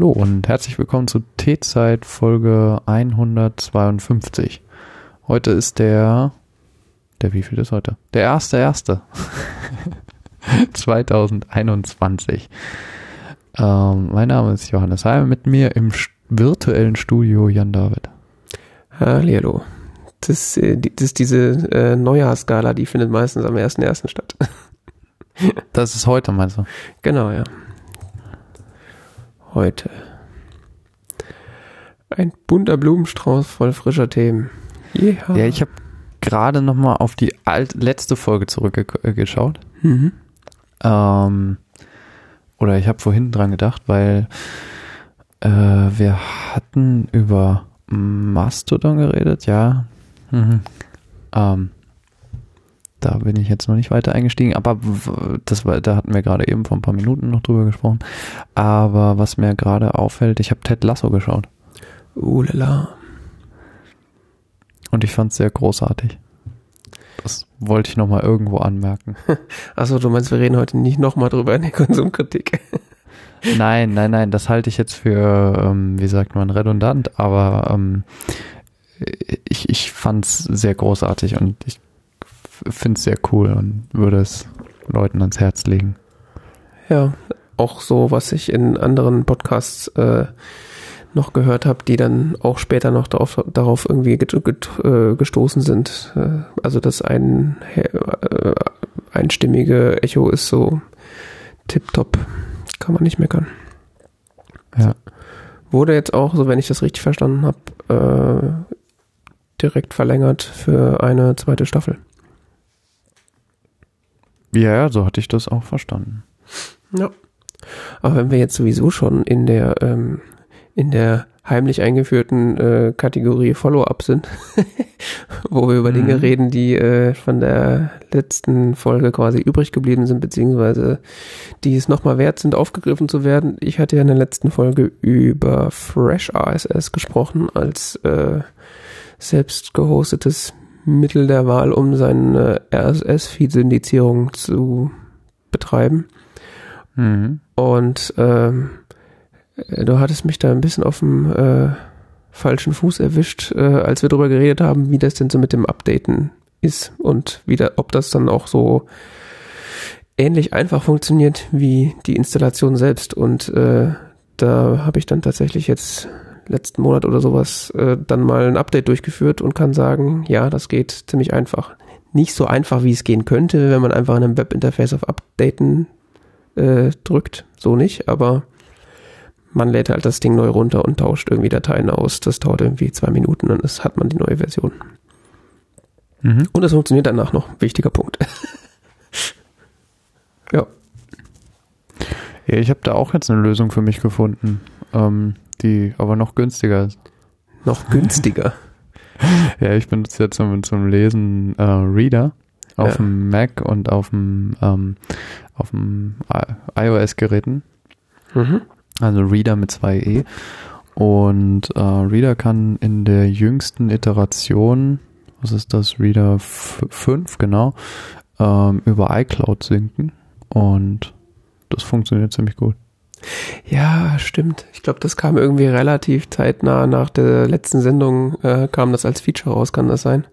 hallo und herzlich willkommen zu T-Zeit Folge 152. Heute ist der, der wie viel ist heute? Der erste erste 2021. Ähm, mein Name ist Johannes Heim, mit mir im virtuellen Studio Jan David. Hallo. Das, äh, das ist diese äh, Neujahrsgala, die findet meistens am 1.1. statt. das ist heute, meinst du? Genau, ja. Heute. Ein bunter Blumenstrauß voll frischer Themen. Yeah. Ja, ich habe gerade noch mal auf die alt letzte Folge zurückgeschaut. Mhm. Ähm, oder ich habe vorhin dran gedacht, weil äh, wir hatten über Mastodon geredet, ja. Mhm. Ähm, da bin ich jetzt noch nicht weiter eingestiegen, aber das war, da hatten wir gerade eben vor ein paar Minuten noch drüber gesprochen. Aber was mir gerade auffällt, ich habe Ted Lasso geschaut. Uh lala. Und ich fand es sehr großartig. Das wollte ich nochmal irgendwo anmerken. Achso, du meinst, wir reden heute nicht nochmal drüber in der Konsumkritik. nein, nein, nein, das halte ich jetzt für, ähm, wie sagt man, redundant, aber ähm, ich, ich fand es sehr großartig und ich finde es sehr cool und würde es Leuten ans Herz legen. Ja, auch so, was ich in anderen Podcasts äh, noch gehört habe, die dann auch später noch darauf, darauf irgendwie äh, gestoßen sind. Äh, also das ein äh, einstimmige Echo ist so tipptopp, kann man nicht meckern. Ja. Wurde jetzt auch, so wenn ich das richtig verstanden habe, äh, direkt verlängert für eine zweite Staffel. Ja, so hatte ich das auch verstanden. Ja. Aber wenn wir jetzt sowieso schon in der ähm, in der heimlich eingeführten äh, Kategorie Follow-up sind, wo wir über mhm. Dinge reden, die äh, von der letzten Folge quasi übrig geblieben sind, beziehungsweise die es nochmal wert sind, aufgegriffen zu werden. Ich hatte ja in der letzten Folge über Fresh RSS gesprochen als äh, selbst gehostetes Mittel der Wahl, um seine RSS-Feed-Syndizierung zu betreiben. Mhm. Und ähm, du hattest mich da ein bisschen auf dem äh, falschen Fuß erwischt, äh, als wir darüber geredet haben, wie das denn so mit dem Updaten ist und wie da, ob das dann auch so ähnlich einfach funktioniert wie die Installation selbst. Und äh, da habe ich dann tatsächlich jetzt letzten Monat oder sowas äh, dann mal ein Update durchgeführt und kann sagen, ja, das geht ziemlich einfach. Nicht so einfach, wie es gehen könnte, wenn man einfach in einem Webinterface auf Updaten äh, drückt. So nicht, aber man lädt halt das Ding neu runter und tauscht irgendwie Dateien aus. Das dauert irgendwie zwei Minuten und dann hat man die neue Version. Mhm. Und es funktioniert danach noch. Wichtiger Punkt. ja. Ja, ich habe da auch jetzt eine Lösung für mich gefunden. Ähm, die aber noch günstiger ist. Noch günstiger? ja, ich benutze jetzt zum, zum Lesen äh, Reader auf ja. dem Mac und auf dem, ähm, auf dem iOS-Geräten. Mhm. Also Reader mit zwei E. Und äh, Reader kann in der jüngsten Iteration, was ist das, Reader 5, genau, ähm, über iCloud sinken. Und das funktioniert ziemlich gut. Ja, stimmt. Ich glaube, das kam irgendwie relativ zeitnah nach der letzten Sendung, äh, kam das als Feature raus, kann das sein?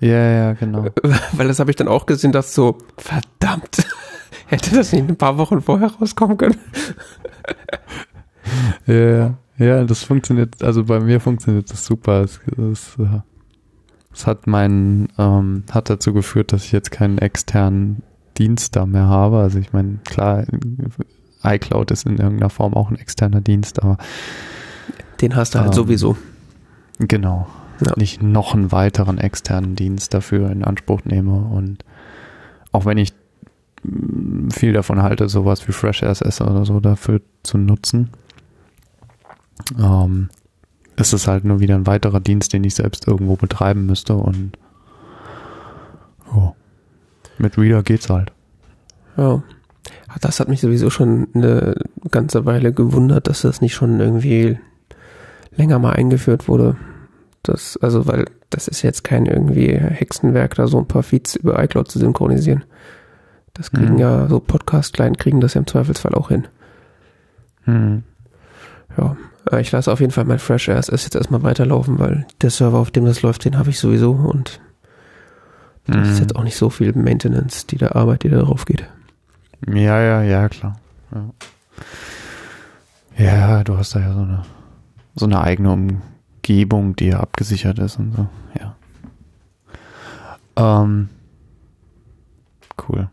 Ja, ja, genau. Weil das habe ich dann auch gesehen, dass so, verdammt, hätte das nicht ein paar Wochen vorher rauskommen können? ja, ja, das funktioniert, also bei mir funktioniert das super. Es, es, es hat meinen, ähm, hat dazu geführt, dass ich jetzt keinen externen Dienst da mehr habe. Also ich meine, klar, iCloud ist in irgendeiner Form auch ein externer Dienst, aber den hast du halt ähm, sowieso. Genau. Ja. Nicht noch einen weiteren externen Dienst dafür in Anspruch nehme und auch wenn ich mm, viel davon halte, sowas wie Fresh RSS oder so dafür zu nutzen, ähm, ist es halt nur wieder ein weiterer Dienst, den ich selbst irgendwo betreiben müsste und oh, mit Reader geht's halt. Ja. Das hat mich sowieso schon eine ganze Weile gewundert, dass das nicht schon irgendwie länger mal eingeführt wurde. Das, also, weil das ist jetzt kein irgendwie Hexenwerk, da so ein paar Feeds über iCloud zu synchronisieren. Das kriegen mhm. ja so Podcast-Client kriegen das ja im Zweifelsfall auch hin. Mhm. Äh, ich lasse auf jeden Fall mein Fresh RSS jetzt erstmal weiterlaufen, weil der Server, auf dem das läuft, den habe ich sowieso und das mhm. ist jetzt auch nicht so viel Maintenance, die da Arbeit, die da drauf geht. Ja, ja, ja, klar. Ja. ja, du hast da ja so eine, so eine eigene Umgebung, die ja abgesichert ist und so, ja. Ähm, cool.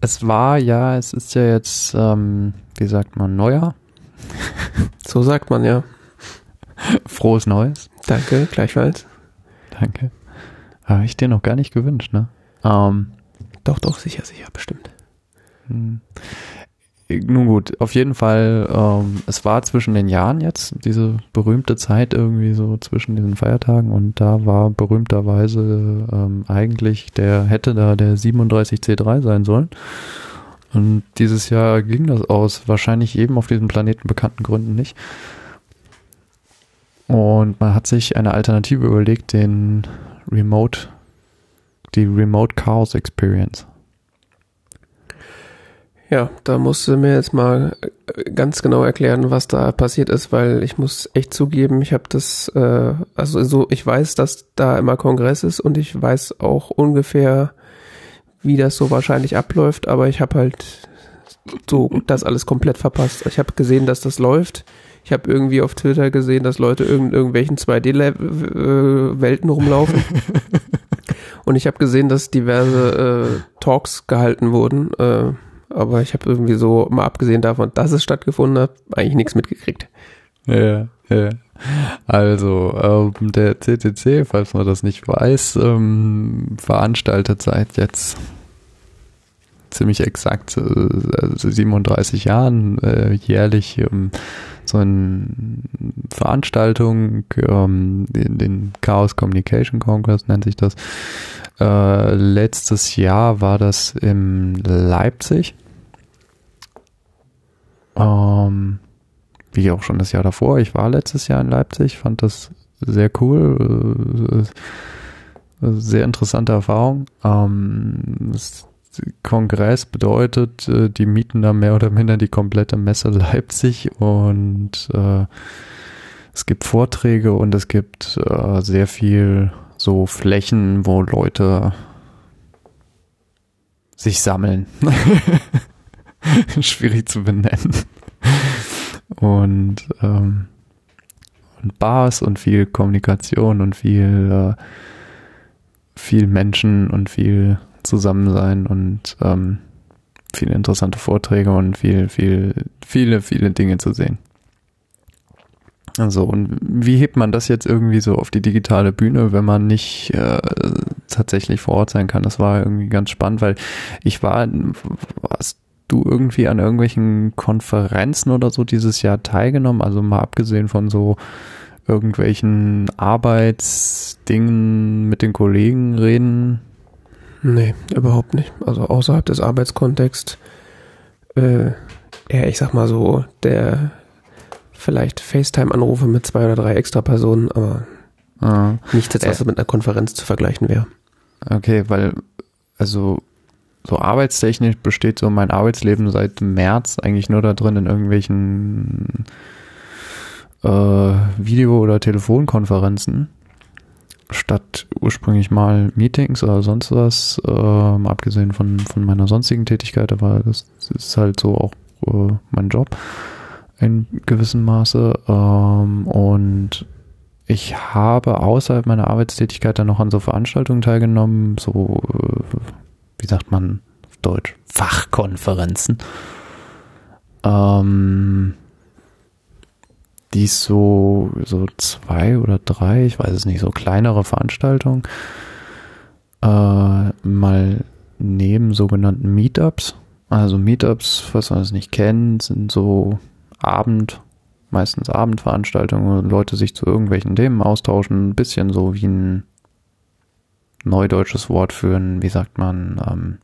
Es war ja, es ist ja jetzt, ähm, wie sagt man, Neujahr. so sagt man ja. Frohes Neues. Danke, gleichfalls. Danke. Habe ich dir noch gar nicht gewünscht, ne? Ähm, doch, doch, sicher, sicher, bestimmt. Hm. Nun gut, auf jeden Fall, ähm, es war zwischen den Jahren jetzt, diese berühmte Zeit irgendwie so zwischen diesen Feiertagen und da war berühmterweise ähm, eigentlich der, hätte da der 37C3 sein sollen. Und dieses Jahr ging das aus, wahrscheinlich eben auf diesem Planeten bekannten Gründen nicht. Und man hat sich eine Alternative überlegt, den Remote, die Remote Chaos Experience. Ja, da musst du mir jetzt mal äh, ganz genau erklären, was da passiert ist, weil ich muss echt zugeben, ich habe das, äh, also so, ich weiß, dass da immer Kongress ist und ich weiß auch ungefähr, wie das so wahrscheinlich abläuft, aber ich habe halt so das alles komplett verpasst. Ich habe gesehen, dass das läuft. Ich habe irgendwie auf Twitter gesehen, dass Leute in irgendwelchen 2D-Welten rumlaufen. und ich habe gesehen, dass diverse äh, Talks gehalten wurden. Äh, aber ich habe irgendwie so, mal abgesehen davon, dass es stattgefunden hat, eigentlich nichts mitgekriegt. Ja, ja. Also, ähm, der CCC, falls man das nicht weiß, ähm, veranstaltet seit jetzt ziemlich exakt äh, 37 Jahren äh, jährlich ähm, so eine Veranstaltung, ähm, den, den Chaos Communication Congress nennt sich das. Äh, letztes Jahr war das in Leipzig. Ähm, wie auch schon das Jahr davor. Ich war letztes Jahr in Leipzig, fand das sehr cool. Äh, sehr interessante Erfahrung. Ähm, Kongress bedeutet, äh, die mieten da mehr oder minder die komplette Messe Leipzig und äh, es gibt Vorträge und es gibt äh, sehr viel so Flächen, wo Leute sich sammeln. Schwierig zu benennen. Und, ähm, und Bars und viel Kommunikation und viel, äh, viel Menschen und viel Zusammensein und ähm, viele interessante Vorträge und viel, viel, viele, viele Dinge zu sehen. Also, und wie hebt man das jetzt irgendwie so auf die digitale Bühne, wenn man nicht äh, tatsächlich vor Ort sein kann? Das war irgendwie ganz spannend, weil ich war, warst du irgendwie an irgendwelchen Konferenzen oder so dieses Jahr teilgenommen? Also mal abgesehen von so irgendwelchen Arbeitsdingen mit den Kollegen reden? Nee, überhaupt nicht. Also außerhalb des Arbeitskontexts, äh, ja, ich sag mal so, der vielleicht FaceTime-Anrufe mit zwei oder drei extra Personen, aber ah. nichts jetzt, was äh, mit einer Konferenz zu vergleichen wäre. Okay, weil, also so arbeitstechnisch besteht so mein Arbeitsleben seit März eigentlich nur da drin in irgendwelchen äh, Video- oder Telefonkonferenzen statt ursprünglich mal Meetings oder sonst was, äh, abgesehen von, von meiner sonstigen Tätigkeit, aber das ist halt so auch äh, mein Job in gewissem Maße. Ähm, und ich habe außerhalb meiner Arbeitstätigkeit dann noch an so Veranstaltungen teilgenommen, so, äh, wie sagt man auf Deutsch, Fachkonferenzen. Ähm, die so, so zwei oder drei, ich weiß es nicht, so kleinere Veranstaltungen, äh, mal neben sogenannten Meetups. Also Meetups, was man es nicht kennt, sind so Abend, meistens Abendveranstaltungen, wo Leute sich zu irgendwelchen Themen austauschen, ein bisschen so wie ein neudeutsches Wort für ein, wie sagt man, ähm,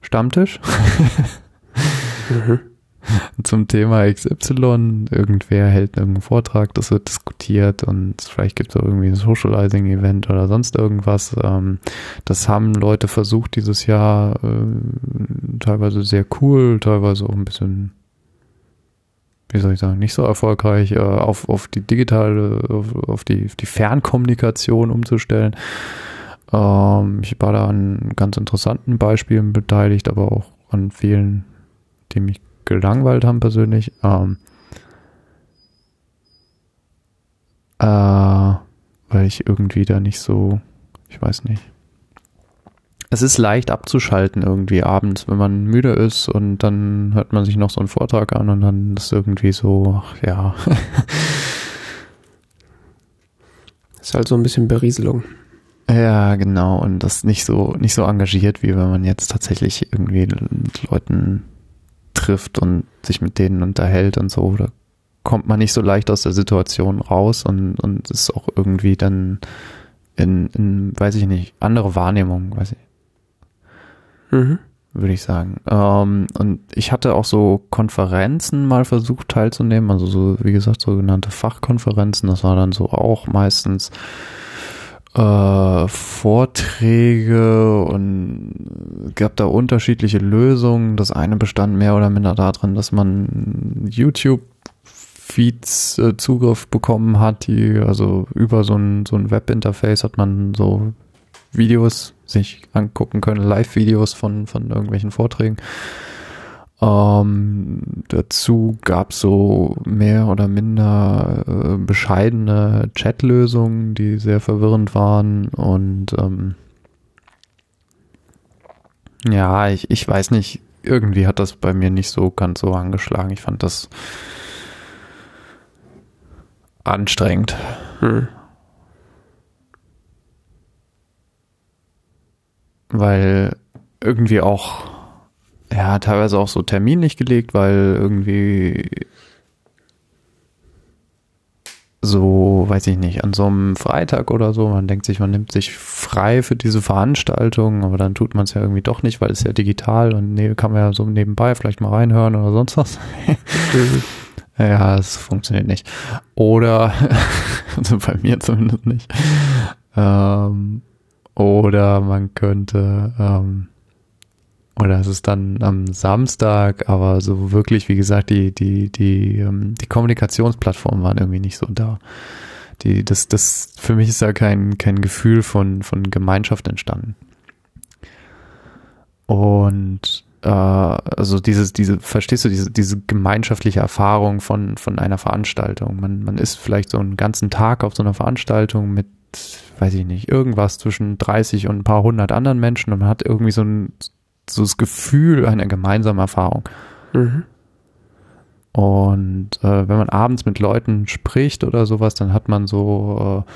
Stammtisch. mhm. zum Thema XY. Irgendwer hält irgendeinen Vortrag, das wird diskutiert und vielleicht gibt es irgendwie ein Socializing-Event oder sonst irgendwas. Ähm, das haben Leute versucht dieses Jahr, äh, teilweise sehr cool, teilweise auch ein bisschen wie soll ich sagen, nicht so erfolgreich äh, auf, auf die digitale, auf, auf, die, auf die Fernkommunikation umzustellen. Ähm, ich war da an ganz interessanten Beispielen beteiligt, aber auch an vielen, die mich gelangweilt haben persönlich. Ähm, äh, weil ich irgendwie da nicht so, ich weiß nicht, es ist leicht abzuschalten irgendwie abends, wenn man müde ist und dann hört man sich noch so einen Vortrag an und dann ist irgendwie so, ach, ja. ist halt so ein bisschen Berieselung. Ja, genau. Und das nicht so, nicht so engagiert, wie wenn man jetzt tatsächlich irgendwie mit Leuten trifft und sich mit denen unterhält und so. Da kommt man nicht so leicht aus der Situation raus und, und ist auch irgendwie dann in, in, weiß ich nicht, andere Wahrnehmung, weiß ich. Mhm. Würde ich sagen. Ähm, und ich hatte auch so Konferenzen mal versucht teilzunehmen, also so, wie gesagt, sogenannte Fachkonferenzen. Das war dann so auch meistens äh, Vorträge und gab da unterschiedliche Lösungen. Das eine bestand mehr oder minder darin, dass man YouTube Feeds äh, Zugriff bekommen hat, die also über so ein, so ein Webinterface hat man so Videos sich angucken können, Live-Videos von, von irgendwelchen Vorträgen. Ähm, dazu gab es so mehr oder minder äh, bescheidene Chat-Lösungen, die sehr verwirrend waren und ähm, ja, ich, ich weiß nicht, irgendwie hat das bei mir nicht so ganz so angeschlagen. Ich fand das anstrengend. Hm. weil irgendwie auch, ja, teilweise auch so Termin nicht gelegt, weil irgendwie so, weiß ich nicht, an so einem Freitag oder so, man denkt sich, man nimmt sich frei für diese Veranstaltung, aber dann tut man es ja irgendwie doch nicht, weil es ja digital und ne, kann man ja so nebenbei vielleicht mal reinhören oder sonst was. ja, es funktioniert nicht. Oder, also bei mir zumindest nicht. Ähm, oder man könnte, ähm, oder es ist dann am Samstag, aber so wirklich, wie gesagt, die, die, die, ähm, die Kommunikationsplattformen waren irgendwie nicht so da. Die, das, das, für mich ist da kein, kein Gefühl von, von Gemeinschaft entstanden. Und äh, also dieses, diese, verstehst du, diese, diese gemeinschaftliche Erfahrung von, von einer Veranstaltung. Man, man ist vielleicht so einen ganzen Tag auf so einer Veranstaltung mit weiß ich nicht, irgendwas zwischen 30 und ein paar hundert anderen Menschen und man hat irgendwie so ein so das Gefühl einer gemeinsamen Erfahrung. Mhm. Und äh, wenn man abends mit Leuten spricht oder sowas, dann hat man so äh,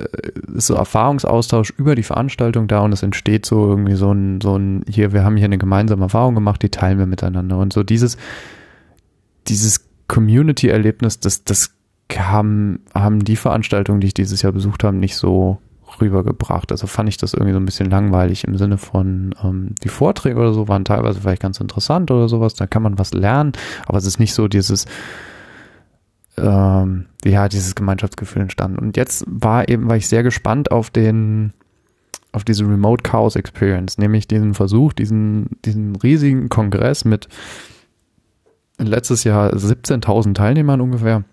äh, so Erfahrungsaustausch über die Veranstaltung da und es entsteht so irgendwie so ein, so ein, hier, wir haben hier eine gemeinsame Erfahrung gemacht, die teilen wir miteinander. Und so dieses, dieses Community-Erlebnis, das, das haben, haben die Veranstaltungen, die ich dieses Jahr besucht habe, nicht so rübergebracht. Also fand ich das irgendwie so ein bisschen langweilig im Sinne von, ähm, die Vorträge oder so waren teilweise vielleicht ganz interessant oder sowas, da kann man was lernen, aber es ist nicht so dieses, ähm, ja, dieses Gemeinschaftsgefühl entstanden. Und jetzt war eben, war ich sehr gespannt auf den, auf diese Remote Chaos Experience, nämlich diesen Versuch, diesen, diesen riesigen Kongress mit letztes Jahr 17.000 Teilnehmern ungefähr,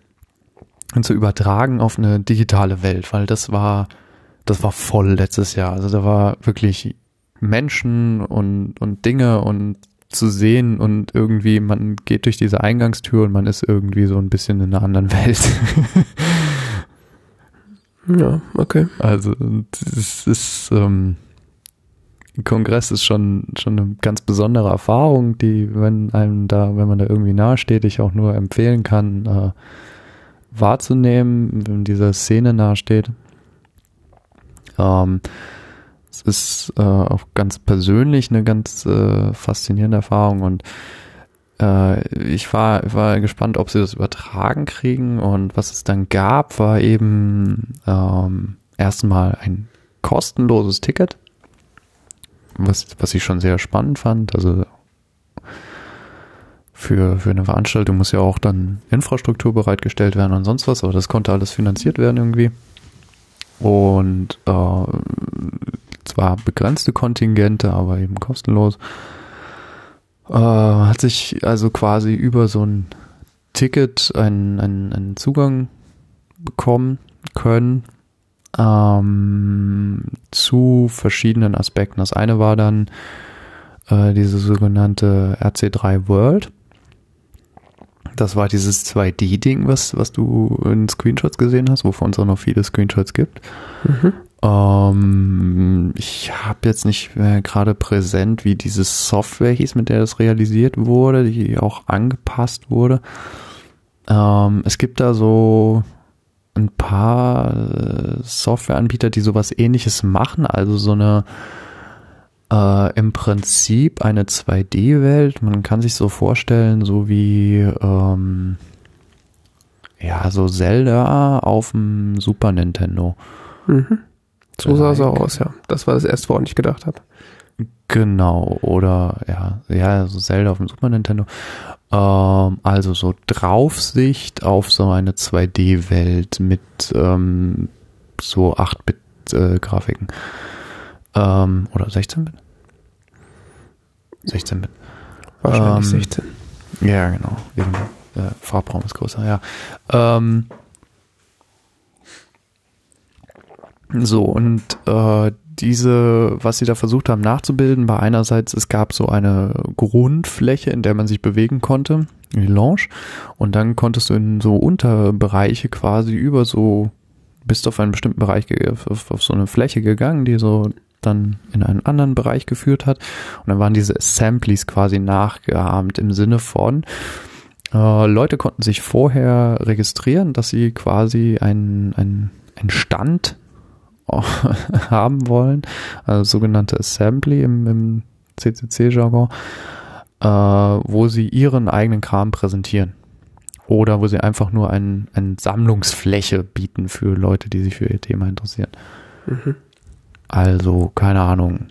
zu übertragen auf eine digitale Welt, weil das war, das war voll letztes Jahr. Also da war wirklich Menschen und, und Dinge und zu sehen und irgendwie man geht durch diese Eingangstür und man ist irgendwie so ein bisschen in einer anderen Welt. ja, okay. Also es ist, ähm, Kongress ist schon, schon eine ganz besondere Erfahrung, die, wenn einem da, wenn man da irgendwie nahe steht, ich auch nur empfehlen kann, äh, wahrzunehmen, wenn dieser Szene nahesteht. Ähm, es ist äh, auch ganz persönlich eine ganz äh, faszinierende Erfahrung und äh, ich war, war gespannt, ob sie das übertragen kriegen und was es dann gab, war eben ähm, erstmal ein kostenloses Ticket, was, was ich schon sehr spannend fand. Also für, für eine Veranstaltung muss ja auch dann Infrastruktur bereitgestellt werden und sonst was, aber das konnte alles finanziert werden irgendwie. Und äh, zwar begrenzte Kontingente, aber eben kostenlos. Äh, hat sich also quasi über so ein Ticket einen, einen, einen Zugang bekommen können ähm, zu verschiedenen Aspekten. Das eine war dann äh, diese sogenannte RC3 World. Das war dieses 2D-Ding, was, was du in Screenshots gesehen hast, wovon es auch noch viele Screenshots gibt. Mhm. Ähm, ich habe jetzt nicht gerade präsent, wie diese Software hieß, mit der das realisiert wurde, die auch angepasst wurde. Ähm, es gibt da so ein paar äh, Softwareanbieter, die sowas ähnliches machen, also so eine äh, im Prinzip eine 2D-Welt. Man kann sich so vorstellen, so wie ähm, ja, so Zelda auf dem Super Nintendo. Mhm. So sah es auch aus, ja. Das war das erste, woran ich gedacht habe. Genau, oder ja, ja, so Zelda auf dem Super Nintendo. Ähm, also so Draufsicht auf so eine 2D-Welt mit ähm, so 8-Bit-Grafiken. Äh, ähm, oder 16-Bit? 16-Bit. Wahrscheinlich ähm, 16. Ja, genau. Wegen, äh, Farbraum ist größer, ja. Ähm, so, und äh, diese, was sie da versucht haben nachzubilden, war einerseits, es gab so eine Grundfläche, in der man sich bewegen konnte, die Lounge, und dann konntest du in so Unterbereiche quasi über so, bist auf einen bestimmten Bereich, auf, auf so eine Fläche gegangen, die so dann in einen anderen Bereich geführt hat. Und dann waren diese Assemblies quasi nachgeahmt im Sinne von, äh, Leute konnten sich vorher registrieren, dass sie quasi ein, ein, Stand haben wollen, also sogenannte Assembly im, im CCC-Jargon, äh, wo sie ihren eigenen Kram präsentieren. Oder wo sie einfach nur eine ein Sammlungsfläche bieten für Leute, die sich für ihr Thema interessieren. Mhm. Also, keine Ahnung.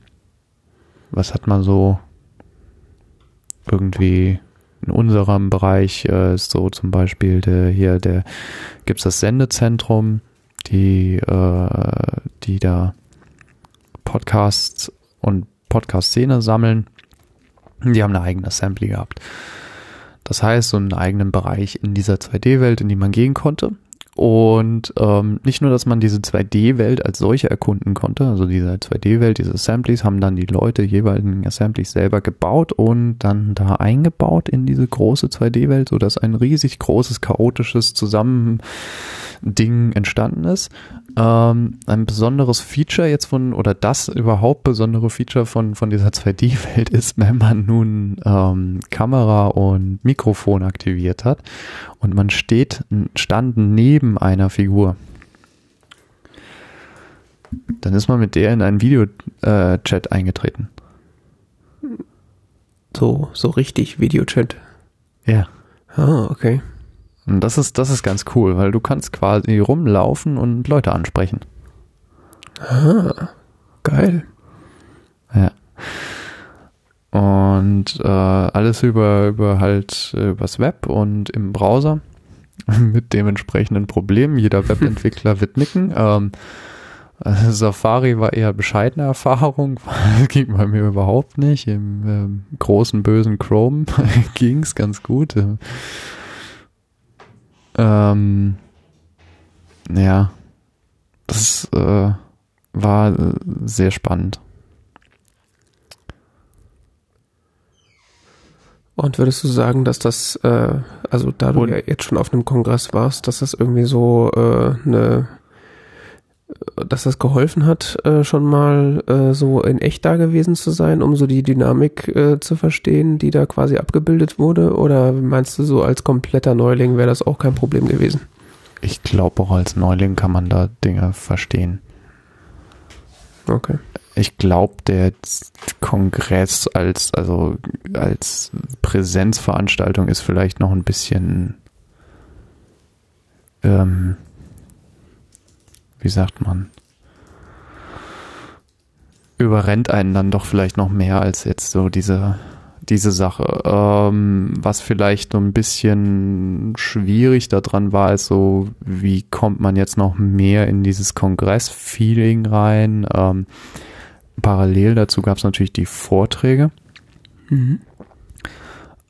Was hat man so irgendwie in unserem Bereich äh, ist so zum Beispiel der, hier der gibt's das Sendezentrum, die, äh, die da Podcasts und Podcast-Szene sammeln. Die haben eine eigene Assembly gehabt. Das heißt, so einen eigenen Bereich in dieser 2D-Welt, in die man gehen konnte. Und ähm, nicht nur, dass man diese 2D-Welt als solche erkunden konnte, also diese 2D-Welt, diese Assemblies haben dann die Leute jeweiligen Assemblies selber gebaut und dann da eingebaut in diese große 2D-Welt, sodass ein riesig großes, chaotisches Zusammen Ding entstanden ist. Ähm, ein besonderes Feature jetzt von, oder das überhaupt besondere Feature von, von dieser 2D-Welt ist, wenn man nun ähm, Kamera und Mikrofon aktiviert hat und man steht, stand neben einer Figur. Dann ist man mit der in einen Videochat äh, eingetreten. So, so richtig Videochat. Ja. Ah, okay. Und das ist, das ist ganz cool, weil du kannst quasi rumlaufen und Leute ansprechen. Ah, geil. Ja. Und äh, alles über, über halt übers Web und im Browser mit dementsprechenden Problemen. Jeder Webentwickler wird nicken. Ähm, Safari war eher bescheidene Erfahrung, das ging bei mir überhaupt nicht. Im ähm, großen bösen Chrome ging es ganz gut. Ähm, ja, das äh, war äh, sehr spannend. Und würdest du sagen, dass das, äh, also da du Und, ja jetzt schon auf einem Kongress warst, dass das irgendwie so äh, eine, dass das geholfen hat, äh, schon mal äh, so in echt da gewesen zu sein, um so die Dynamik äh, zu verstehen, die da quasi abgebildet wurde? Oder meinst du so als kompletter Neuling wäre das auch kein Problem gewesen? Ich glaube auch als Neuling kann man da Dinge verstehen. Okay ich glaube, der Kongress als, also als Präsenzveranstaltung ist vielleicht noch ein bisschen, ähm, wie sagt man, überrennt einen dann doch vielleicht noch mehr als jetzt so diese diese Sache. Ähm, was vielleicht so ein bisschen schwierig daran war, ist so, wie kommt man jetzt noch mehr in dieses Kongress-Feeling rein? Ähm, parallel dazu gab es natürlich die Vorträge. Mhm.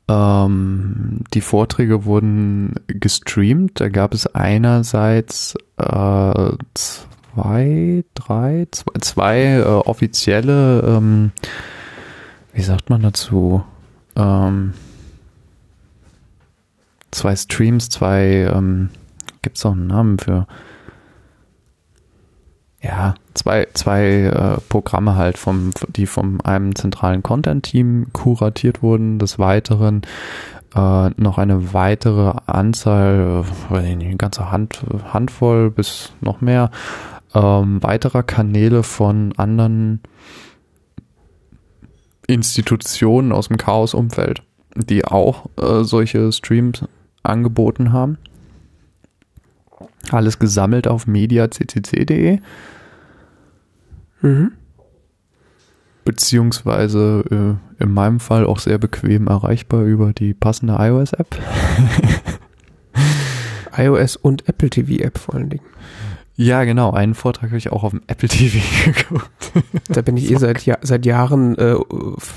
Ähm, die Vorträge wurden gestreamt. Da gab es einerseits äh, zwei, drei, zwei, zwei äh, offizielle, ähm, wie sagt man dazu? Ähm, zwei Streams, zwei, ähm, gibt es auch einen Namen für? Ja, zwei, zwei äh, Programme halt, vom, die von einem zentralen Content-Team kuratiert wurden. Des Weiteren äh, noch eine weitere Anzahl, äh, eine ganze Hand, Handvoll bis noch mehr ähm, weiterer Kanäle von anderen Institutionen aus dem Chaos-Umfeld, die auch äh, solche Streams angeboten haben. Alles gesammelt auf mediaccc.de. Mhm. Beziehungsweise äh, in meinem Fall auch sehr bequem erreichbar über die passende iOS-App. iOS und Apple TV App vor allen Dingen. Ja, genau. Einen Vortrag habe ich auch auf dem Apple TV geguckt. Da bin ich eh seit, ja, seit Jahren äh,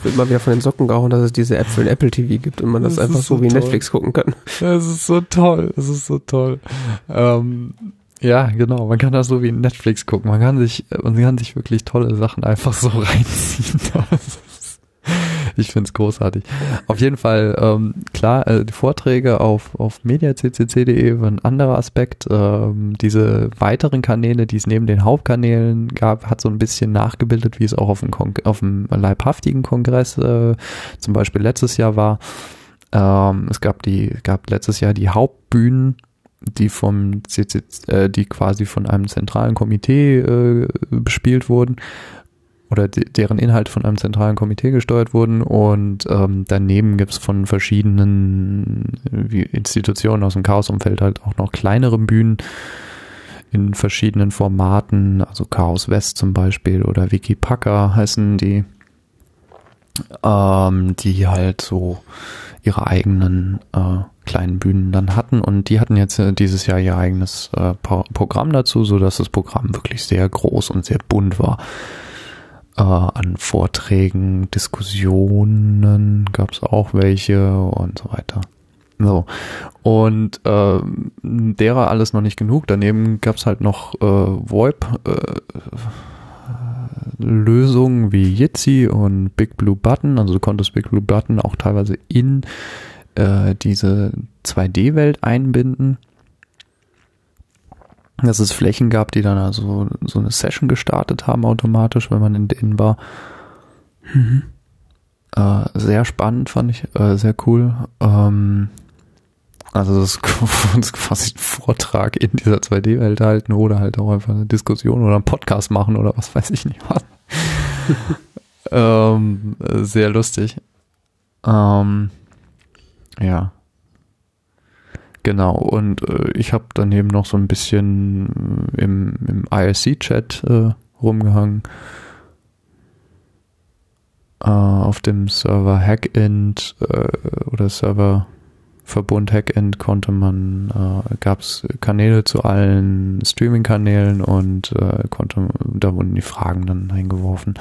immer wieder von den Socken gehauen, dass es diese App für den Apple TV gibt und man das, das einfach so, so wie toll. Netflix gucken kann. Das ist so toll. Das ist so toll. Ähm, ja, genau. Man kann das so wie Netflix gucken. Man kann sich, man kann sich wirklich tolle Sachen einfach so reinziehen. ich find's großartig. Auf jeden Fall, ähm, klar, äh, die Vorträge auf, auf mediaccc.de waren ein anderer Aspekt. Ähm, diese weiteren Kanäle, die es neben den Hauptkanälen gab, hat so ein bisschen nachgebildet, wie es auch auf dem, Kon auf dem leibhaftigen Kongress äh, zum Beispiel letztes Jahr war. Ähm, es gab die, gab letztes Jahr die Hauptbühnen die vom CC, äh, die quasi von einem zentralen Komitee äh, bespielt wurden oder de deren Inhalt von einem zentralen Komitee gesteuert wurden. Und ähm, daneben gibt's von verschiedenen Institutionen aus dem Chaosumfeld halt auch noch kleinere Bühnen in verschiedenen Formaten, also Chaos West zum Beispiel oder Wikipacker heißen die, ähm, die halt so ihre eigenen äh, kleinen Bühnen dann hatten und die hatten jetzt äh, dieses Jahr ihr eigenes äh, Programm dazu, so dass das Programm wirklich sehr groß und sehr bunt war äh, an Vorträgen, Diskussionen gab es auch welche und so weiter. So. Und äh, derer alles noch nicht genug. Daneben gab es halt noch äh, VoIP äh, Lösungen wie Jitsi und Big Blue Button. Also du konntest Big Blue Button auch teilweise in äh, diese 2D-Welt einbinden dass es Flächen gab, die dann also so eine Session gestartet haben automatisch, wenn man in denen war. Mhm. Äh, sehr spannend fand ich, äh, sehr cool. Ähm, also das ist quasi ein Vortrag in dieser 2D-Welt halten oder halt auch einfach eine Diskussion oder einen Podcast machen oder was weiß ich nicht was. ähm, sehr lustig. Ähm, ja. Genau, und äh, ich habe daneben noch so ein bisschen äh, im, im IRC-Chat äh, rumgehangen. Äh, auf dem Server Hackend äh, oder Serververbund Hackend konnte man, äh, gab es Kanäle zu allen Streaming-Kanälen und konnte, da wurden die Fragen dann eingeworfen.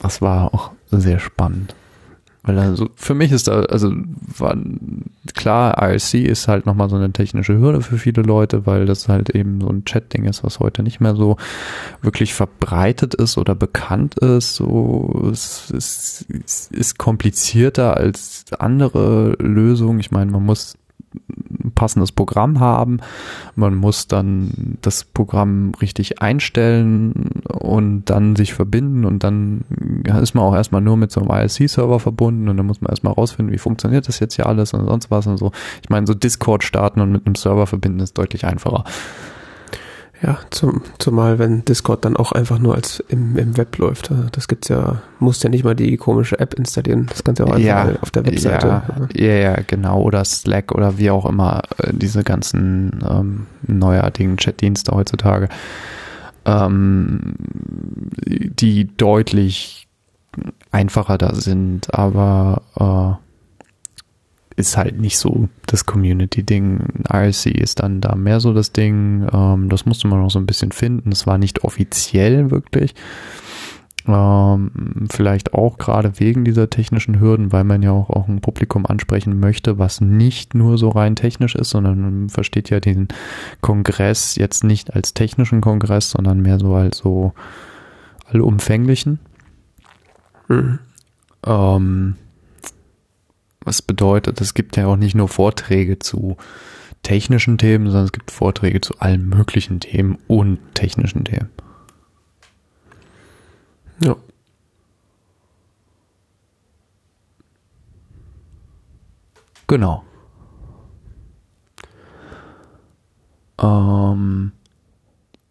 Das war auch sehr spannend. Weil also für mich ist da, also war klar, IRC ist halt nochmal so eine technische Hürde für viele Leute, weil das halt eben so ein Chat-Ding ist, was heute nicht mehr so wirklich verbreitet ist oder bekannt ist. So, es, es, es ist komplizierter als andere Lösungen. Ich meine, man muss passendes Programm haben. Man muss dann das Programm richtig einstellen und dann sich verbinden und dann ist man auch erstmal nur mit so einem ISC-Server verbunden und dann muss man erstmal rausfinden, wie funktioniert das jetzt hier alles und sonst was und so. Ich meine, so Discord starten und mit einem Server verbinden ist deutlich einfacher. Ja, zum, zumal wenn Discord dann auch einfach nur als im, im Web läuft. Also das gibt's ja, musst ja nicht mal die komische App installieren. Das kannst du ja auch einfach ja, auf der Webseite. Ja, ja, ja, genau. Oder Slack oder wie auch immer äh, diese ganzen ähm, neuartigen Chatdienste heutzutage, ähm, die deutlich einfacher da sind, aber äh, ist halt nicht so das Community-Ding. IRC ist dann da mehr so das Ding. Ähm, das musste man noch so ein bisschen finden. Es war nicht offiziell wirklich. Ähm, vielleicht auch gerade wegen dieser technischen Hürden, weil man ja auch, auch ein Publikum ansprechen möchte, was nicht nur so rein technisch ist, sondern man versteht ja den Kongress jetzt nicht als technischen Kongress, sondern mehr so als so allumfänglichen. Mhm. Ähm, was bedeutet, es gibt ja auch nicht nur Vorträge zu technischen Themen, sondern es gibt Vorträge zu allen möglichen Themen und technischen Themen. Ja. Genau. Ähm,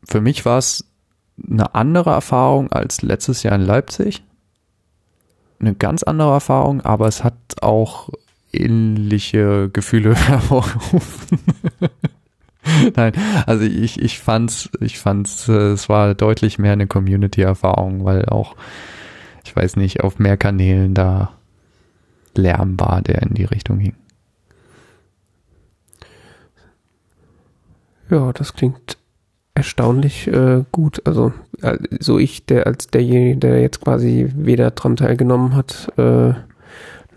für mich war es eine andere Erfahrung als letztes Jahr in Leipzig. Eine ganz andere Erfahrung, aber es hat auch ähnliche Gefühle hervorgerufen. Nein, also ich, ich fand's, ich fand's, äh, es war deutlich mehr eine Community-Erfahrung, weil auch, ich weiß nicht, auf mehr Kanälen da Lärm war, der in die Richtung ging. Ja, das klingt erstaunlich äh, gut. Also äh, so ich, der als derjenige, der jetzt quasi weder dran teilgenommen hat, äh,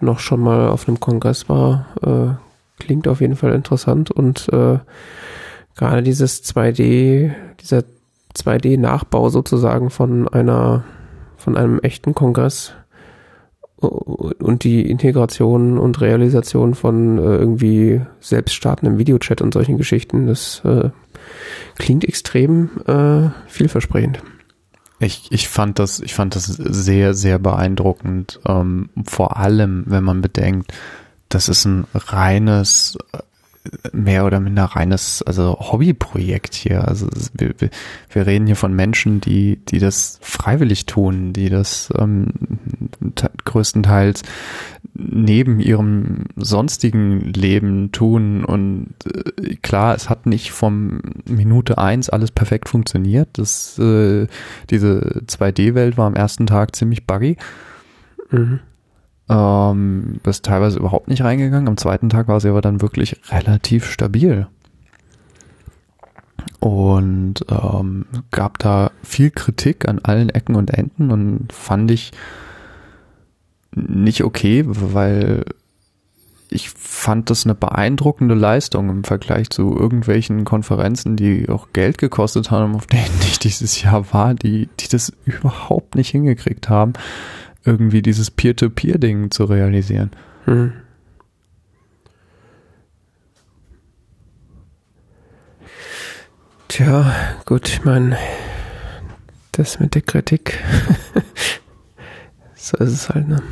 noch schon mal auf einem Kongress war, äh, klingt auf jeden Fall interessant und äh, gerade dieses 2D, dieser 2D-Nachbau sozusagen von einer, von einem echten Kongress und die Integration und Realisation von äh, irgendwie selbststartendem Videochat und solchen Geschichten, das äh, klingt extrem äh, vielversprechend. Ich, ich fand das, ich fand das sehr, sehr beeindruckend. Ähm, vor allem, wenn man bedenkt, das ist ein reines mehr oder minder reines, also Hobbyprojekt hier. Also wir, wir reden hier von Menschen, die, die das freiwillig tun, die das ähm, größtenteils neben ihrem sonstigen Leben tun. Und äh, klar, es hat nicht vom Minute eins alles perfekt funktioniert. Das, äh, diese 2D-Welt war am ersten Tag ziemlich buggy. Mhm. Ähm, ist teilweise überhaupt nicht reingegangen. Am zweiten Tag war sie aber dann wirklich relativ stabil. Und ähm, gab da viel Kritik an allen Ecken und Enden und fand ich nicht okay, weil ich fand das eine beeindruckende Leistung im Vergleich zu irgendwelchen Konferenzen, die auch Geld gekostet haben, auf denen ich dieses Jahr war, die, die das überhaupt nicht hingekriegt haben irgendwie dieses Peer-to-Peer-Ding zu realisieren. Hm. Tja, gut, ich meine, das mit der Kritik, so ist es halt, ne?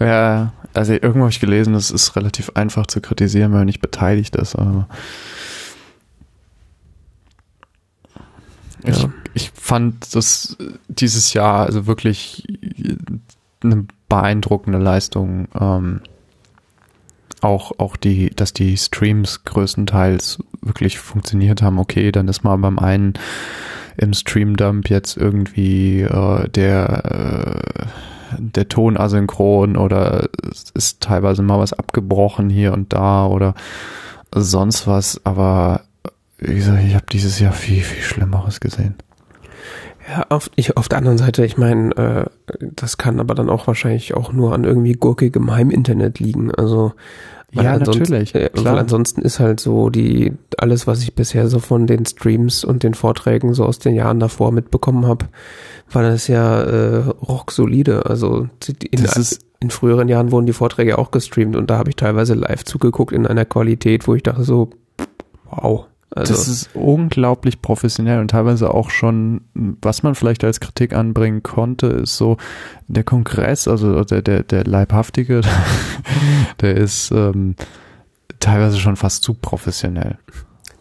Ja, also irgendwo habe ich gelesen, es ist relativ einfach zu kritisieren, wenn man nicht beteiligt ist, aber Ich, ja. Ich fand das dieses Jahr also wirklich eine beeindruckende Leistung. Ähm, auch, auch die, dass die Streams größtenteils wirklich funktioniert haben. Okay, dann ist mal beim einen im Stream-Dump jetzt irgendwie äh, der, äh, der Ton asynchron oder es ist teilweise mal was abgebrochen hier und da oder sonst was, aber wie gesagt, ich habe dieses Jahr viel, viel Schlimmeres gesehen. Ja, auf, ich, auf der anderen Seite, ich meine, äh, das kann aber dann auch wahrscheinlich auch nur an irgendwie gurkigem Heiminternet liegen. Also ja, natürlich. Äh, weil ansonsten ist halt so die alles, was ich bisher so von den Streams und den Vorträgen so aus den Jahren davor mitbekommen habe, war das ja äh, rocksolide. Also in, in früheren Jahren wurden die Vorträge auch gestreamt und da habe ich teilweise live zugeguckt in einer Qualität, wo ich dachte so, wow. Also das ist unglaublich professionell und teilweise auch schon, was man vielleicht als Kritik anbringen konnte, ist so der Kongress, also der, der, der Leibhaftige, der ist ähm, teilweise schon fast zu professionell.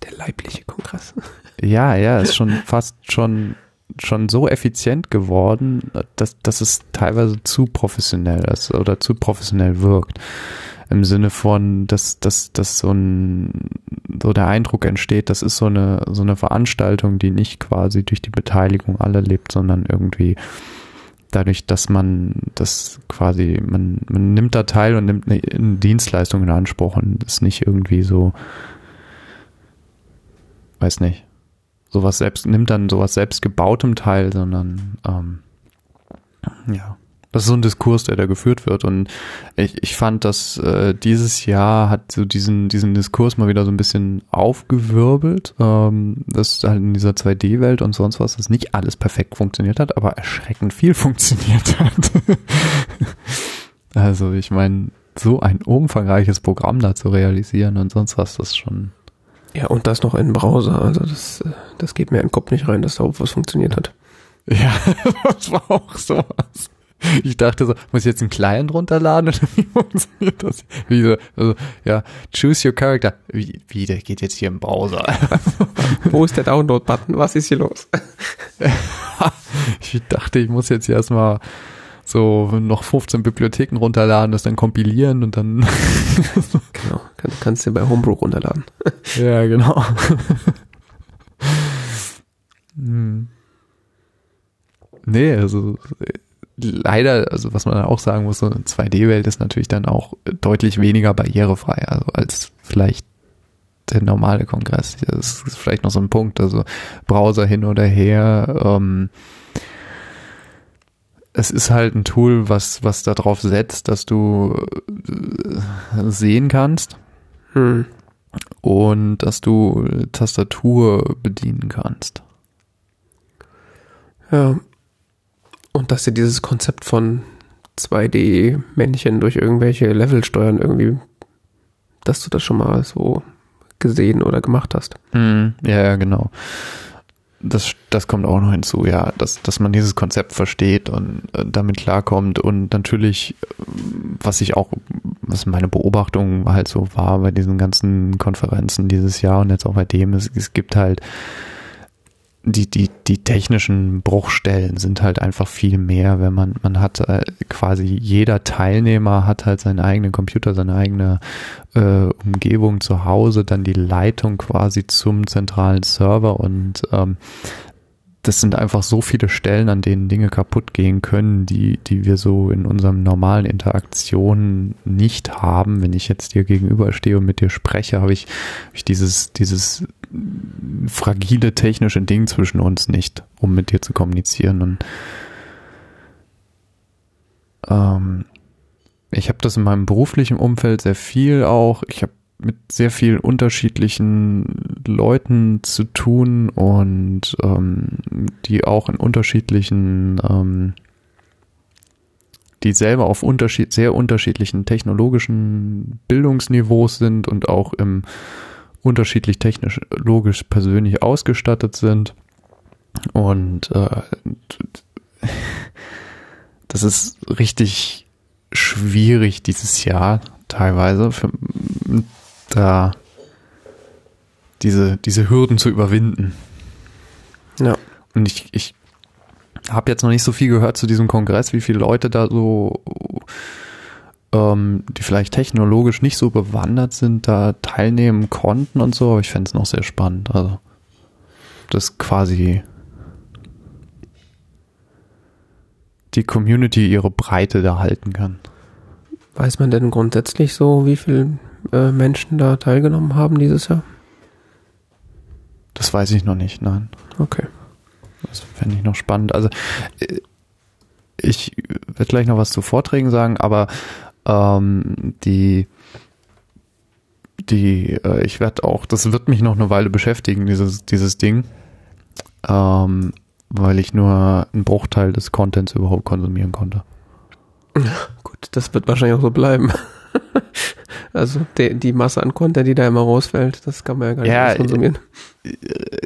Der leibliche Kongress. Ja, ja, ist schon fast schon schon so effizient geworden, dass, dass es teilweise zu professionell ist oder zu professionell wirkt im Sinne von, dass, dass, dass so ein, so der Eindruck entsteht, das ist so eine, so eine Veranstaltung, die nicht quasi durch die Beteiligung aller lebt, sondern irgendwie dadurch, dass man das quasi, man, man nimmt da teil und nimmt eine, Dienstleistung in Anspruch und ist nicht irgendwie so, weiß nicht, sowas selbst, nimmt dann sowas selbst gebautem teil, sondern ähm, ja. Das ist so ein Diskurs, der da geführt wird. Und ich, ich fand, dass äh, dieses Jahr hat so diesen, diesen Diskurs mal wieder so ein bisschen aufgewirbelt, ähm, dass halt in dieser 2D-Welt und sonst was, dass nicht alles perfekt funktioniert hat, aber erschreckend viel funktioniert hat. also ich meine, so ein umfangreiches Programm da zu realisieren und sonst was, das schon. Ja, und das noch in Browser. Also das, äh, das geht mir in den Kopf nicht rein, dass da auch was funktioniert hat. Ja, das war auch sowas. Ich dachte so, muss ich jetzt einen Client runterladen oder wie funktioniert das? Wie so, also, ja, choose your character. Wie, wie, der geht jetzt hier im Browser. Wo ist der Download-Button? Was ist hier los? ich dachte, ich muss jetzt erstmal so noch 15 Bibliotheken runterladen, das dann kompilieren und dann. genau, kann, kannst du bei Homebrew runterladen. ja, genau. hm. Nee, also leider, also was man auch sagen muss, so eine 2D-Welt ist natürlich dann auch deutlich weniger barrierefrei, also als vielleicht der normale Kongress. Das ist vielleicht noch so ein Punkt, also Browser hin oder her. Ähm, es ist halt ein Tool, was, was darauf setzt, dass du äh, sehen kannst hm. und dass du Tastatur bedienen kannst. Ja, und dass sie dieses Konzept von 2D-Männchen durch irgendwelche Level steuern irgendwie, dass du das schon mal so gesehen oder gemacht hast. Mm, ja, ja, genau. Das, das kommt auch noch hinzu, ja, dass, dass man dieses Konzept versteht und äh, damit klarkommt und natürlich, was ich auch, was meine Beobachtung halt so war bei diesen ganzen Konferenzen dieses Jahr und jetzt auch bei dem, es, es gibt halt die, die, die technischen Bruchstellen sind halt einfach viel mehr, wenn man, man hat äh, quasi jeder Teilnehmer hat halt seinen eigenen Computer, seine eigene äh, Umgebung zu Hause, dann die Leitung quasi zum zentralen Server und ähm, das sind einfach so viele Stellen, an denen Dinge kaputt gehen können, die, die wir so in unserem normalen Interaktionen nicht haben. Wenn ich jetzt dir gegenüberstehe und mit dir spreche, habe ich, hab ich dieses, dieses fragile technische Ding zwischen uns nicht, um mit dir zu kommunizieren. Und ähm, ich habe das in meinem beruflichen Umfeld sehr viel auch. Ich habe mit sehr vielen unterschiedlichen Leuten zu tun und ähm, die auch in unterschiedlichen, ähm, die selber auf unterschied sehr unterschiedlichen technologischen Bildungsniveaus sind und auch im unterschiedlich technisch, logisch, persönlich ausgestattet sind. Und äh, das ist richtig schwierig dieses Jahr teilweise für, da diese, diese Hürden zu überwinden. Ja. Und ich, ich habe jetzt noch nicht so viel gehört zu diesem Kongress, wie viele Leute da so, ähm, die vielleicht technologisch nicht so bewandert sind, da teilnehmen konnten und so, aber ich fände es noch sehr spannend. Also, das quasi die Community ihre Breite da halten kann. Weiß man denn grundsätzlich so, wie viel äh, Menschen da teilgenommen haben dieses Jahr? Das weiß ich noch nicht, nein. Okay. Das fände ich noch spannend. Also äh, ich werde gleich noch was zu Vorträgen sagen, aber ähm, die die äh, ich werde auch, das wird mich noch eine Weile beschäftigen, dieses dieses Ding, ähm, weil ich nur einen Bruchteil des Contents überhaupt konsumieren konnte. Gut, das wird wahrscheinlich auch so bleiben. Also die, die Masse an Content, die da immer rausfällt, das kann man ja gar nicht ja, konsumieren. Äh,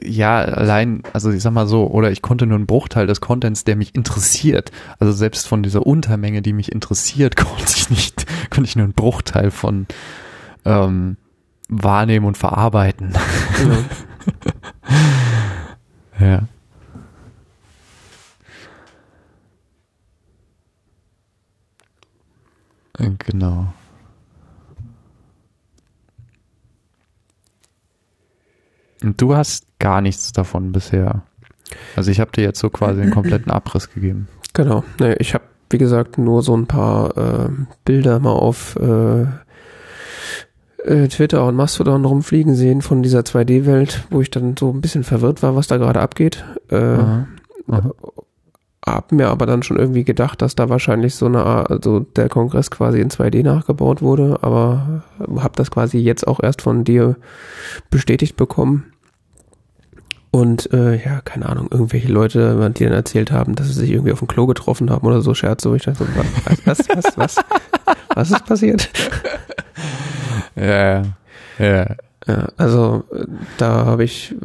ja, allein, also ich sag mal so, oder ich konnte nur einen Bruchteil des Contents, der mich interessiert. Also selbst von dieser Untermenge, die mich interessiert, konnte ich nicht, konnte ich nur einen Bruchteil von ähm, wahrnehmen und verarbeiten. Ja. ja. Genau. Und du hast gar nichts davon bisher Also ich habe dir jetzt so quasi einen kompletten Abriss gegeben. Genau. Nee, ich habe, wie gesagt, nur so ein paar äh, Bilder mal auf äh, äh, Twitter und Mastodon rumfliegen sehen von dieser 2D-Welt, wo ich dann so ein bisschen verwirrt war, was da gerade abgeht. Äh, Aha. Aha. Hab mir aber dann schon irgendwie gedacht, dass da wahrscheinlich so eine Art, also der Kongress quasi in 2D nachgebaut wurde, aber habe das quasi jetzt auch erst von dir bestätigt bekommen. Und äh, ja, keine Ahnung, irgendwelche Leute, die dann erzählt haben, dass sie sich irgendwie auf dem Klo getroffen haben oder so Scherze, wo ich dachte, was, was, was, was, was ist passiert? Ja, ja. Ja, also da habe ich,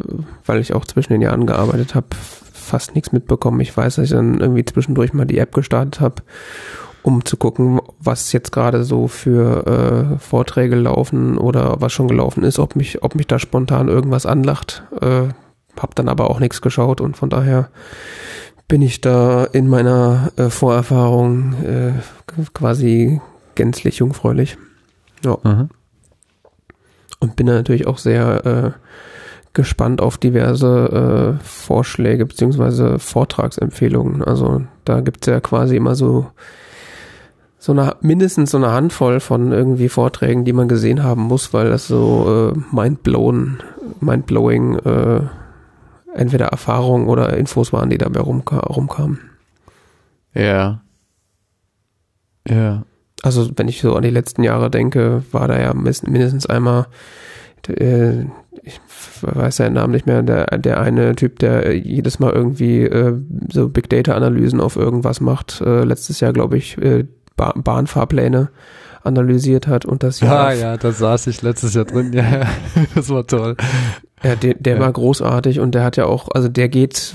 weil ich auch zwischen den Jahren gearbeitet habe, fast nichts mitbekommen. Ich weiß, dass ich dann irgendwie zwischendurch mal die App gestartet habe, um zu gucken, was jetzt gerade so für äh, Vorträge laufen oder was schon gelaufen ist, ob mich, ob mich da spontan irgendwas anlacht. Äh, hab dann aber auch nichts geschaut und von daher bin ich da in meiner äh, Vorerfahrung äh, quasi gänzlich jungfräulich. Ja. Mhm. Und bin da natürlich auch sehr äh, gespannt auf diverse äh, Vorschläge beziehungsweise Vortragsempfehlungen. Also da gibt's ja quasi immer so so eine mindestens so eine Handvoll von irgendwie Vorträgen, die man gesehen haben muss, weil das so äh, mindblown, mindblowing äh, entweder Erfahrungen oder Infos waren, die dabei rumka rumkamen. Ja. Ja. Also wenn ich so an die letzten Jahre denke, war da ja mindestens einmal, äh, ich weiß seinen Namen nicht mehr, der, der eine Typ, der jedes Mal irgendwie äh, so Big Data Analysen auf irgendwas macht. Äh, letztes Jahr, glaube ich, äh, ba Bahnfahrpläne analysiert hat und das ja. Ah ja, da saß ich letztes Jahr drin, ja, das war toll. Ja, der, der ja. war großartig und der hat ja auch, also der geht,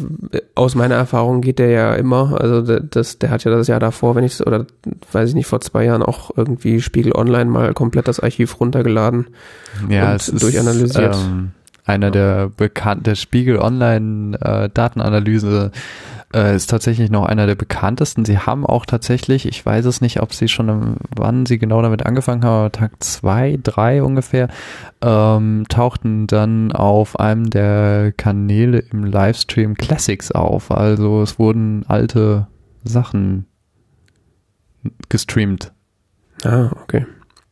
aus meiner Erfahrung geht der ja immer, also das, der hat ja das Jahr davor, wenn ich oder weiß ich nicht, vor zwei Jahren auch irgendwie Spiegel Online mal komplett das Archiv runtergeladen ja, und durchanalysiert. Ähm, einer der bekannten, der Spiegel Online äh, Datenanalyse äh, ist tatsächlich noch einer der bekanntesten. Sie haben auch tatsächlich, ich weiß es nicht, ob sie schon, wann sie genau damit angefangen haben, aber Tag zwei, drei ungefähr, ähm, tauchten dann auf einem der Kanäle im Livestream Classics auf. Also es wurden alte Sachen gestreamt. Ah, okay.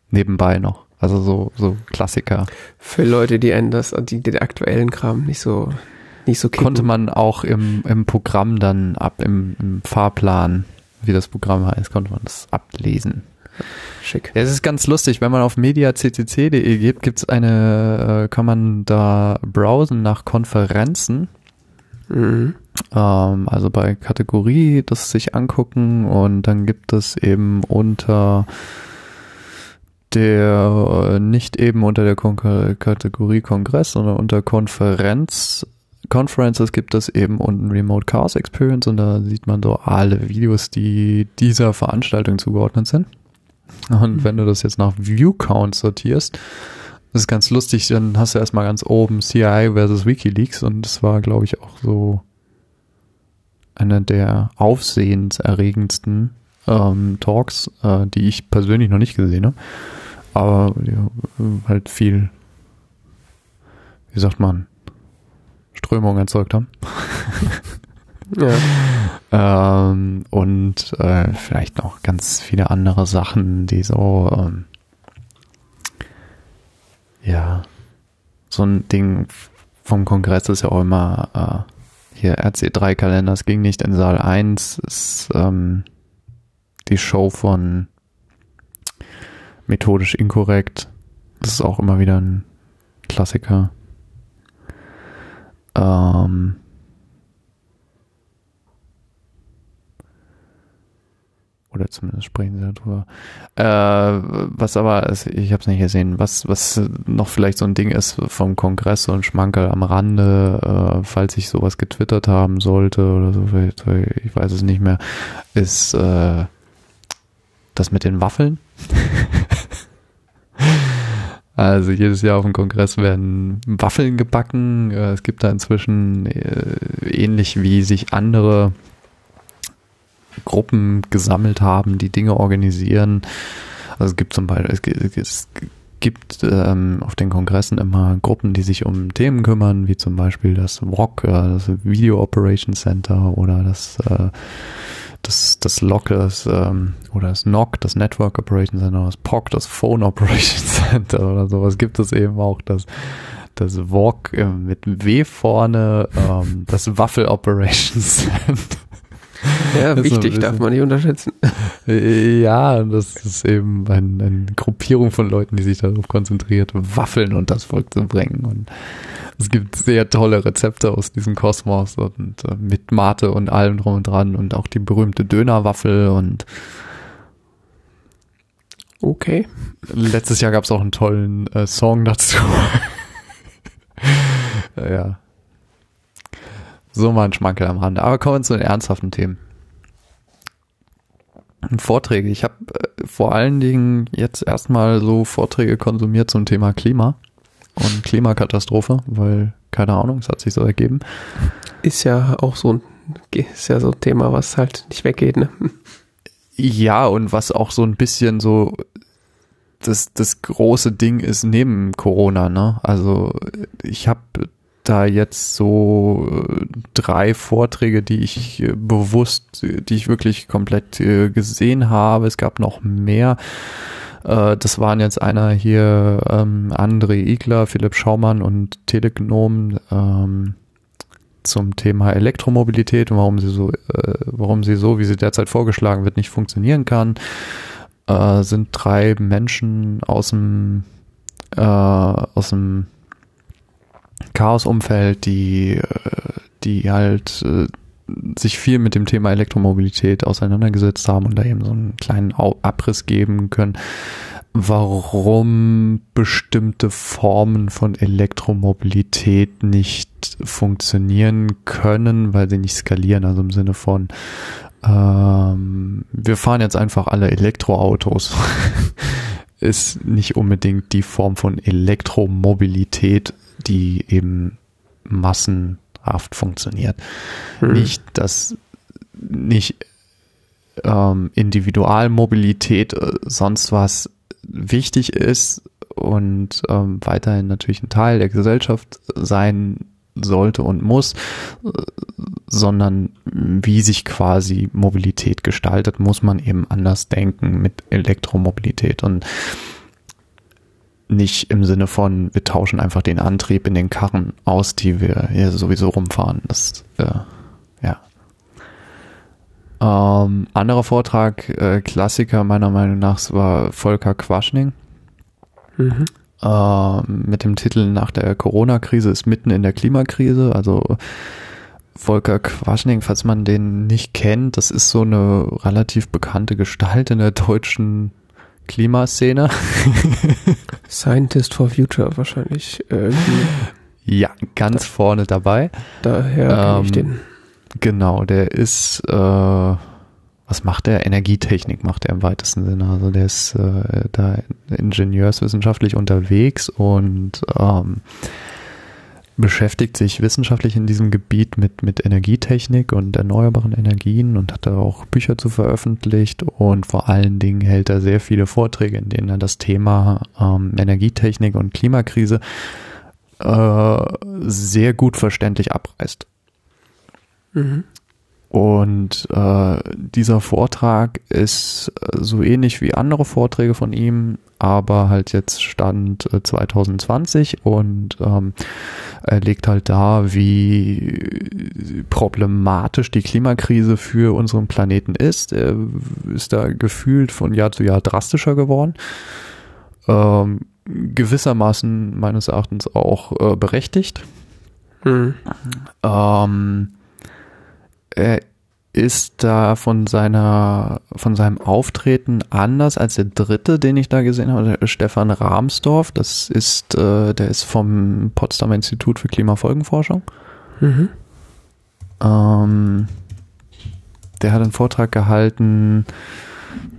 Nebenbei noch. Also so, so Klassiker. Für Leute, die einen das, die den aktuellen Kram nicht so nicht so kicken. Konnte man auch im, im Programm dann ab, im, im Fahrplan, wie das Programm heißt, konnte man das ablesen. Schick. Ja, es ist ganz lustig, wenn man auf mediaccc.de geht, gibt's eine, äh, kann man da browsen nach Konferenzen. Mhm. Ähm, also bei Kategorie das sich angucken und dann gibt es eben unter der, äh, nicht eben unter der Kon Kategorie Kongress, sondern unter Konferenz Conferences gibt es eben unten Remote Chaos Experience und da sieht man so alle Videos, die dieser Veranstaltung zugeordnet sind. Und mhm. wenn du das jetzt nach View Count sortierst, das ist ganz lustig, dann hast du erstmal ganz oben CI versus Wikileaks und das war, glaube ich, auch so einer der aufsehenserregendsten ähm, Talks, äh, die ich persönlich noch nicht gesehen habe. Aber ja, halt viel, wie sagt man, Strömung erzeugt haben. ja. ähm, und äh, vielleicht noch ganz viele andere Sachen, die so, ähm, ja, so ein Ding vom Kongress ist ja auch immer äh, hier RC3-Kalender, es ging nicht in Saal 1, ist ähm, die Show von methodisch inkorrekt. Das ist auch immer wieder ein Klassiker. Ähm, oder zumindest sprechen sie darüber. Äh, was aber, ich habe es nicht gesehen, was, was noch vielleicht so ein Ding ist vom Kongress, so ein Schmankerl am Rande, äh, falls ich sowas getwittert haben sollte oder so, ich weiß es nicht mehr, ist äh, das mit den Waffeln. Also jedes Jahr auf dem Kongress werden Waffeln gebacken. Äh, es gibt da inzwischen äh, ähnlich wie sich andere Gruppen gesammelt haben, die Dinge organisieren. Also es gibt zum Beispiel, es gibt ähm, auf den Kongressen immer Gruppen, die sich um Themen kümmern, wie zum Beispiel das VOC, äh, das Video Operations Center oder das äh, das, das LOC, das, ähm, oder das NOC, das Network Operations Center, das POC, das Phone Operations Center oder sowas gibt es eben auch, das, das VOC äh, mit W vorne, ähm, das Waffel Operations Center. Ja, wichtig, darf man nicht unterschätzen. Ja, das ist eben ein, eine Gruppierung von Leuten, die sich darauf konzentriert, Waffeln und das Volk zu bringen. Und es gibt sehr tolle Rezepte aus diesem Kosmos und äh, mit Mate und allem drum und dran und auch die berühmte Dönerwaffel und Okay. Letztes Jahr gab es auch einen tollen äh, Song dazu. ja. So mal ein Schmankel am Rande. Aber kommen wir zu den ernsthaften Themen. Vorträge. Ich habe äh, vor allen Dingen jetzt erstmal so Vorträge konsumiert zum Thema Klima und Klimakatastrophe, weil, keine Ahnung, es hat sich so ergeben. Ist ja auch so ein, ist ja so ein Thema, was halt nicht weggeht, ne? Ja, und was auch so ein bisschen so das, das große Ding ist neben Corona, ne? Also ich habe da jetzt so äh, drei Vorträge, die ich äh, bewusst, die ich wirklich komplett äh, gesehen habe. Es gab noch mehr. Das waren jetzt einer hier, ähm, André Igler, Philipp Schaumann und Telegnom ähm, zum Thema Elektromobilität und warum sie so, warum sie so, wie sie derzeit vorgeschlagen wird, nicht funktionieren kann. Sind drei Menschen aus dem aus dem Chaos-Umfeld, die, äh, die halt äh, sich viel mit dem Thema Elektromobilität auseinandergesetzt haben und da eben so einen kleinen Abriss geben können, warum bestimmte Formen von Elektromobilität nicht funktionieren können, weil sie nicht skalieren, also im Sinne von ähm, wir fahren jetzt einfach alle Elektroautos. ist nicht unbedingt die Form von Elektromobilität, die eben massenhaft funktioniert. Mhm. Nicht, dass nicht ähm, Individualmobilität, äh, sonst was wichtig ist und ähm, weiterhin natürlich ein Teil der Gesellschaft sein sollte und muss, äh, sondern wie sich quasi Mobilität gestaltet, muss man eben anders denken mit Elektromobilität. Und nicht im Sinne von, wir tauschen einfach den Antrieb in den Karren aus, die wir hier sowieso rumfahren. Das, äh, ja. Ähm, anderer Vortrag, äh, Klassiker meiner Meinung nach, war Volker Quaschning. Mhm. Äh, mit dem Titel Nach der Corona-Krise ist mitten in der Klimakrise. Also Volker Quaschning, falls man den nicht kennt, das ist so eine relativ bekannte Gestalt in der deutschen Klimaszene. Scientist for Future wahrscheinlich irgendwie. Ja, ganz da, vorne dabei. Daher ähm, ich den. Genau, der ist, äh, was macht der? Energietechnik macht er im weitesten Sinne. Also der ist äh, da ingenieurswissenschaftlich unterwegs und ähm, beschäftigt sich wissenschaftlich in diesem Gebiet mit, mit Energietechnik und erneuerbaren Energien und hat da auch Bücher zu veröffentlicht und vor allen Dingen hält er sehr viele Vorträge, in denen er das Thema ähm, Energietechnik und Klimakrise äh, sehr gut verständlich abreißt. Mhm. Und äh, dieser Vortrag ist äh, so ähnlich wie andere Vorträge von ihm, aber halt jetzt Stand äh, 2020 und ähm, er legt halt da, wie problematisch die Klimakrise für unseren Planeten ist. Er ist da gefühlt von Jahr zu Jahr drastischer geworden. Ähm, gewissermaßen meines Erachtens auch äh, berechtigt. Mhm. Ähm, er ist da von seiner, von seinem Auftreten anders als der dritte, den ich da gesehen habe, Stefan Rahmsdorf. Das ist, äh, der ist vom Potsdamer Institut für Klimafolgenforschung. Mhm. Ähm, der hat einen Vortrag gehalten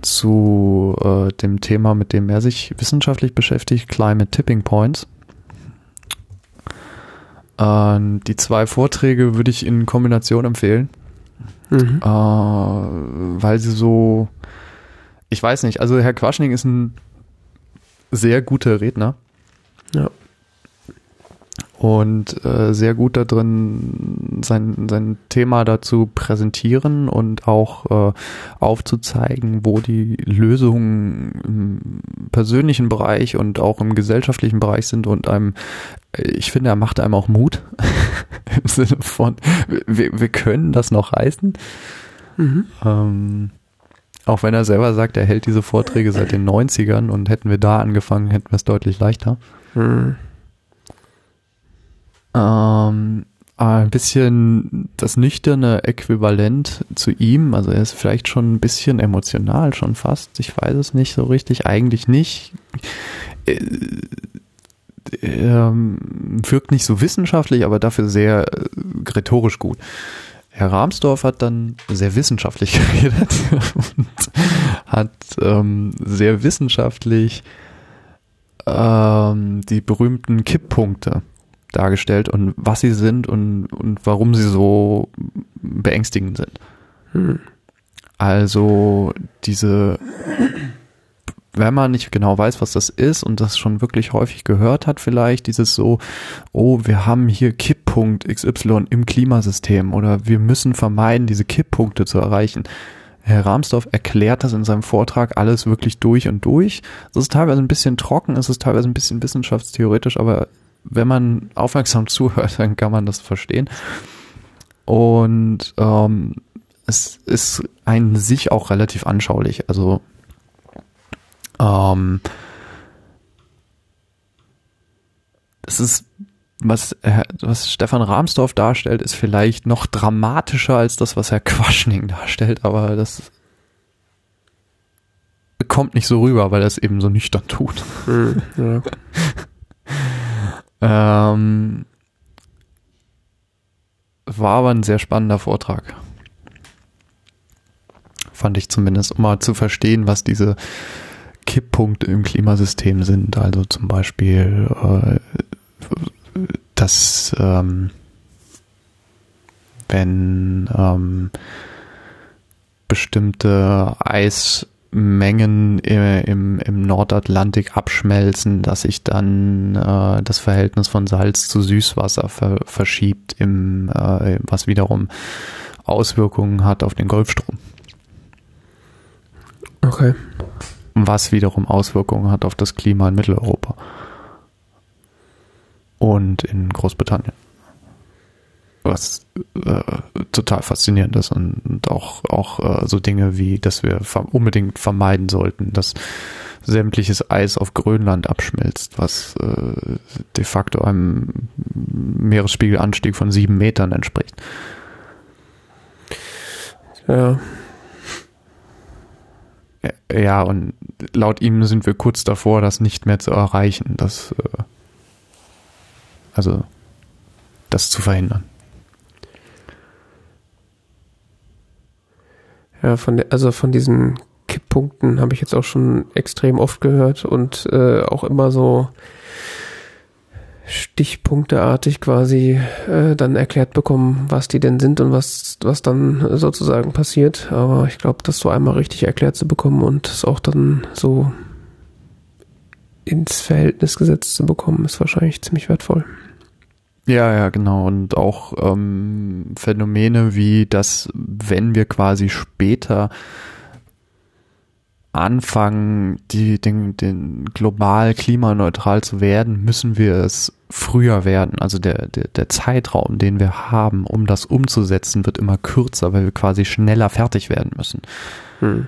zu äh, dem Thema, mit dem er sich wissenschaftlich beschäftigt, Climate Tipping Points. Äh, die zwei Vorträge würde ich in Kombination empfehlen mhm. äh, weil sie so, ich weiß nicht, also Herr Quaschning ist ein sehr guter Redner. Ja. Und äh, sehr gut da drin, sein, sein Thema dazu präsentieren und auch äh, aufzuzeigen, wo die Lösungen im persönlichen Bereich und auch im gesellschaftlichen Bereich sind und einem, ich finde, er macht einem auch Mut im Sinne von, wir, wir können das noch reißen. Mhm. Ähm, auch wenn er selber sagt, er hält diese Vorträge seit den 90ern und hätten wir da angefangen, hätten wir es deutlich leichter. Mhm. Ähm, ein bisschen das nüchterne Äquivalent zu ihm, also er ist vielleicht schon ein bisschen emotional, schon fast, ich weiß es nicht so richtig, eigentlich nicht. Äh, ähm, wirkt nicht so wissenschaftlich, aber dafür sehr äh, rhetorisch gut. Herr Rahmsdorf hat dann sehr wissenschaftlich geredet und hat ähm, sehr wissenschaftlich ähm, die berühmten Kipppunkte dargestellt und was sie sind und, und warum sie so beängstigend sind. Hm. Also diese, wenn man nicht genau weiß, was das ist und das schon wirklich häufig gehört hat, vielleicht dieses so, oh, wir haben hier Kipppunkt XY im Klimasystem oder wir müssen vermeiden, diese Kipppunkte zu erreichen. Herr Rahmsdorf erklärt das in seinem Vortrag alles wirklich durch und durch. Es ist teilweise ein bisschen trocken, es ist teilweise ein bisschen wissenschaftstheoretisch, aber wenn man aufmerksam zuhört, dann kann man das verstehen. Und ähm, es ist ein sich auch relativ anschaulich. Also ähm, es ist was, was Stefan Rahmsdorf darstellt, ist vielleicht noch dramatischer als das, was Herr Quaschning darstellt, aber das kommt nicht so rüber, weil er es eben so nüchtern tut. Hm, ja. ähm, war aber ein sehr spannender Vortrag. Fand ich zumindest, um mal zu verstehen, was diese Kipppunkte im Klimasystem sind. Also zum Beispiel äh, dass ähm, wenn ähm, bestimmte Eismengen im, im Nordatlantik abschmelzen, dass sich dann äh, das Verhältnis von Salz zu Süßwasser ver verschiebt, im, äh, was wiederum Auswirkungen hat auf den Golfstrom. Okay. Was wiederum Auswirkungen hat auf das Klima in Mitteleuropa und in Großbritannien. Was äh, total faszinierend ist und, und auch, auch äh, so Dinge wie, dass wir unbedingt vermeiden sollten, dass sämtliches Eis auf Grönland abschmilzt, was äh, de facto einem Meeresspiegelanstieg von sieben Metern entspricht. Ja. Ja, und laut ihm sind wir kurz davor, das nicht mehr zu erreichen. Das äh, also das zu verhindern. Ja, von der, also von diesen Kipppunkten habe ich jetzt auch schon extrem oft gehört und äh, auch immer so stichpunkteartig quasi äh, dann erklärt bekommen, was die denn sind und was, was dann sozusagen passiert. Aber ich glaube, das so einmal richtig erklärt zu bekommen und es auch dann so ins Verhältnis gesetzt zu bekommen, ist wahrscheinlich ziemlich wertvoll. Ja, ja, genau. Und auch ähm, Phänomene wie das, wenn wir quasi später anfangen, die, den, den global klimaneutral zu werden, müssen wir es früher werden. Also der, der, der Zeitraum, den wir haben, um das umzusetzen, wird immer kürzer, weil wir quasi schneller fertig werden müssen. Hm.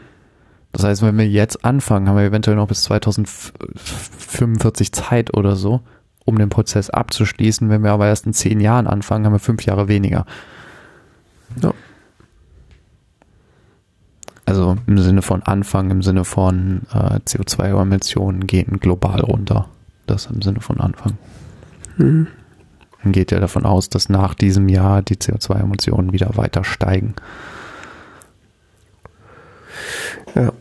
Das heißt, wenn wir jetzt anfangen, haben wir eventuell noch bis 2045 Zeit oder so, um den Prozess abzuschließen. Wenn wir aber erst in zehn Jahren anfangen, haben wir fünf Jahre weniger. Ja. Also im Sinne von Anfang, im Sinne von äh, CO2-Emissionen gehen global runter. Das im Sinne von Anfang. Mhm. Man geht ja davon aus, dass nach diesem Jahr die CO2-Emissionen wieder weiter steigen. Ja.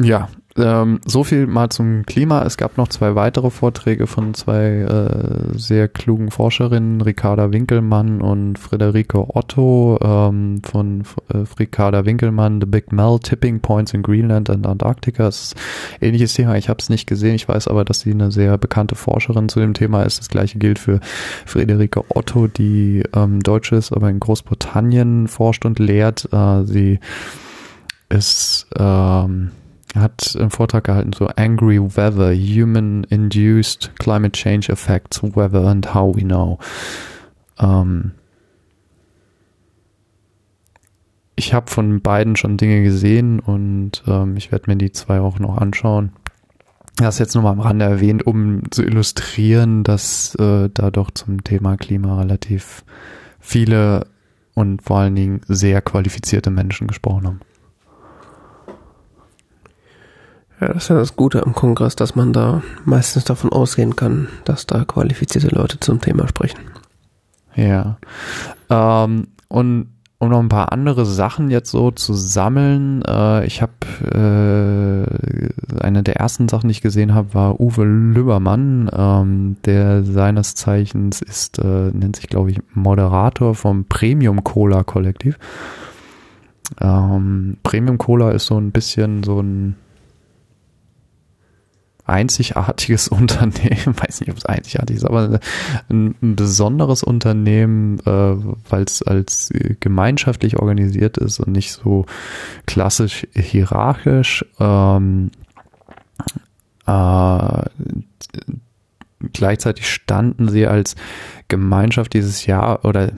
Ja, ähm, so viel mal zum Klima. Es gab noch zwei weitere Vorträge von zwei äh, sehr klugen Forscherinnen, Ricarda Winkelmann und Friederike Otto ähm, von äh, Ricarda Winkelmann, The Big Mel, Tipping Points in Greenland and Antarctica. Das ist ein ähnliches Thema. Ich habe es nicht gesehen. Ich weiß aber, dass sie eine sehr bekannte Forscherin zu dem Thema ist. Das gleiche gilt für Friederike Otto, die ähm, Deutsche ist, aber in Großbritannien forscht und lehrt. Äh, sie ist ähm, hat einen Vortrag gehalten so Angry Weather, Human Induced Climate Change Effects, Weather and How We Know. Ähm ich habe von beiden schon Dinge gesehen und ähm, ich werde mir die zwei auch noch anschauen. Das jetzt nochmal am Rande erwähnt, um zu illustrieren, dass äh, da doch zum Thema Klima relativ viele und vor allen Dingen sehr qualifizierte Menschen gesprochen haben. Ja, das ist ja das Gute am Kongress, dass man da meistens davon ausgehen kann, dass da qualifizierte Leute zum Thema sprechen. Ja. Ähm, und um noch ein paar andere Sachen jetzt so zu sammeln, äh, ich habe äh, eine der ersten Sachen, die ich gesehen habe, war Uwe Lübbermann, ähm, der seines Zeichens ist, äh, nennt sich glaube ich Moderator vom Premium Cola Kollektiv. Ähm, Premium Cola ist so ein bisschen so ein einzigartiges Unternehmen, weiß nicht, ob es einzigartig ist, aber ein, ein besonderes Unternehmen, äh, weil es als gemeinschaftlich organisiert ist und nicht so klassisch hierarchisch. Ähm, äh, gleichzeitig standen sie als Gemeinschaft dieses Jahr oder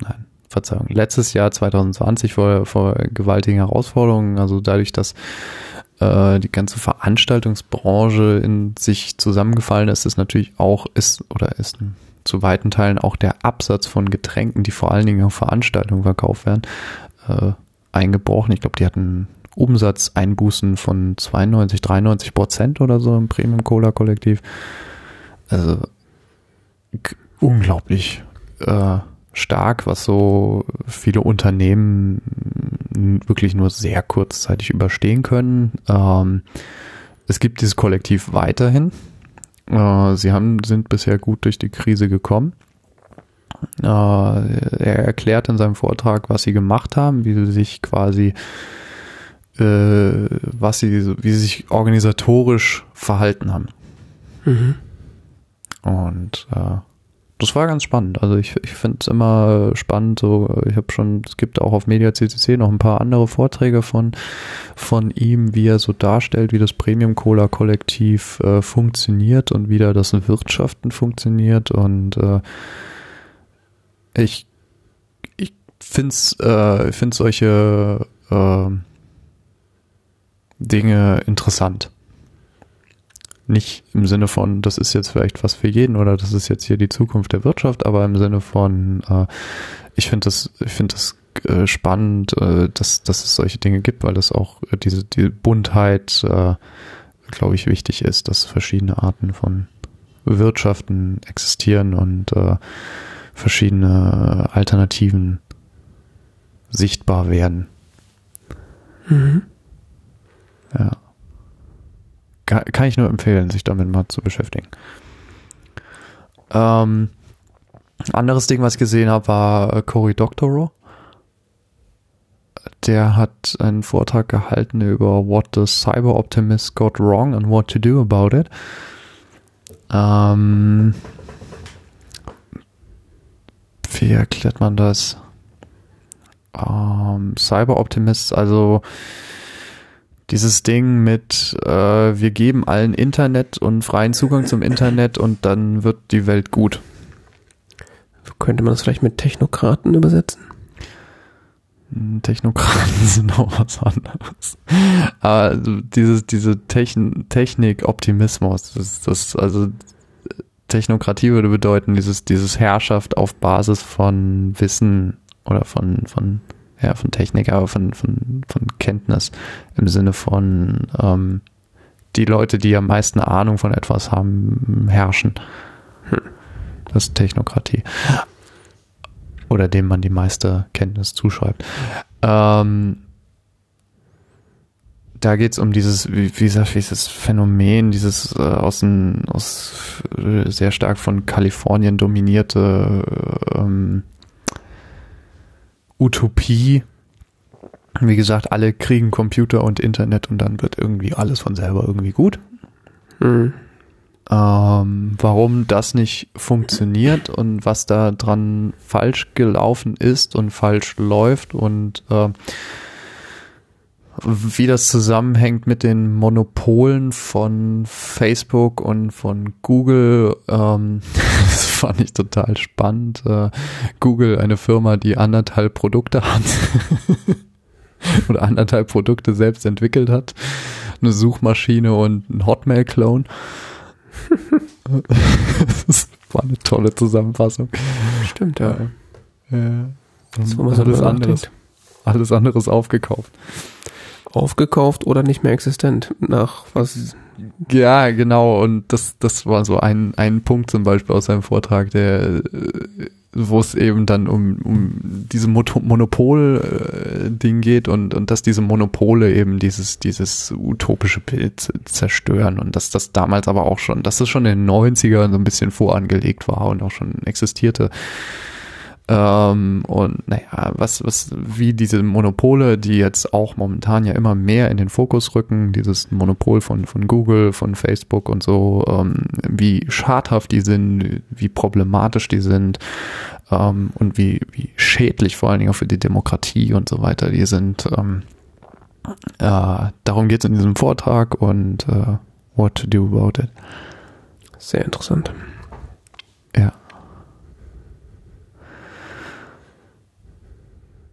nein, Verzeihung, letztes Jahr 2020 vor, vor gewaltigen Herausforderungen, also dadurch, dass äh, die ganze Veranstaltungsbranche in sich zusammengefallen ist, ist natürlich auch, ist oder ist zu weiten Teilen auch der Absatz von Getränken, die vor allen Dingen auf Veranstaltungen verkauft werden, äh, eingebrochen. Ich glaube, die hatten Umsatzeinbußen von 92, 93 Prozent oder so im Premium Cola Kollektiv. Also unglaublich äh, stark, was so viele Unternehmen wirklich nur sehr kurzzeitig überstehen können. Ähm, es gibt dieses Kollektiv weiterhin. Äh, sie haben, sind bisher gut durch die Krise gekommen. Äh, er erklärt in seinem Vortrag, was sie gemacht haben, wie sie sich quasi, äh, was sie, wie sie sich organisatorisch verhalten haben. Mhm. Und äh, das war ganz spannend. Also ich, ich finde es immer spannend. So, ich habe schon, es gibt auch auf Media CCC noch ein paar andere Vorträge von von ihm, wie er so darstellt, wie das Premium Cola Kollektiv äh, funktioniert und wie da das Wirtschaften funktioniert. Und äh, ich ich finde äh, finde solche äh, Dinge interessant. Nicht im Sinne von, das ist jetzt vielleicht was für jeden oder das ist jetzt hier die Zukunft der Wirtschaft, aber im Sinne von, äh, ich finde das, ich finde das äh, spannend, äh, dass, dass es solche Dinge gibt, weil das auch äh, diese die Buntheit, glaube ich, wichtig ist, dass verschiedene Arten von Wirtschaften existieren und verschiedene Alternativen sichtbar werden. Mhm. Ja kann ich nur empfehlen, sich damit mal zu beschäftigen. Ähm, anderes Ding, was ich gesehen habe, war äh, Cory Doctorow. Der hat einen Vortrag gehalten über What the Cyber Optimist got wrong and what to do about it. Ähm, wie erklärt man das? Ähm, Cyber Optimist, also dieses Ding mit, äh, wir geben allen Internet und freien Zugang zum Internet und dann wird die Welt gut. Könnte man das vielleicht mit Technokraten übersetzen? Hm, Technokraten sind auch was anderes. Aber dieses, diese Techn Technik-Optimismus, das, das, also Technokratie würde bedeuten, dieses, dieses Herrschaft auf Basis von Wissen oder von, von ja, von Technik, aber von, von, von Kenntnis im Sinne von ähm, die Leute, die am meisten Ahnung von etwas haben, herrschen. Hm. Das ist Technokratie. Oder dem man die meiste Kenntnis zuschreibt. Ähm, da geht's um dieses, wie, wie gesagt, dieses Phänomen, dieses äh, aus, ein, aus äh, sehr stark von Kalifornien dominierte ähm, Utopie. Wie gesagt, alle kriegen Computer und Internet und dann wird irgendwie alles von selber irgendwie gut. Hm. Ähm, warum das nicht funktioniert und was da dran falsch gelaufen ist und falsch läuft und äh, wie das zusammenhängt mit den Monopolen von Facebook und von Google, ähm, das fand ich total spannend. Äh, Google, eine Firma, die anderthalb Produkte hat oder anderthalb Produkte selbst entwickelt hat, eine Suchmaschine und ein Hotmail-Clone. das war eine tolle Zusammenfassung. Stimmt, ja. Ja. Das, wo man so alles anderes, alles anderes aufgekauft. Aufgekauft oder nicht mehr existent. Nach was? Ja, genau. Und das, das war so ein, ein Punkt zum Beispiel aus seinem Vortrag, der, äh, wo es eben dann um, um diese Monopol-Ding geht und, und dass diese Monopole eben dieses, dieses utopische Bild zerstören und dass das damals aber auch schon, dass das schon in den 90ern so ein bisschen vorangelegt war und auch schon existierte. Ähm, und naja, was, was, wie diese Monopole, die jetzt auch momentan ja immer mehr in den Fokus rücken, dieses Monopol von, von Google, von Facebook und so, ähm, wie schadhaft die sind, wie problematisch die sind ähm, und wie, wie schädlich vor allen Dingen auch für die Demokratie und so weiter die sind. Ähm, äh, darum geht es in diesem Vortrag und äh, what to do about it. Sehr interessant.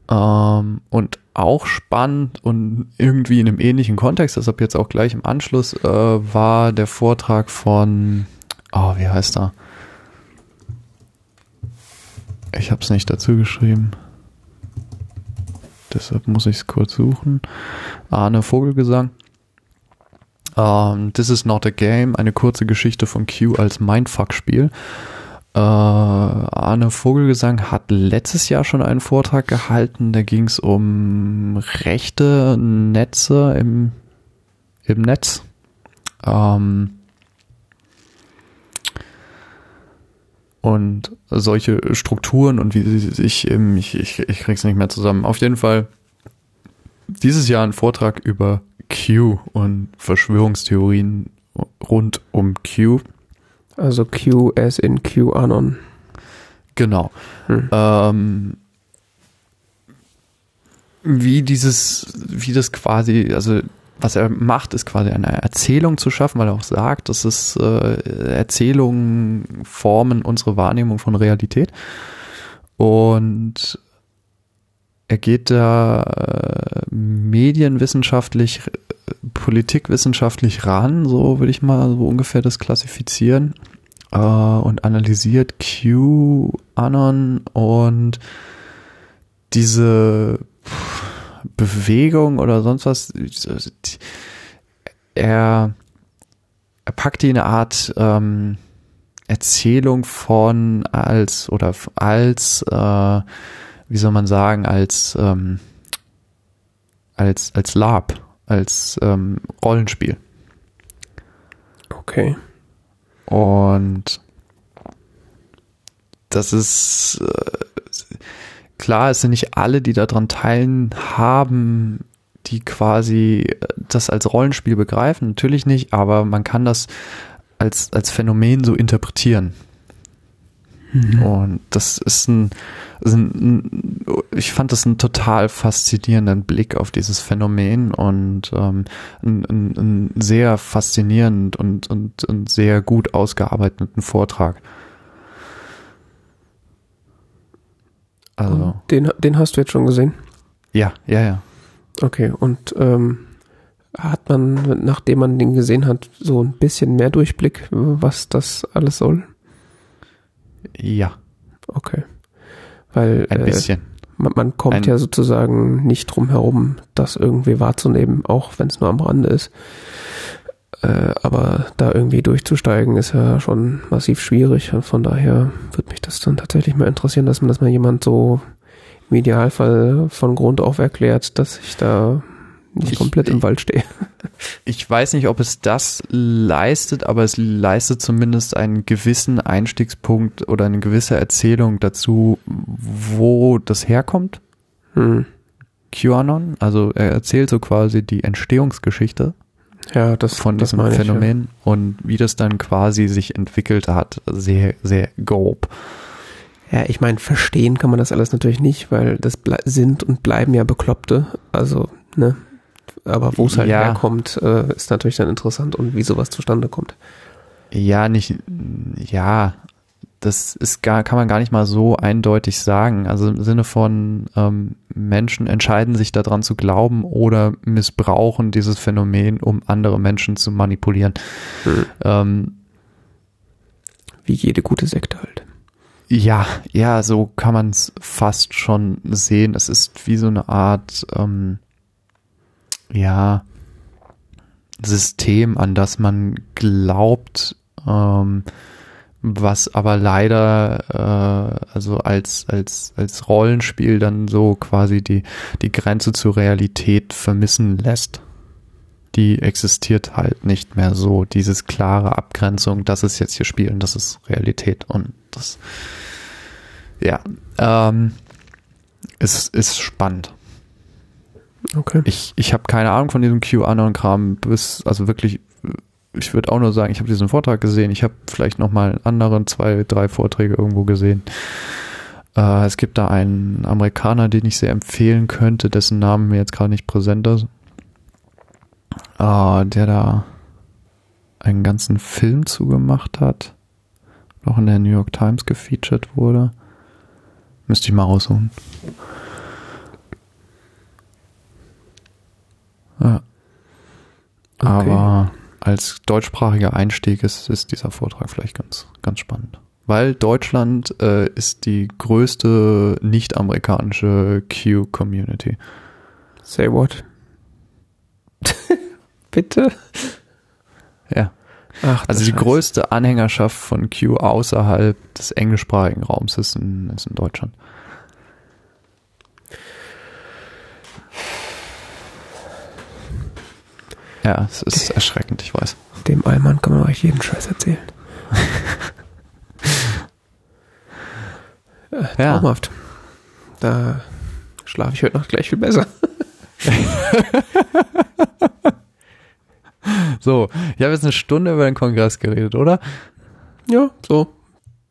Ähm, und auch spannend und irgendwie in einem ähnlichen Kontext, deshalb jetzt auch gleich im Anschluss, äh, war der Vortrag von, oh, wie heißt er? Ich habe es nicht dazu geschrieben. Deshalb muss ich es kurz suchen. Arne Vogelgesang. Ähm, This is not a game, eine kurze Geschichte von Q als Mindfuck-Spiel. Äh, Arne Vogelgesang hat letztes Jahr schon einen Vortrag gehalten, da ging es um rechte Netze im, im Netz. Ähm, und solche Strukturen und wie sie sich eben, ich, ich, ich krieg's nicht mehr zusammen. Auf jeden Fall dieses Jahr ein Vortrag über Q und Verschwörungstheorien rund um Q. Also Q as in QAnon. Genau. Hm. Ähm, wie dieses, wie das quasi, also was er macht, ist quasi eine Erzählung zu schaffen, weil er auch sagt, dass es äh, Erzählungen formen unsere Wahrnehmung von Realität. Und er geht da äh, medienwissenschaftlich, äh, politikwissenschaftlich ran, so würde ich mal so ungefähr das klassifizieren, äh, und analysiert QAnon und diese Bewegung oder sonst was. Er, er packt die in eine Art ähm, Erzählung von als oder als äh, wie soll man sagen, als, ähm, als, als Lab, als ähm, Rollenspiel. Okay. Und das ist äh, klar, es sind nicht alle, die daran teilhaben, die quasi das als Rollenspiel begreifen, natürlich nicht, aber man kann das als, als Phänomen so interpretieren. Und das ist ein, ist ein, ich fand das einen total faszinierenden Blick auf dieses Phänomen und ähm, ein, ein, ein sehr faszinierend und, und, und sehr gut ausgearbeiteten Vortrag. Also, Den, den hast du jetzt schon gesehen? ja, ja, ja. Okay, und ähm, hat man, nachdem man den gesehen hat, so ein bisschen mehr Durchblick, was das alles soll? Ja, Okay. Weil ein äh, bisschen. man, man kommt Ein- ja sozusagen nicht drum herum, das irgendwie wahrzunehmen, auch wenn es nur am Rande ist. Äh, aber da irgendwie durchzusteigen ist ja schon massiv schwierig. Und von daher würde mich das dann tatsächlich mal interessieren, dass man das mal jemand so im Idealfall von Grund auf erklärt, dass ich da nicht komplett im Wald stehe. Ich weiß nicht, ob es das leistet, aber es leistet zumindest einen gewissen Einstiegspunkt oder eine gewisse Erzählung dazu, wo das herkommt. Hm. QAnon, also er erzählt so quasi die Entstehungsgeschichte Ja, das von das diesem meine ich, Phänomen und wie das dann quasi sich entwickelt hat. Sehr, sehr grob. Ja, ja ich meine, verstehen kann man das alles natürlich nicht, weil das sind und bleiben ja Bekloppte. Also, ne? Aber wo es halt Ja. herkommt, äh, ist natürlich dann interessant und wie sowas zustande kommt. Ja, nicht, ja, das ist gar, kann man gar nicht mal so eindeutig sagen. Also im Sinne von ähm, Menschen entscheiden sich daran zu glauben oder missbrauchen dieses Phänomen, um andere Menschen zu manipulieren. Hm. Ähm, Wie jede gute Sekte halt. ja, ja, so kann man es fast schon sehen. Es ist wie so eine Art, ähm, ja, System, an das man glaubt, ähm, was aber leider äh, also als als als Rollenspiel dann so quasi die die Grenze zur Realität vermissen lässt. Die existiert halt nicht mehr so dieses klare Abgrenzung, das ist jetzt hier Spiel und das ist Realität und das ja ähm, es ist spannend. Okay. Ich, ich habe keine Ahnung von diesem QAnon-Kram bis, also wirklich, ich würde auch nur sagen, ich habe diesen Vortrag gesehen, ich habe vielleicht noch mal anderen zwei, drei Vorträge irgendwo gesehen. Äh, es gibt da einen Amerikaner, den ich sehr empfehlen könnte, dessen Namen mir jetzt gerade nicht präsent ist, äh, der da einen ganzen Film zugemacht hat, auch in der New York Times gefeatured wurde. Müsste ich mal raussuchen. Ja. Aber als deutschsprachiger Einstieg ist, ist dieser Vortrag vielleicht ganz, ganz spannend. Weil Deutschland äh, ist die größte nicht-amerikanische Q-Community. Say what? Bitte? Ja. Ach, Also die Scheiß. größte Anhängerschaft von Q außerhalb des englischsprachigen Raums ist in, ist in Deutschland. Ja, es ist erschreckend, ich weiß. Dem Allmann kann man euch jeden Scheiß erzählen. Ja. Traumhaft. Da schlafe ich heute Nacht gleich viel besser. So, ich habe jetzt eine Stunde über den Kongress geredet, oder? Ja, so.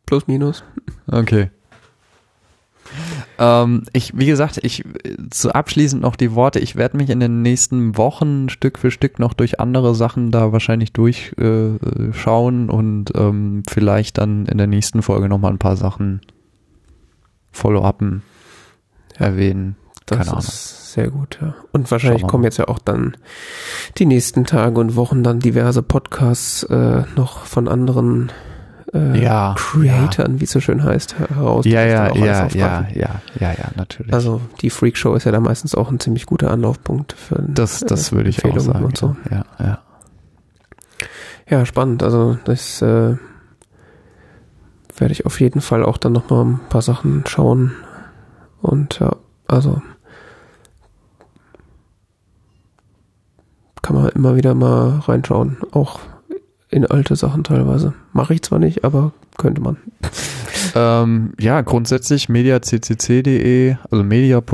Plus, minus. Okay. Ähm, ich, wie gesagt, ich zu abschließend noch die Worte. Ich werde mich in den nächsten Wochen Stück für Stück noch durch andere Sachen da wahrscheinlich durchschauen äh, und ähm, vielleicht dann in der nächsten Folge noch mal ein paar Sachen Follow-upen erwähnen. Das Keine Ahnung. ist sehr gut, ja. Und wahrscheinlich kommen jetzt ja auch dann die nächsten Tage und Wochen dann diverse Podcasts äh, noch von anderen äh, Ja, Creatoren, wie es so schön heißt, heraus. Ja, ja, ja, ja, ja, ja, ja, natürlich. Also die Freakshow ist ja da meistens auch ein ziemlich guter Anlaufpunkt für das, das äh, würde ich auch sagen. und so. Ja, ja. Ja, spannend. Also das äh, werde ich auf jeden Fall auch dann noch mal ein paar Sachen schauen. Und ja, also kann man immer wieder mal reinschauen. Auch in alte Sachen teilweise. Mache ich zwar nicht, aber könnte man. Ähm, ja, grundsätzlich mediaccc.de, also media.ccc.de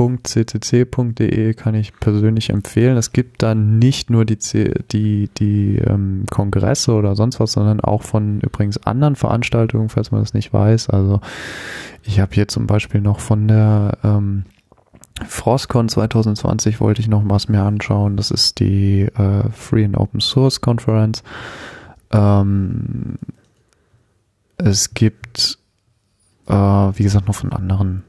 kann ich persönlich empfehlen. Es gibt da nicht nur die, die, die ähm, Kongresse oder sonst was, sondern auch von übrigens anderen Veranstaltungen, falls man das nicht weiß. Also ich habe hier zum Beispiel noch von der ähm, Frostcon 2020 wollte ich noch was mir anschauen. Das ist die äh, Free and Open Source Conference. Ähm, es gibt äh, wie gesagt, noch von anderen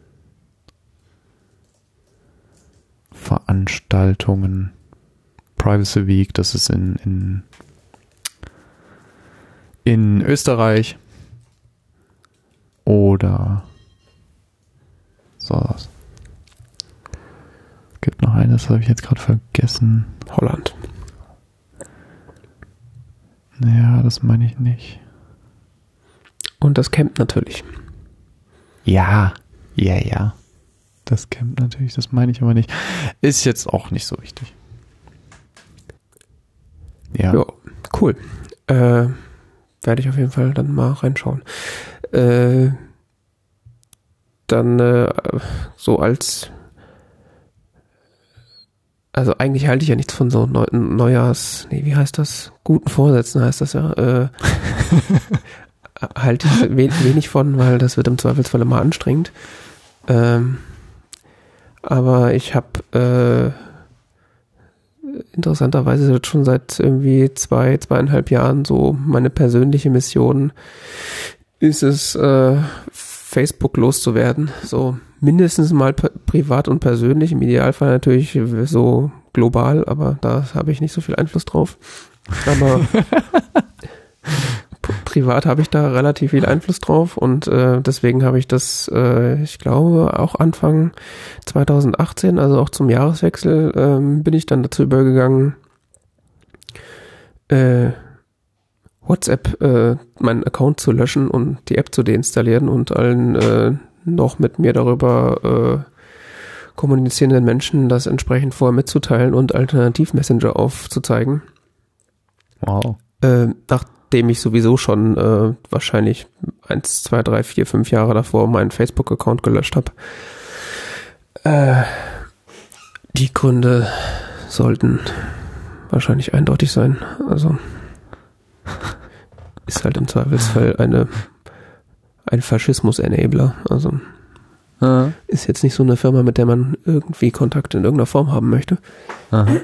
Veranstaltungen. Privacy Week, das ist in, in, in Österreich. Oder so. Es gibt noch eines, das habe ich jetzt gerade vergessen. Holland. Naja, das meine ich nicht. Und das Camp natürlich. Ja, ja, ja. Das Camp natürlich, das meine ich aber nicht. Ist jetzt auch nicht so wichtig. Ja. ja cool. Äh, werde ich auf jeden Fall dann mal reinschauen. Äh, dann äh, so als also eigentlich halte ich ja nichts von so Neu Neujahrs, nee, wie heißt das? Guten Vorsätzen heißt das ja. Äh, halte ich wenig von, weil das wird im Zweifelsfall immer anstrengend. Ähm, aber ich habe äh, interessanterweise jetzt schon seit irgendwie zwei, zweieinhalb Jahren so meine persönliche Mission ist es, äh, Facebook loszuwerden. So mindestens mal privat und persönlich, im Idealfall natürlich so global, aber da habe ich nicht so viel Einfluss drauf. Aber privat habe ich da relativ viel Einfluss drauf und äh, deswegen habe ich das, äh, ich glaube, auch Anfang 2018, also auch zum Jahreswechsel, äh, bin ich dann dazu übergegangen, äh, WhatsApp äh, meinen Account zu löschen und die App zu deinstallieren und allen äh, noch mit mir darüber äh, kommunizierenden Menschen das entsprechend vorher mitzuteilen und Alternativ-Messenger aufzuzeigen. Wow. Äh, nachdem ich sowieso schon äh, wahrscheinlich eins, zwei, drei, vier, fünf Jahre davor meinen Facebook-Account gelöscht habe. Äh, die Gründe sollten wahrscheinlich eindeutig sein. Also ist halt im Zweifelsfall eine ein Faschismus-Enabler. Also Aha. ist jetzt nicht so eine Firma, mit der man irgendwie Kontakt in irgendeiner Form haben möchte. Aha.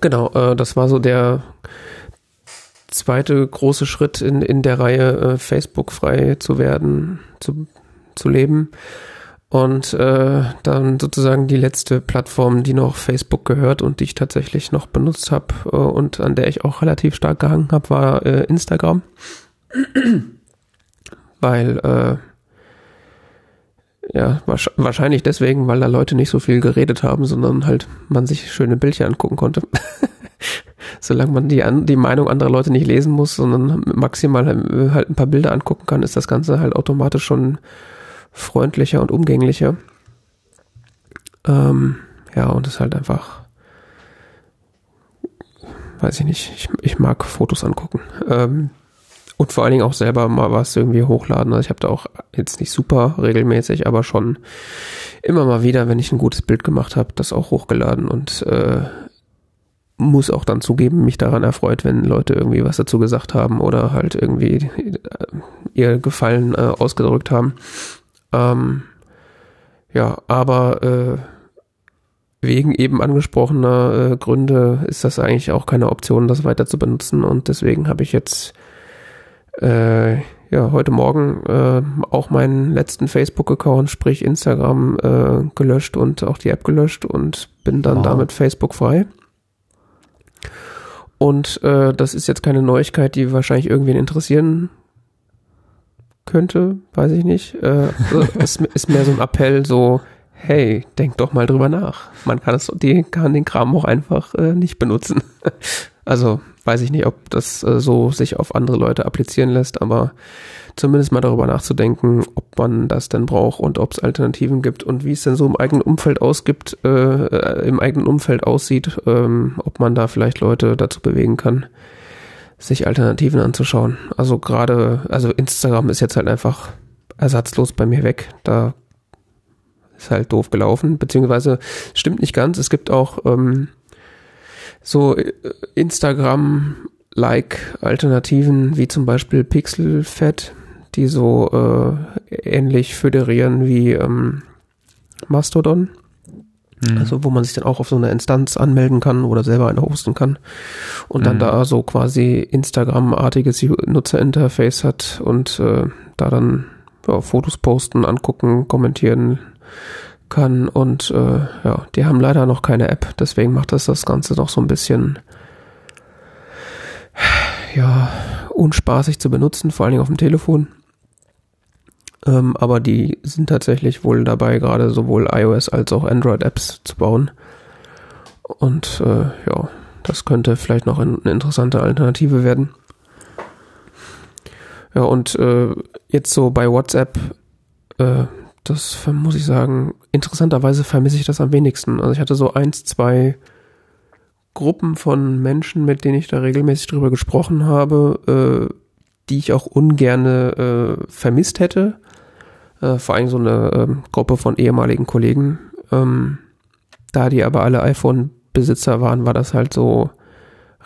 Genau, äh, das war so der zweite große Schritt in, in der Reihe, äh, Facebook frei zu werden, zu, zu leben. Und äh, dann sozusagen die letzte Plattform, die noch Facebook gehört und die ich tatsächlich noch benutzt habe äh, und an der ich auch relativ stark gehangen habe, war äh, Instagram weil äh, ja, wahrscheinlich deswegen, weil da Leute nicht so viel geredet haben, sondern halt man sich schöne Bildchen angucken konnte. Solange man die, die Meinung anderer Leute nicht lesen muss, sondern maximal halt ein paar Bilder angucken kann, ist das Ganze halt automatisch schon freundlicher und umgänglicher. Ähm, ja, und ist halt einfach, weiß ich nicht, ich, ich mag Fotos angucken. Ähm, und vor allen Dingen auch selber mal was irgendwie hochladen. Also ich habe da auch jetzt nicht super regelmäßig, aber schon immer mal wieder, wenn ich ein gutes Bild gemacht habe, das auch hochgeladen und äh, muss auch dann zugeben, mich daran erfreut, wenn Leute irgendwie was dazu gesagt haben oder halt irgendwie äh, ihr Gefallen äh, ausgedrückt haben. Ähm, ja, aber äh, wegen eben angesprochener äh, Gründe ist das eigentlich auch keine Option, das weiter zu benutzen und deswegen habe ich jetzt äh, ja, heute Morgen äh, auch meinen letzten Facebook-Account, sprich Instagram, äh, gelöscht und auch die App gelöscht und bin dann wow. damit Facebook frei. Und äh, das ist jetzt keine Neuigkeit, die wahrscheinlich irgendwen interessieren könnte, weiß ich nicht. Äh, es ist mehr so ein Appell, so, hey, denk doch mal drüber nach. Man kann es, die kann den Kram auch einfach äh, nicht benutzen. also weiß ich nicht, ob das äh, so sich auf andere Leute applizieren lässt, aber zumindest mal darüber nachzudenken, ob man das denn braucht und ob es Alternativen gibt und wie es denn so im eigenen Umfeld ausgibt, äh, äh, im eigenen Umfeld aussieht, ähm, ob man da vielleicht Leute dazu bewegen kann, sich Alternativen anzuschauen. Also gerade, also Instagram ist jetzt halt einfach ersatzlos bei mir weg. Da ist halt doof gelaufen, beziehungsweise stimmt nicht ganz. Es gibt auch ähm, so äh, Instagram-like-Alternativen wie zum Beispiel Pixelfed, die so äh, ähnlich föderieren wie ähm, Mastodon. Mhm. Also wo man sich dann auch auf so eine Instanz anmelden kann oder selber eine hosten kann und dann mhm. da so quasi Instagram-artiges Nutzerinterface hat und äh, da dann ja, Fotos posten, angucken, kommentieren, kann. Und äh, ja, die haben leider noch keine App, deswegen macht das das Ganze noch so ein bisschen ja, unspaßig zu benutzen, vor allen Dingen auf dem Telefon. Ähm, aber die sind tatsächlich wohl dabei, gerade sowohl iOS als auch Android-Apps zu bauen. Und äh, ja, das könnte vielleicht noch eine interessante Alternative werden. Ja, und äh, jetzt so bei WhatsApp äh, das muss ich sagen, interessanterweise vermisse ich das am wenigsten. Also ich hatte so eins, zwei Gruppen von Menschen, mit denen ich da regelmäßig drüber gesprochen habe, äh, die ich auch ungerne äh, vermisst hätte. Äh, vor allem so eine äh, Gruppe von ehemaligen Kollegen. Ähm, da die aber alle iPhone-Besitzer waren, war das halt so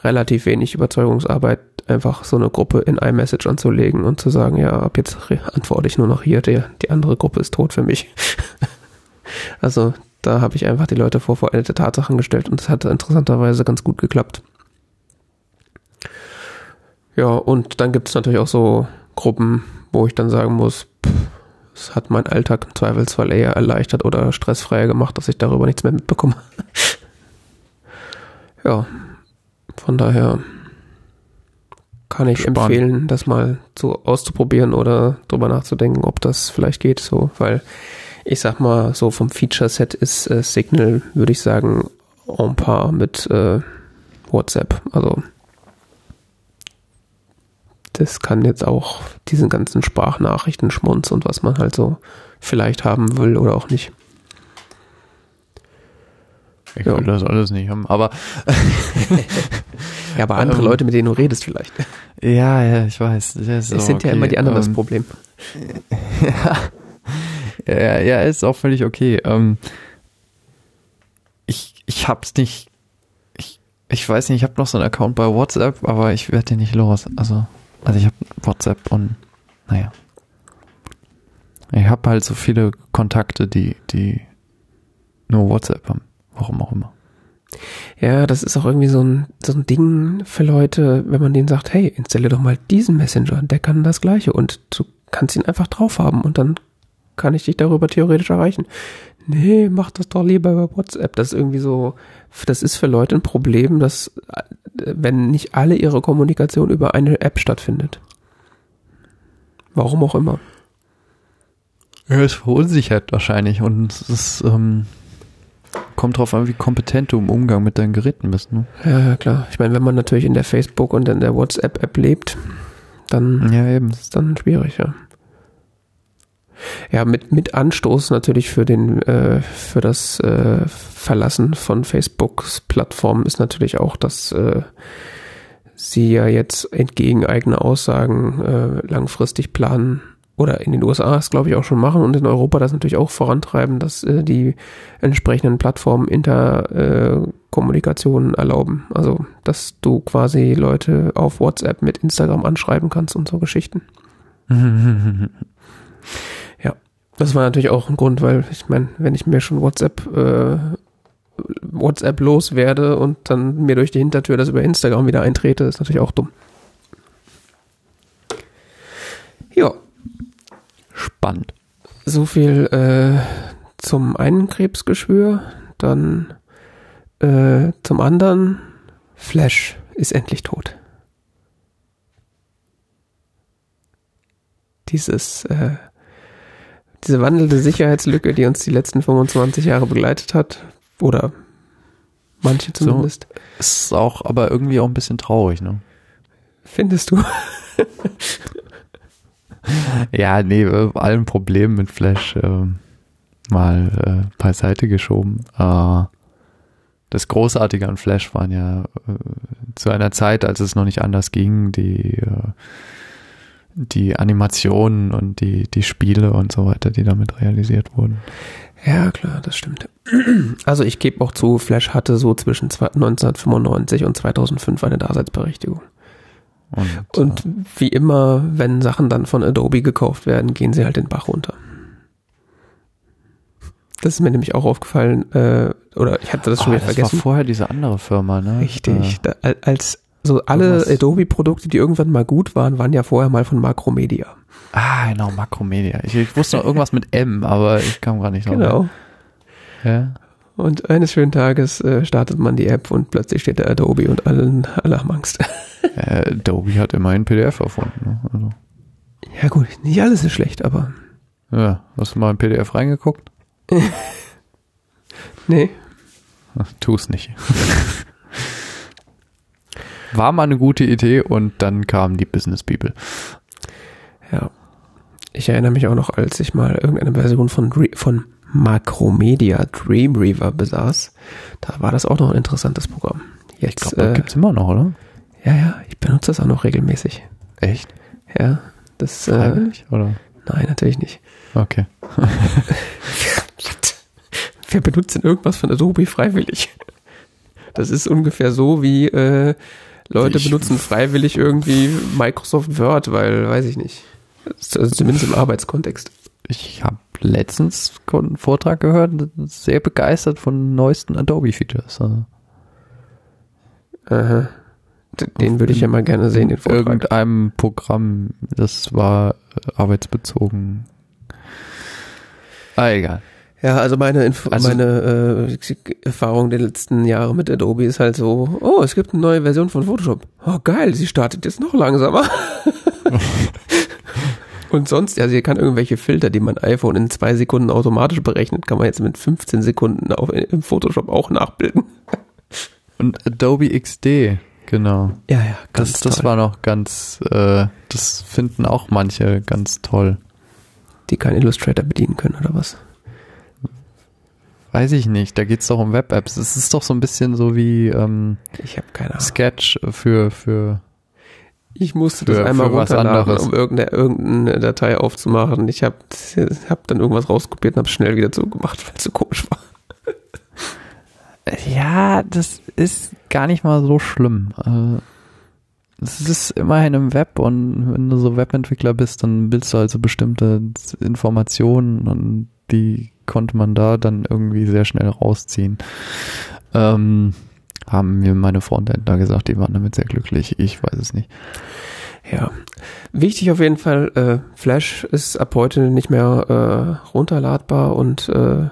relativ wenig Überzeugungsarbeit, einfach so eine Gruppe in iMessage anzulegen und zu sagen, ja, ab jetzt antworte ich nur noch hier, die, die andere Gruppe ist tot für mich. also da habe ich einfach die Leute vor vollendete Tatsachen gestellt und es hat interessanterweise ganz gut geklappt. Ja, und dann gibt es natürlich auch so Gruppen, wo ich dann sagen muss, es hat meinen Alltag im Zweifelsfall eher erleichtert oder stressfreier gemacht, dass ich darüber nichts mehr mitbekomme. ja, von daher kann ich Spannend. empfehlen, das mal so auszuprobieren oder drüber nachzudenken, ob das vielleicht geht, so, weil ich sag mal, so vom Feature-Set ist äh, Signal, würde ich sagen, en par mit äh, WhatsApp. Also das kann jetzt auch diesen ganzen Sprachnachrichten schmunz und was man halt so vielleicht haben will oder auch nicht. Ich ja. will das alles nicht haben, aber. ja, aber andere ähm, Leute, mit denen du redest vielleicht. Ja, ja, ich weiß. Das es sind okay. ja immer die anderen ähm, das Problem. ja, ja, ja, ist auch völlig okay. Ähm, ich, ich hab's nicht. Ich, ich weiß nicht, ich habe noch so einen Account bei WhatsApp, aber ich werde den nicht los. Also. Also ich habe WhatsApp und naja. Ich habe halt so viele Kontakte, die, die nur WhatsApp haben. Warum auch immer. Ja, das ist auch irgendwie so ein, so ein Ding für Leute, wenn man denen sagt, hey, installiere doch mal diesen Messenger, der kann das gleiche und du kannst ihn einfach drauf haben und dann kann ich dich darüber theoretisch erreichen. Nee, mach das doch lieber über WhatsApp. Das ist irgendwie so, das ist für Leute ein Problem, dass wenn nicht alle ihre Kommunikation über eine App stattfindet. Warum auch immer. Ja, es verunsichert wahrscheinlich und es ist, ähm, kommt drauf an, wie kompetent du im Umgang mit deinen Geräten bist. Ne? Ja, klar. Ich meine, wenn man natürlich in der Facebook und in der WhatsApp-App lebt, dann ja, eben. ist es dann schwierig, ja. Ja, mit, mit Anstoß natürlich für den, äh, für das äh, Verlassen von Facebooks Plattform ist natürlich auch, dass äh, sie ja jetzt entgegen eigener Aussagen äh, langfristig planen oder in den USA es glaube ich auch schon machen und in Europa das natürlich auch vorantreiben, dass äh, die entsprechenden Plattformen Interkommunikation äh, erlauben. Also, dass du quasi Leute auf WhatsApp mit Instagram anschreiben kannst und so Geschichten. Das war natürlich auch ein Grund, weil ich meine, wenn ich mir schon WhatsApp äh, WhatsApp loswerde und dann mir durch die Hintertür das über Instagram wieder eintrete, ist natürlich auch dumm. Ja. Spannend. So viel äh, zum einen Krebsgeschwür, dann äh, zum anderen Flash ist endlich tot. Dieses äh, diese wandelnde Sicherheitslücke, die uns die letzten 25 Jahre begleitet hat, oder manche zumindest. So, ist auch aber irgendwie auch ein bisschen traurig, ne? Findest du? ja, nee, äh, allen Problemen mit Flash äh, mal äh, beiseite geschoben. Äh, das Großartige an Flash waren ja äh, zu einer Zeit, als es noch nicht anders ging, die äh, die Animationen und die, die Spiele und so weiter, die damit realisiert wurden. Ja, klar, das stimmt. Also ich gebe auch zu, Flash hatte so zwischen 1995 und 2005 eine Daseinsberechtigung. Und, und äh, wie immer, wenn Sachen dann von Adobe gekauft werden, gehen sie halt den Bach runter. Das ist mir nämlich auch aufgefallen, äh, oder ich hatte das schon oh, wieder das vergessen. Das war vorher diese andere Firma, ne? Richtig. Da, als so alle Adobe-Produkte, die irgendwann mal gut waren, waren ja vorher mal von Makromedia. Ah, genau, Makromedia. Ich, ich wusste noch irgendwas mit M, aber ich kam gerade nicht drauf. Genau. Ja. Und eines schönen Tages äh, startet man die App und plötzlich steht da Adobe und allen, alle haben Angst. Äh, Adobe hat immerhin PDF erfunden. Ne? Also. Ja gut, nicht alles ist schlecht, aber... Ja, hast du mal in PDF reingeguckt? nee. Tu es nicht. War mal eine gute Idee und dann kam die Business Bibel. Ja. Ich erinnere mich auch noch, als ich mal irgendeine Version von, von Macromedia Dreamweaver besaß. Da war das auch noch ein interessantes Programm. Jetzt, Ich glaube, äh, gibt's immer noch, oder? ja, ja, ich benutze das auch noch regelmäßig. Echt? Ja, das, äh, Freiwillig? oder? nein, natürlich nicht. Okay. Wer benutzt denn irgendwas von Adobe freiwillig? Das ist ungefähr so wie äh, Leute Ich- benutzen freiwillig irgendwie Microsoft Word, weil, weiß ich nicht. Also zumindest im Arbeitskontext. Ich habe letztens einen Vortrag gehört, sehr begeistert von neuesten Adobe-Features. Aha. Den würde ich ja mal gerne sehen, den Vortrag. irgendeinem Programm, das war äh, arbeitsbezogen. Ah, egal. Ja, also meine, Inf Also- meine äh, Erfahrung der letzten Jahre mit Adobe ist halt so, oh, es gibt eine neue Version von Photoshop. Oh, geil, sie startet jetzt noch langsamer. Und sonst, also hier kann irgendwelche Filter, die mein iPhone in zwei Sekunden automatisch berechnet, kann man jetzt mit 15 Sekunden auf, im Photoshop auch nachbilden. Und Adobe XD, genau. Ja, ja, Das, das war noch ganz, äh, das finden auch manche ganz toll. Die kein Illustrator bedienen können, oder was? Weiß ich nicht, da geht's doch um Web-Apps. Es ist doch so ein bisschen so wie ähm, Ich keine Ahnung. Sketch für, für Ich musste Für- das einmal für was runterladen, um irgendeine, irgendeine Datei aufzumachen. Ich habe hab dann irgendwas rauskopiert und habe schnell wieder zugemacht, weil es so komisch war. Ja, das ist gar nicht mal so schlimm. Äh, Es ist immerhin im Web und wenn du so Webentwickler bist, dann willst du also bestimmte Informationen und die konnte man da dann irgendwie sehr schnell rausziehen. Ähm, haben mir meine Frontendler gesagt, die waren damit sehr glücklich. Ich weiß es nicht. Ja. Wichtig auf jeden Fall, äh, Flash ist ab heute nicht mehr äh, runterladbar und äh,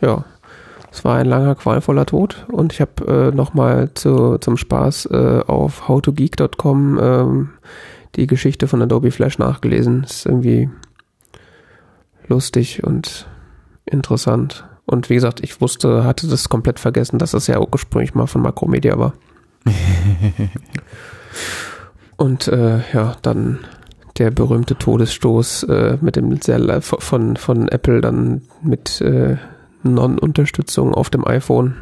ja, es war ein langer, qualvoller Tod und ich habe äh, nochmal zu, zum Spaß äh, auf howtogeek.com ähm, die Geschichte von Adobe Flash nachgelesen. Ist irgendwie lustig und interessant. Und wie gesagt, ich wusste, hatte das komplett vergessen, dass das ja ursprünglich mal von Macromedia war. Und äh, ja, dann der berühmte Todesstoß äh, mit dem sehr von von Apple dann mit äh, Non-Unterstützung auf dem iPhone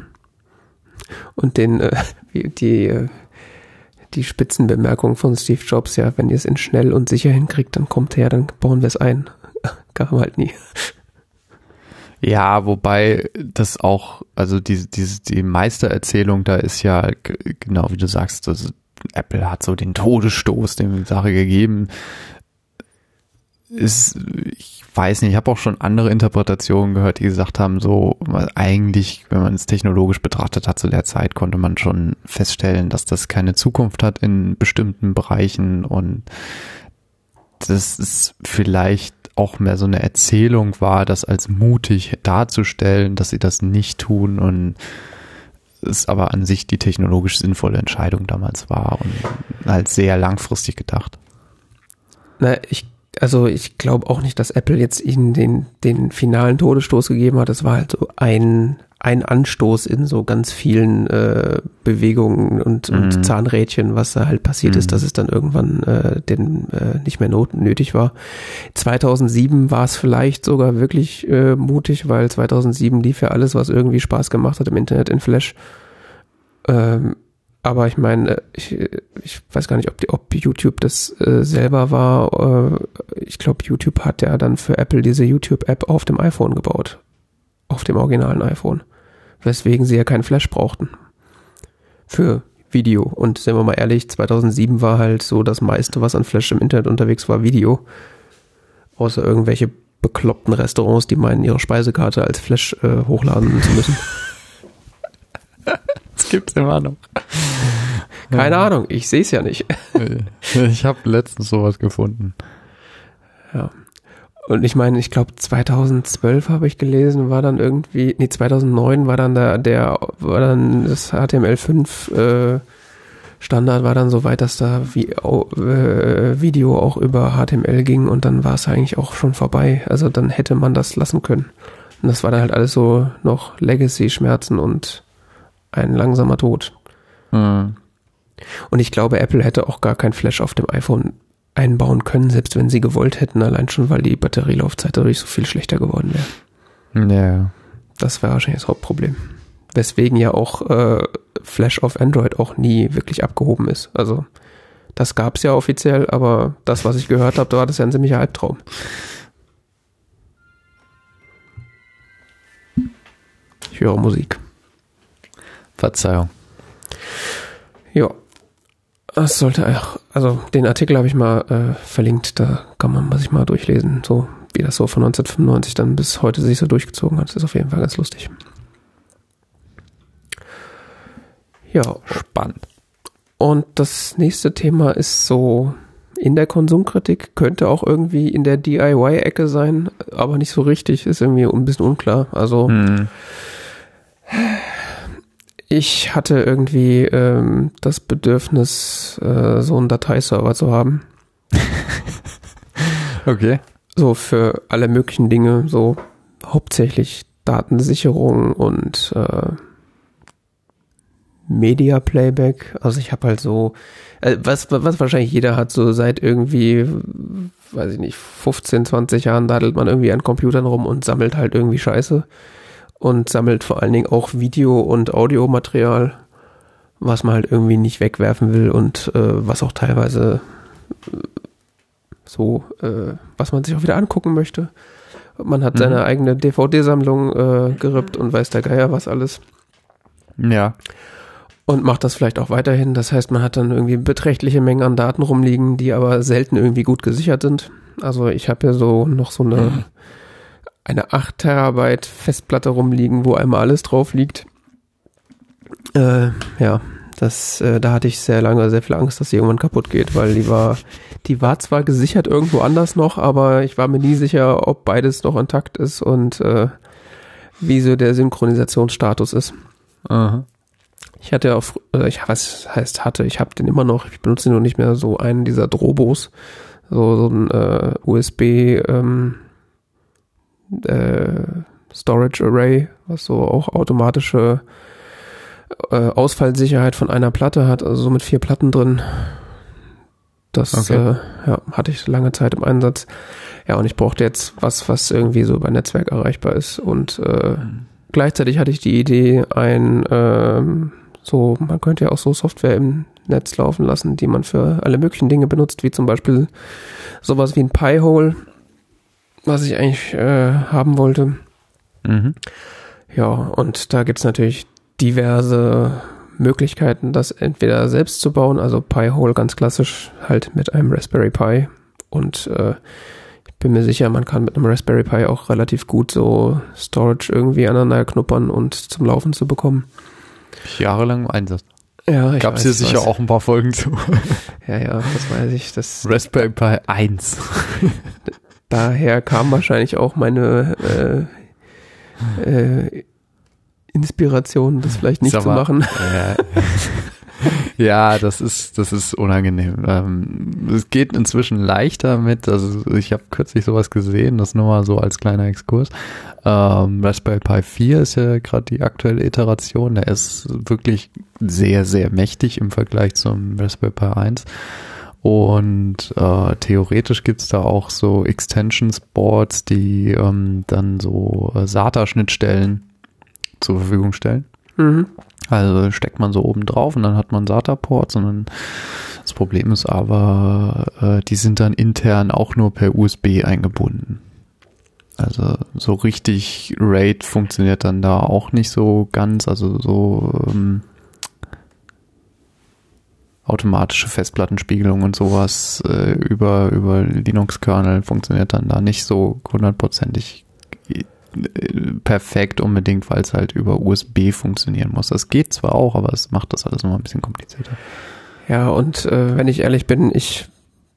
und den äh, die äh, die Spitzenbemerkung von Steve Jobs, ja, wenn ihr es in schnell und sicher hinkriegt, dann kommt her, dann bauen wir es ein. Kam halt nie. Ja, wobei das auch, also die, die, die Meistererzählung da ist ja genau wie du sagst, also Apple hat so den Todesstoß dem Sache gegeben. Ist, ich weiß nicht, ich habe auch schon andere Interpretationen gehört, die gesagt haben, so eigentlich, wenn man es technologisch betrachtet hat zu der Zeit, konnte man schon feststellen, dass das keine Zukunft hat in bestimmten Bereichen und das ist vielleicht auch mehr so eine Erzählung war, das als mutig darzustellen, dass sie das nicht tun und es aber an sich die technologisch sinnvolle Entscheidung damals war und halt sehr langfristig gedacht. Na, ich, also ich glaube auch nicht, dass Apple jetzt ihnen den, den finalen Todesstoß gegeben hat. Das war halt so ein, ein Anstoß in so ganz vielen äh, Bewegungen und, Mhm. und Zahnrädchen, was da halt passiert Mhm. ist, dass es dann irgendwann äh, den, äh, nicht mehr not, nötig war. 2007 war es vielleicht sogar wirklich äh, mutig, weil 2007 lief ja alles, was irgendwie Spaß gemacht hat im Internet in Flash. Ähm, aber ich meine, äh, ich, ich weiß gar nicht, ob, die, ob YouTube das äh, selber war. Äh, ich glaube, YouTube hat ja dann für Apple diese YouTube-App auf dem iPhone gebaut. Auf dem originalen iPhone. Weswegen sie ja keinen Flash brauchten. Für Video. Und sind wir mal ehrlich, 2007 war halt so das meiste, was an Flash im Internet unterwegs war, Video. Außer irgendwelche bekloppten Restaurants, die meinen, ihre Speisekarte als Flash äh, hochladen zu müssen. Das gibt's immer noch. Keine Ahnung, ich sehe es ja nicht. Ich habe letztens sowas gefunden. Ja. Und ich meine, ich glaube 2012 habe ich gelesen, war dann irgendwie, nee, 2009 war dann der, der war dann das HTML5 äh, Standard war dann so weit, dass da wie, äh, Video auch über HTML ging und dann war es eigentlich auch schon vorbei. Also dann hätte man das lassen können. Und das war dann halt alles so noch Legacy-Schmerzen und ein langsamer Tod. Hm. Und ich glaube, Apple hätte auch gar kein Flash auf dem iPhone einbauen können, selbst wenn sie gewollt hätten, allein schon, weil die Batterielaufzeit dadurch so viel schlechter geworden wäre. Ja. Das wäre wahrscheinlich das Hauptproblem. Weswegen ja auch äh, Flash auf Android auch nie wirklich abgehoben ist. Also das gab es ja offiziell, aber das, was ich gehört habe, da war das ja ein ziemlicher Albtraum. Ich höre Musik. Verzeihung. Ja. Das sollte auch, also den Artikel habe ich mal äh, verlinkt, da kann man sich mal durchlesen, so wie das so von 1995 dann bis heute sich so durchgezogen hat. Das ist auf jeden Fall ganz lustig. Ja. Spannend. Und das nächste Thema ist so in der Konsumkritik, könnte auch irgendwie in der DIY-Ecke sein, aber nicht so richtig, ist irgendwie ein bisschen unklar. Also hm. Ich hatte irgendwie ähm, das Bedürfnis, äh, so einen Dateiserver zu haben. okay. So für alle möglichen Dinge, so hauptsächlich Datensicherung und äh, Media Playback. Also ich habe halt so, äh, was, was wahrscheinlich jeder hat, so seit irgendwie, weiß ich nicht, 15, 20 Jahren dadelt man irgendwie an Computern rum und sammelt halt irgendwie Scheiße. Und sammelt vor allen Dingen auch Video- und Audiomaterial, was man halt irgendwie nicht wegwerfen will und äh, was auch teilweise äh, so, äh, was man sich auch wieder angucken möchte. Man hat mhm. seine eigene DVD-Sammlung äh, gerippt und weiß der Geier was alles. Ja und macht das vielleicht auch weiterhin. Das heißt, man hat dann irgendwie beträchtliche Mengen an Daten rumliegen, die aber selten irgendwie gut gesichert sind. Also ich habe ja so noch so eine, mhm. Eine 8 Terabyte Festplatte rumliegen, wo einmal alles drauf liegt. Äh, ja, das, äh, da hatte ich sehr lange sehr viel Angst, dass sie irgendwann kaputt geht, weil die war, die war zwar gesichert irgendwo anders noch, aber ich war mir nie sicher, ob beides noch intakt ist und äh, wie so der Synchronisationsstatus ist. Aha. Ich hatte auf, äh, ich was heißt hatte, ich habe den immer noch, ich benutze den noch nicht mehr, so einen dieser Drobos, so, so ein äh, USB ähm, äh, Storage Array, was so auch automatische äh, Ausfallsicherheit von einer Platte hat, also so mit vier Platten drin. Das okay. äh, ja, hatte ich lange Zeit im Einsatz. Ja, und ich brauchte jetzt was, was irgendwie so über Netzwerk erreichbar ist. Und äh, mhm. gleichzeitig hatte ich die Idee, ein ähm, so, man könnte ja auch so Software im Netz laufen lassen, die man für alle möglichen Dinge benutzt, wie zum Beispiel sowas wie ein Pi-Hole, was ich eigentlich äh, haben wollte. Mhm. Ja, und da gibt's natürlich diverse Möglichkeiten, das entweder selbst zu bauen, also Pi-Hole ganz klassisch halt mit einem Raspberry Pi und äh, ich bin mir sicher, man kann mit einem Raspberry Pi auch relativ gut so Storage irgendwie aneinander knuppern und zum Laufen zu bekommen. Jahrelang im Einsatz. Ja, ich Gab es hier sicher auch ein paar Folgen zu. Ja, ja, das weiß ich. Das Raspberry Pi 1. Daher kam wahrscheinlich auch meine äh, äh, Inspiration, das vielleicht nicht zu machen. Ja. ja, das ist, das ist unangenehm. Ähm, es geht inzwischen leichter mit, also ich habe kürzlich sowas gesehen, das nur mal so als kleiner Exkurs. Ähm, Raspberry Pi 4 ist ja gerade die aktuelle Iteration. Der ist wirklich sehr, sehr mächtig im Vergleich zum Raspberry Pi 1. Und äh, theoretisch gibt's da auch so Extensions Boards, die ähm, dann so äh, SATA-Schnittstellen zur Verfügung stellen. Mhm. Also steckt man so oben drauf und dann hat man SATA-Ports und dann das Problem ist aber, äh, die sind dann intern auch nur per USB eingebunden. Also so richtig RAID funktioniert dann da auch nicht so ganz, also so ähm, automatische Festplattenspiegelung und sowas äh, über, über Linux-Kernel funktioniert dann da nicht so hundertprozentig perfekt unbedingt, weil es halt über USB funktionieren muss. Das geht zwar auch, aber es macht das alles nochmal ein bisschen komplizierter. Ja, und äh, wenn ich ehrlich bin, ich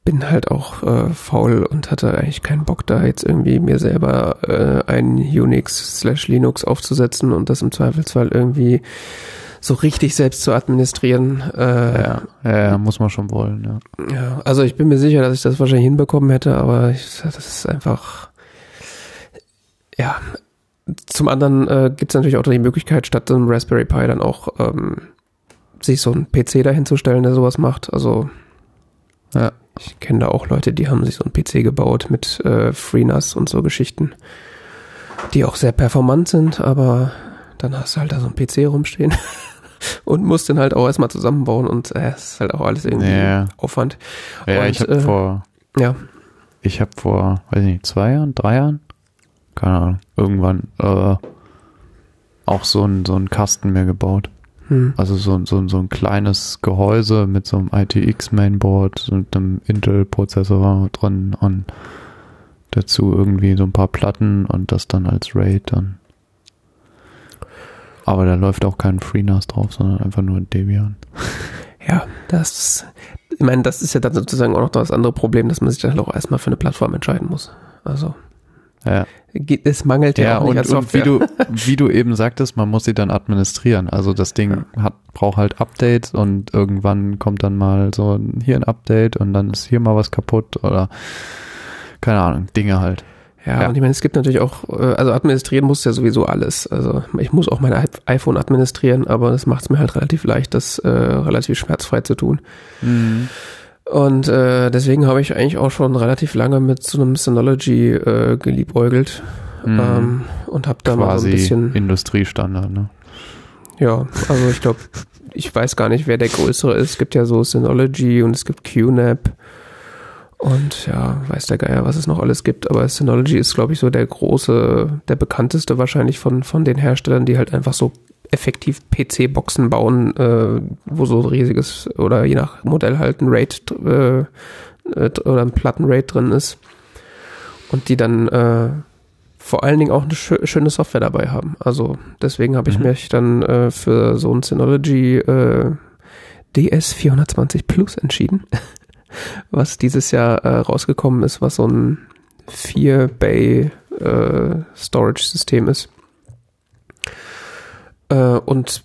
bin halt auch äh, faul und hatte eigentlich keinen Bock da jetzt irgendwie mir selber äh, ein Unix slash Linux aufzusetzen und das im Zweifelsfall irgendwie so richtig selbst zu administrieren. Äh, ja, ja, muss man schon wollen, ja. Ja, also ich bin mir sicher, dass ich das wahrscheinlich hinbekommen hätte, aber ich, das ist einfach ja, zum anderen äh, gibt es natürlich auch die Möglichkeit, statt einem Raspberry Pi dann auch ähm, sich so einen PC dahinzustellen, der sowas macht. Also ja, ich kenne da auch Leute, die haben sich so einen PC gebaut mit äh, FreeNAS und so Geschichten, die auch sehr performant sind, aber dann hast du halt da so einen PC rumstehen. und muss den halt auch erstmal zusammenbauen und äh, es ist halt auch alles irgendwie Ja. Aufwand. Ja, Und, ich habe äh, vor, Ja, ich habe vor, weiß ich nicht, zwei Jahren, drei Jahren, keine Ahnung, irgendwann äh, auch so ein so ein Kasten mir gebaut. hm. Also so, so, so ein kleines Gehäuse mit so einem ITX Mainboard, so mit einem Intel-Prozessor drin und dazu irgendwie so ein paar Platten und das dann als RAID dann. Aber da läuft auch kein FreeNAS drauf, sondern einfach nur Debian. ja, das, ich meine, das ist ja dann sozusagen auch noch das andere Problem, dass man sich dann auch erstmal für eine Plattform entscheiden muss. Also Ja, es mangelt ja, ja auch nicht und, und wie du, wie du eben sagtest, man muss sie dann administrieren. Also das Ding hat, braucht halt Updates und irgendwann kommt dann mal so hier ein Update und dann ist hier mal was kaputt oder keine Ahnung, Dinge halt. Ja, Ja. und ich meine, es gibt natürlich auch, äh, also administrieren muss ja sowieso alles. Also ich muss auch mein iPhone administrieren, aber das macht es mir halt relativ leicht, das äh, relativ schmerzfrei zu tun. Und äh, deswegen habe ich eigentlich auch schon relativ lange mit so einem Synology äh, geliebäugelt Mhm. ähm, und habe da mal so Quasi ein bisschen, Industriestandard, ne? ja, also ich glaube, ich weiß gar nicht, wer der größere ist. Es gibt ja so Synology und es gibt QNAP und ja, weiß der Geier, was es noch alles gibt. Aber Synology ist, glaube ich, so der große, der bekannteste wahrscheinlich von, von den Herstellern, die halt einfach so effektiv PC-Boxen bauen, äh, wo so ein riesiges oder je nach Modell halt ein RAID äh, äh, oder ein Platten-RAID drin ist. Und die dann äh, vor allen Dingen auch eine schö schöne Software dabei haben. Also deswegen habe ich Mhm. mich dann äh, für so ein Synology äh, DS420 Plus entschieden, was dieses Jahr äh, rausgekommen ist, was so ein 4-Bay äh, ist. Äh, und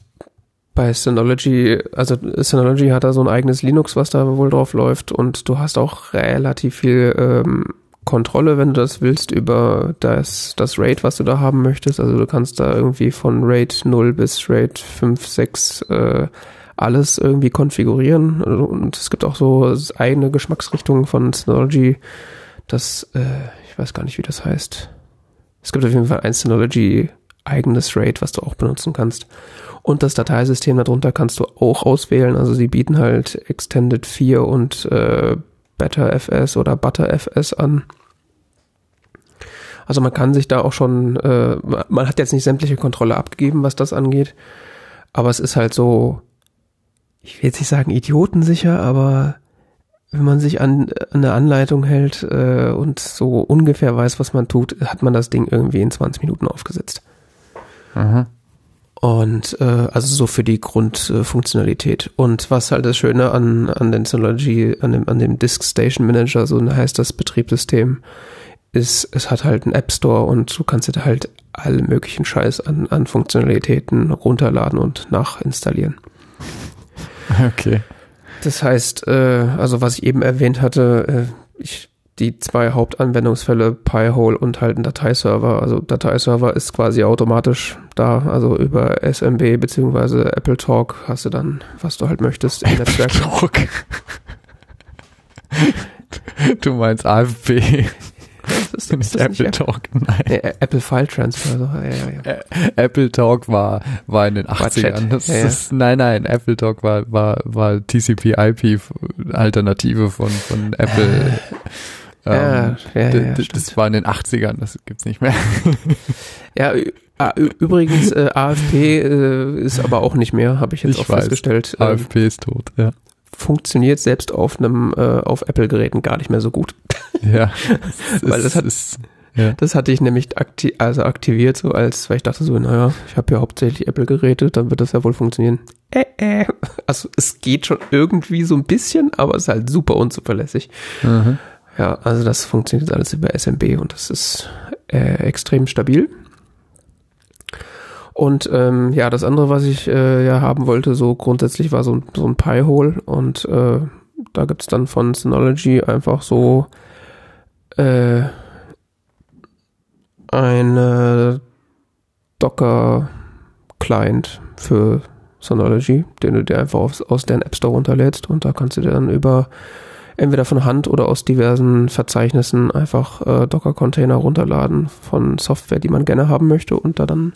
bei Synology, also Synology hat da so ein eigenes Linux, was da wohl drauf läuft und du hast auch relativ viel ähm, Kontrolle, wenn du das willst, über das, das RAID, was du da haben möchtest. Also du kannst da irgendwie von RAID 0 bis RAID 5, 6 äh, alles irgendwie konfigurieren. Und es gibt auch so eigene Geschmacksrichtungen von Synology. Das, äh, ich weiß gar nicht, wie das heißt. Es gibt auf jeden Fall ein Synology eigenes RAID, was du auch benutzen kannst. Und das Dateisystem darunter kannst du auch auswählen. Also sie bieten halt Extended 4 und äh, BetterFS oder ButterFS an. Also man kann sich da auch schon, äh, man hat jetzt nicht sämtliche Kontrolle abgegeben, was das angeht. Aber es ist halt so, ich will jetzt nicht sagen idiotensicher, aber wenn man sich an, an eine Anleitung hält äh, und so ungefähr weiß, was man tut, hat man das Ding irgendwie in 20 Minuten aufgesetzt. Aha. Und äh, also so für die Grundfunktionalität. Und was halt das Schöne an, an den Synology, an dem, an dem Disk Station Manager, so heißt das Betriebssystem, ist, es hat halt einen App Store und du kannst dir halt alle möglichen Scheiß an, an Funktionalitäten runterladen und nachinstallieren. Okay. Das heißt, äh, also was ich eben erwähnt hatte, äh, ich, die zwei Hauptanwendungsfälle Pi-hole und halt ein Dateiserver. Also Dateiserver ist quasi automatisch da, also über SMB beziehungsweise Apple Talk hast du dann, was du halt möchtest im Netzwerk. Talk. Du meinst AFP, Das ist, nicht das nicht Apple Talk. Nein. Nee, Apple File Transfer. So. Ja, ja, ja. Apple Talk war, war in den 80ern. Das ja, ja. Ist, nein, nein, Apple Talk war, war, war TCP-IP-Alternative von, von Apple. Ja, ja, das war in den 80ern, das gibt's nicht mehr. Ja, ah, übrigens, äh, AFP äh, ist aber auch nicht mehr, habe ich jetzt Ich auch weiß. festgestellt. Ähm, AFP ist tot, ja. Funktioniert selbst auf einem äh, auf Apple-Geräten gar nicht mehr so gut. Ja. Weil das hat- ist, ja. Das hatte ich nämlich akti also aktiviert, so als, weil ich dachte so, naja, ich habe ja hauptsächlich Apple-Geräte, dann wird das ja wohl funktionieren. Äh, äh. Also es geht schon irgendwie so ein bisschen, aber es ist halt super unzuverlässig. Mhm. Ja, also das funktioniert jetzt alles über SMB und das ist äh, extrem stabil. Und ähm, ja, das andere, was ich äh, ja haben wollte, so grundsätzlich war so ein, so ein Pi-Hole. Und äh, da gibt's dann von Synology einfach so äh, eine Docker-Client für Synology, den du dir einfach aus, aus deren App Store runterlädst. Und da kannst du dir dann über entweder von Hand oder aus diversen Verzeichnissen einfach äh, Docker-Container runterladen von Software, die man gerne haben möchte und da dann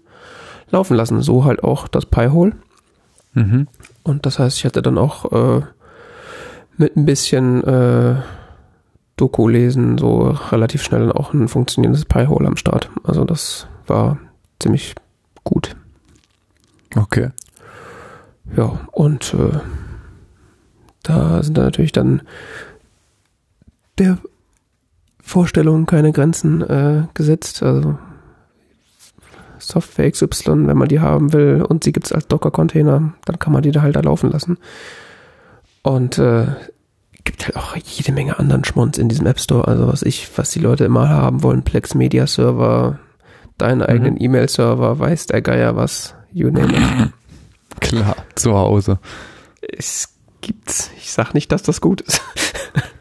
laufen lassen. So halt auch das Pi-Hole. Mhm. Und das heißt, ich hatte dann auch äh, mit ein bisschen äh, Doku lesen so relativ schnell auch ein funktionierendes Pi-Hole am Start. Also das war ziemlich gut. Okay. Ja, und äh, da sind dann natürlich dann der Vorstellung keine Grenzen äh, gesetzt. Also Software XY, wenn man die haben will und sie gibt es als Docker-Container, dann kann man die da halt da laufen lassen. Und äh, gibt halt auch jede Menge anderen Schmonz in diesem App Store. Also was ich, was die Leute immer haben wollen, Plex Media Server, deinen eigenen mhm. E-Mail-Server, weiß der Geier was, you name it. Klar, zu Hause. Es gibt's. Ich sag nicht, dass das gut ist.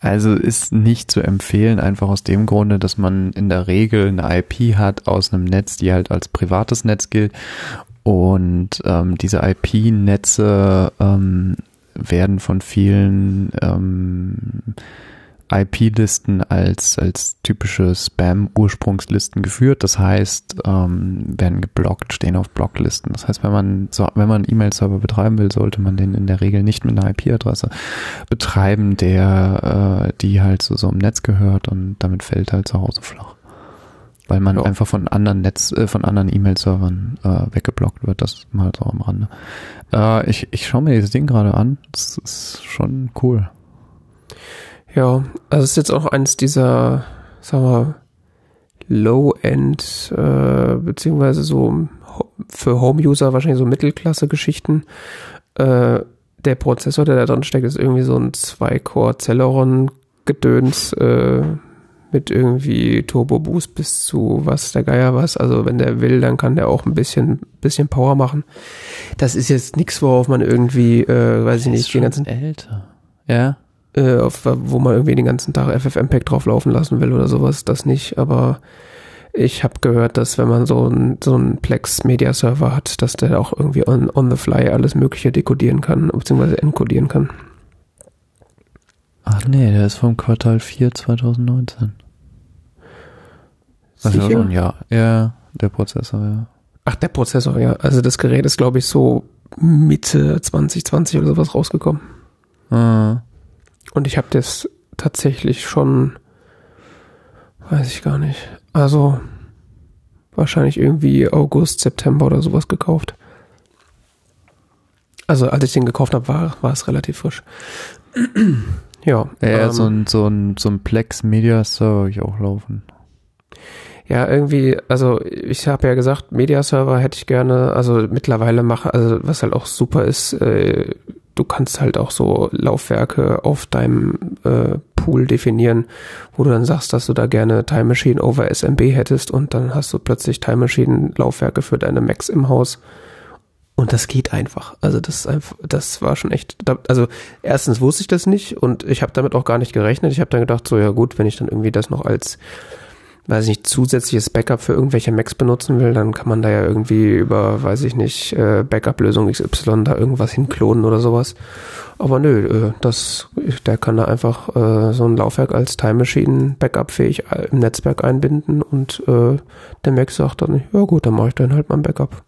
Also ist nicht zu empfehlen, einfach aus dem Grunde, dass man in der Regel eine IP hat aus einem Netz, die halt als privates Netz gilt. Und ähm, diese IP-Netze ähm, werden von vielen ähm, IP-Listen als, als typische Spam-Ursprungslisten geführt. Das heißt, ähm, werden geblockt, stehen auf Blocklisten. Das heißt, wenn man so, wenn man einen E-Mail-Server betreiben will, sollte man den in der Regel nicht mit einer IP-Adresse betreiben, der äh, die halt zu so einem Netz gehört und damit fällt halt zu Hause flach. Weil man ja. einfach von anderen Netz, äh, von anderen E-Mail-Servern äh, weggeblockt wird. Das mal so am Rande. Äh, ich, ich schaue mir dieses Ding gerade an. Das ist schon cool. Ja, also es ist jetzt auch eins dieser, sagen wir, Low-End, äh, beziehungsweise so für Home-User wahrscheinlich so Mittelklasse-Geschichten. Äh, der Prozessor, der da drin steckt, ist irgendwie so ein 2-Core-Celeron-Gedöns äh, mit irgendwie Turbo-Boost bis zu was der Geier was. Also wenn der will, dann kann der auch ein bisschen, bisschen Power machen. Das ist jetzt nichts, worauf man irgendwie, äh, weiß ich nicht, den ganzen... älter. Ja äh, auf, wo man irgendwie den ganzen Tag FFmpeg drauf laufen lassen will oder sowas, das nicht, aber ich habe gehört, dass wenn man so ein so ein Plex Media Server hat, dass der auch irgendwie on, on the fly alles mögliche dekodieren kann, beziehungsweise encodieren kann. Ach nee, der ist vom Quartal 4 2019. Also Sicher? schon, ja. Ja, der Prozessor, ja. Ach, der Prozessor, ja. Also das Gerät ist, glaube ich, so Mitte 2020 oder sowas rausgekommen. Ah. Und ich habe das tatsächlich schon, weiß ich gar nicht. Also wahrscheinlich irgendwie August, September oder sowas gekauft. Also als ich den gekauft habe, war, war es relativ frisch. ja. Ja, ähm, so ein, so ein, so ein Plex Media Server ich auch laufen. Ja, irgendwie, also ich habe ja gesagt, Media Server hätte ich gerne, also mittlerweile mache, also was halt auch super ist, äh, du kannst halt auch so Laufwerke auf deinem äh, Pool definieren, wo du dann sagst, dass du da gerne Time Machine over SMB hättest und dann hast du plötzlich Time Machine Laufwerke für deine Macs im Haus. Und das geht einfach. Also das ist einfach, das war schon echt. Also erstens wusste ich das nicht und ich habe damit auch gar nicht gerechnet. Ich habe dann gedacht, so ja gut, wenn ich dann irgendwie das noch als weiß ich nicht, zusätzliches Backup für irgendwelche Macs benutzen will, dann kann man da ja irgendwie über, weiß ich nicht, äh, Backup-Lösung XY da irgendwas hinklonen oder sowas. Aber nö, äh, das, der kann da einfach äh, so ein Laufwerk als Time Machine Backup-fähig im Netzwerk einbinden und der Mac sagt dann, ja gut, dann mache ich dann halt mein Backup.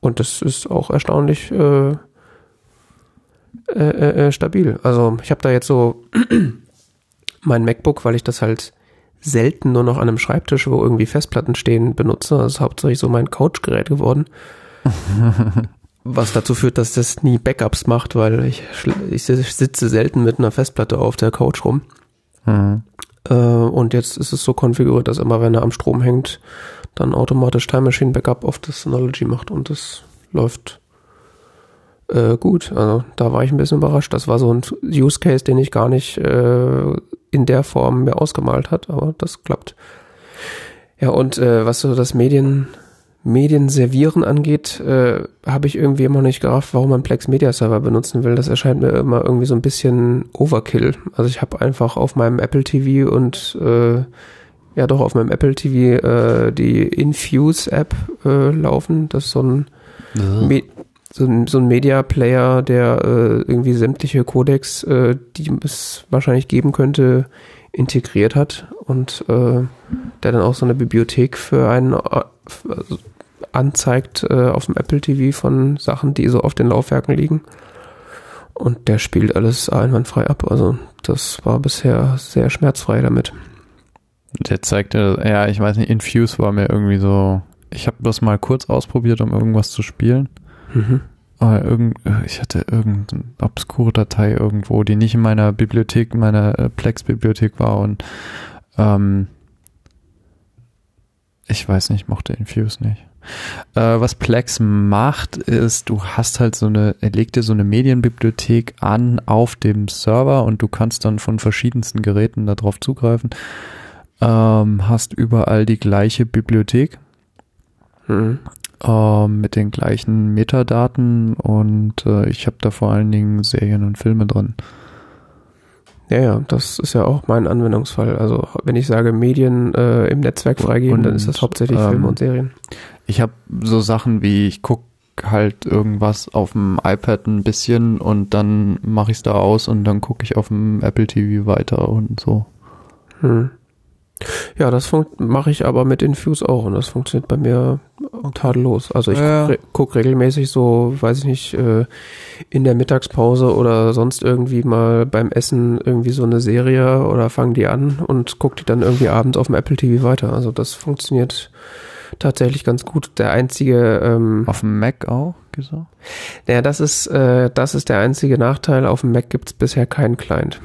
Und das ist auch erstaunlich äh, äh, äh, stabil. Also ich habe da jetzt so mein MacBook, weil ich das halt selten nur noch an einem Schreibtisch, wo irgendwie Festplatten stehen, benutze. Das ist hauptsächlich so mein Couchgerät geworden. Was dazu führt, dass das nie Backups macht, weil ich, ich sitze selten mit einer Festplatte auf der Couch rum. Mhm. Äh, und jetzt ist es so konfiguriert, dass immer, wenn er am Strom hängt, dann automatisch Time Machine Backup auf das Synology macht und das läuft äh, gut. Also da war ich ein bisschen überrascht. Das war so ein Use Case, den ich gar nicht äh, in der Form mir ausgemalt hat, aber das klappt. Ja, und äh, was so das Medien, Medienservieren angeht, äh, habe ich irgendwie immer nicht gerafft, warum man Plex Media Server benutzen will. Das erscheint mir immer irgendwie so ein bisschen Overkill. Also ich habe einfach auf meinem Apple TV und äh, ja doch auf meinem Apple TV äh, die Infuse App äh, laufen. Das ist so ein ja. Me so ein, so ein Media Player, der äh, irgendwie sämtliche Codecs, äh, die es wahrscheinlich geben könnte, integriert hat und äh, der dann auch so eine Bibliothek für einen äh, anzeigt äh, auf dem Apple TV von Sachen, die so auf den Laufwerken liegen. Und der spielt alles einwandfrei ab. Also das war bisher sehr schmerzfrei damit. Der zeigte, ja, ich weiß nicht, Infuse war mir irgendwie so. Ich habe das mal kurz ausprobiert, um irgendwas zu spielen. Mhm. Aber irgend, ich hatte irgendeine obskure Datei irgendwo, die nicht in meiner Bibliothek, meiner äh, Plex-Bibliothek war und ähm, ich weiß nicht, mochte Infuse nicht. Äh, was Plex macht, ist, du hast halt so eine, er legt dir so eine Medienbibliothek an auf dem Server und du kannst dann von verschiedensten Geräten darauf zugreifen. Ähm, hast überall die gleiche Bibliothek. Mhm. Ähm, mit den gleichen Metadaten und äh, ich habe da vor allen Dingen Serien und Filme drin. Ja, ja, das ist ja auch mein Anwendungsfall. Also wenn ich sage Medien äh, im Netzwerk freigeben, und, dann ist das hauptsächlich ähm, Filme und Serien. Ich habe so Sachen wie, ich gucke halt irgendwas auf dem iPad ein bisschen und dann mache ich es da aus und dann gucke ich auf dem Apple TV weiter und so. Hm. Ja, das mache ich aber mit Infuse auch und das funktioniert bei mir tadellos. Also ich ja. gucke guck regelmäßig so, weiß ich nicht, äh, in der Mittagspause oder sonst irgendwie mal beim Essen irgendwie so eine Serie oder fange die an und gucke die dann irgendwie abends auf dem Apple TV weiter. Also das funktioniert tatsächlich ganz gut. Der einzige ähm, auf dem Mac auch gesagt? Naja, das ist äh, das ist der einzige Nachteil. Auf dem Mac gibt's bisher keinen Client.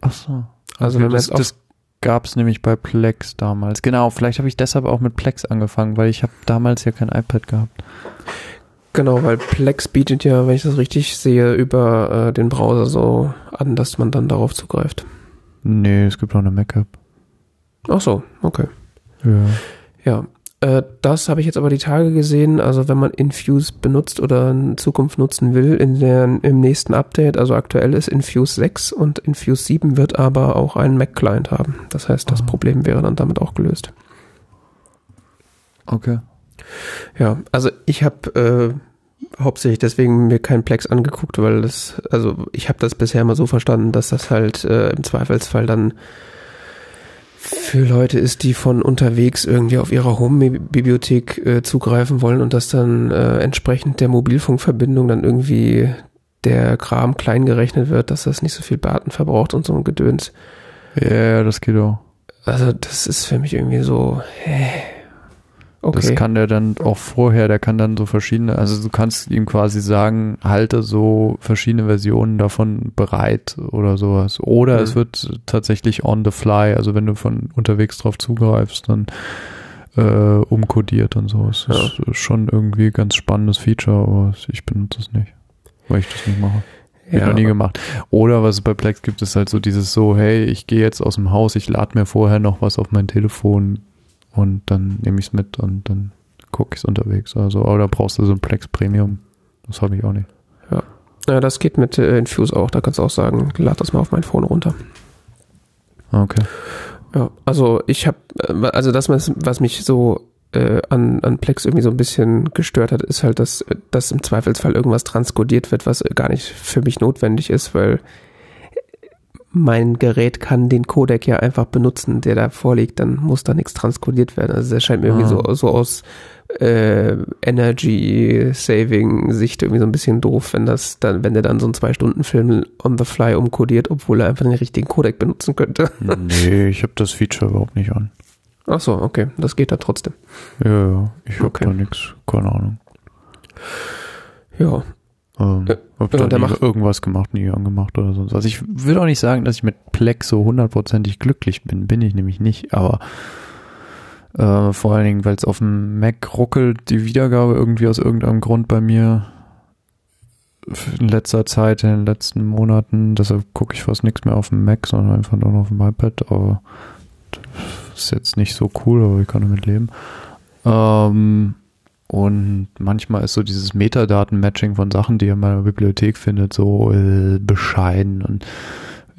Ach so. Also okay, wenn man jetzt auf gab es nämlich bei Plex damals. Genau, vielleicht habe ich deshalb auch mit Plex angefangen, weil ich habe damals ja kein iPad gehabt. Genau, weil Plex bietet ja, wenn ich das richtig sehe, über äh, den Browser so an, dass man dann darauf zugreift. Nee, es gibt auch eine Mac-App. Ach so, okay. Ja. Ja, äh, das habe ich jetzt aber die Tage gesehen. Also wenn man Infuse benutzt oder in Zukunft nutzen will, in der, im nächsten Update, also aktuell ist Infuse 6 und Infuse 7 wird aber auch einen Mac-Client haben. Das heißt, das oh. Problem wäre dann damit auch gelöst. Okay. Ja, also ich habe äh, hauptsächlich deswegen mir keinen Plex angeguckt, weil das, also ich habe das bisher mal so verstanden, dass das halt äh, im Zweifelsfall dann für Leute ist, die von unterwegs irgendwie auf ihrer Home-Bibliothek äh, zugreifen wollen und dass dann äh, entsprechend der Mobilfunkverbindung dann irgendwie der Kram klein gerechnet wird, dass das nicht so viel Daten verbraucht und so ein Gedöns. Ja, das geht auch. Also das ist für mich irgendwie so, hä? Okay. Das kann der dann auch vorher, der kann dann so verschiedene, also du kannst ihm quasi sagen, halte so verschiedene Versionen davon bereit oder sowas. Oder mhm. es wird tatsächlich on the fly, also wenn du von unterwegs drauf zugreifst, dann äh, umkodiert und so. Es ja. ist schon irgendwie ganz spannendes Feature, aber ich benutze es nicht, weil ich das nicht mache. Ja, noch nie gemacht. Oder was es bei Plex gibt, ist halt so dieses so, hey, ich gehe jetzt aus dem Haus, ich lade mir vorher noch was auf mein Telefon, und dann nehme ich es mit und dann gucke ich es unterwegs. Also, oder brauchst du so ein Plex Premium? Das habe ich auch nicht. Ja. ja, das geht mit äh, Infuse auch. Da kannst du auch sagen, lad das mal auf mein Phone runter. Okay. Ja, also ich habe, äh, also das, was mich so äh, an, an Plex irgendwie so ein bisschen gestört hat, ist halt, dass, dass im Zweifelsfall irgendwas transkodiert wird, was gar nicht für mich notwendig ist, weil mein Gerät kann den Codec ja einfach benutzen, der da vorliegt, dann muss da nichts transkodiert werden. Also das scheint mir irgendwie so, ah. so aus äh, Energy-Saving-Sicht irgendwie so ein bisschen doof, wenn das dann, wenn der dann so einen Zwei-Stunden-Film on the fly umkodiert, obwohl er einfach den richtigen Codec benutzen könnte. nee, ich habe das Feature überhaupt nicht an. Ach so, okay, das geht da trotzdem. Ja, ja, ich habe okay. da nichts, keine Ahnung. Ja, ähm, ja, hab da der macht irgendwas gemacht, nie angemacht oder sonst was. Ich will auch nicht sagen, dass ich mit Plex so hundertprozentig glücklich bin. Bin ich nämlich nicht, aber äh, vor allen Dingen, weil es auf dem Mac ruckelt, die Wiedergabe irgendwie aus irgendeinem Grund bei mir in letzter Zeit, in den letzten Monaten. Deshalb gucke ich fast nichts mehr auf dem Mac, sondern einfach nur noch auf dem iPad. Aber das ist jetzt nicht so cool, aber ich kann damit leben. Ähm, und manchmal ist so dieses Metadaten-Matching von Sachen, die ihr in meiner Bibliothek findet, so äh, bescheiden. Und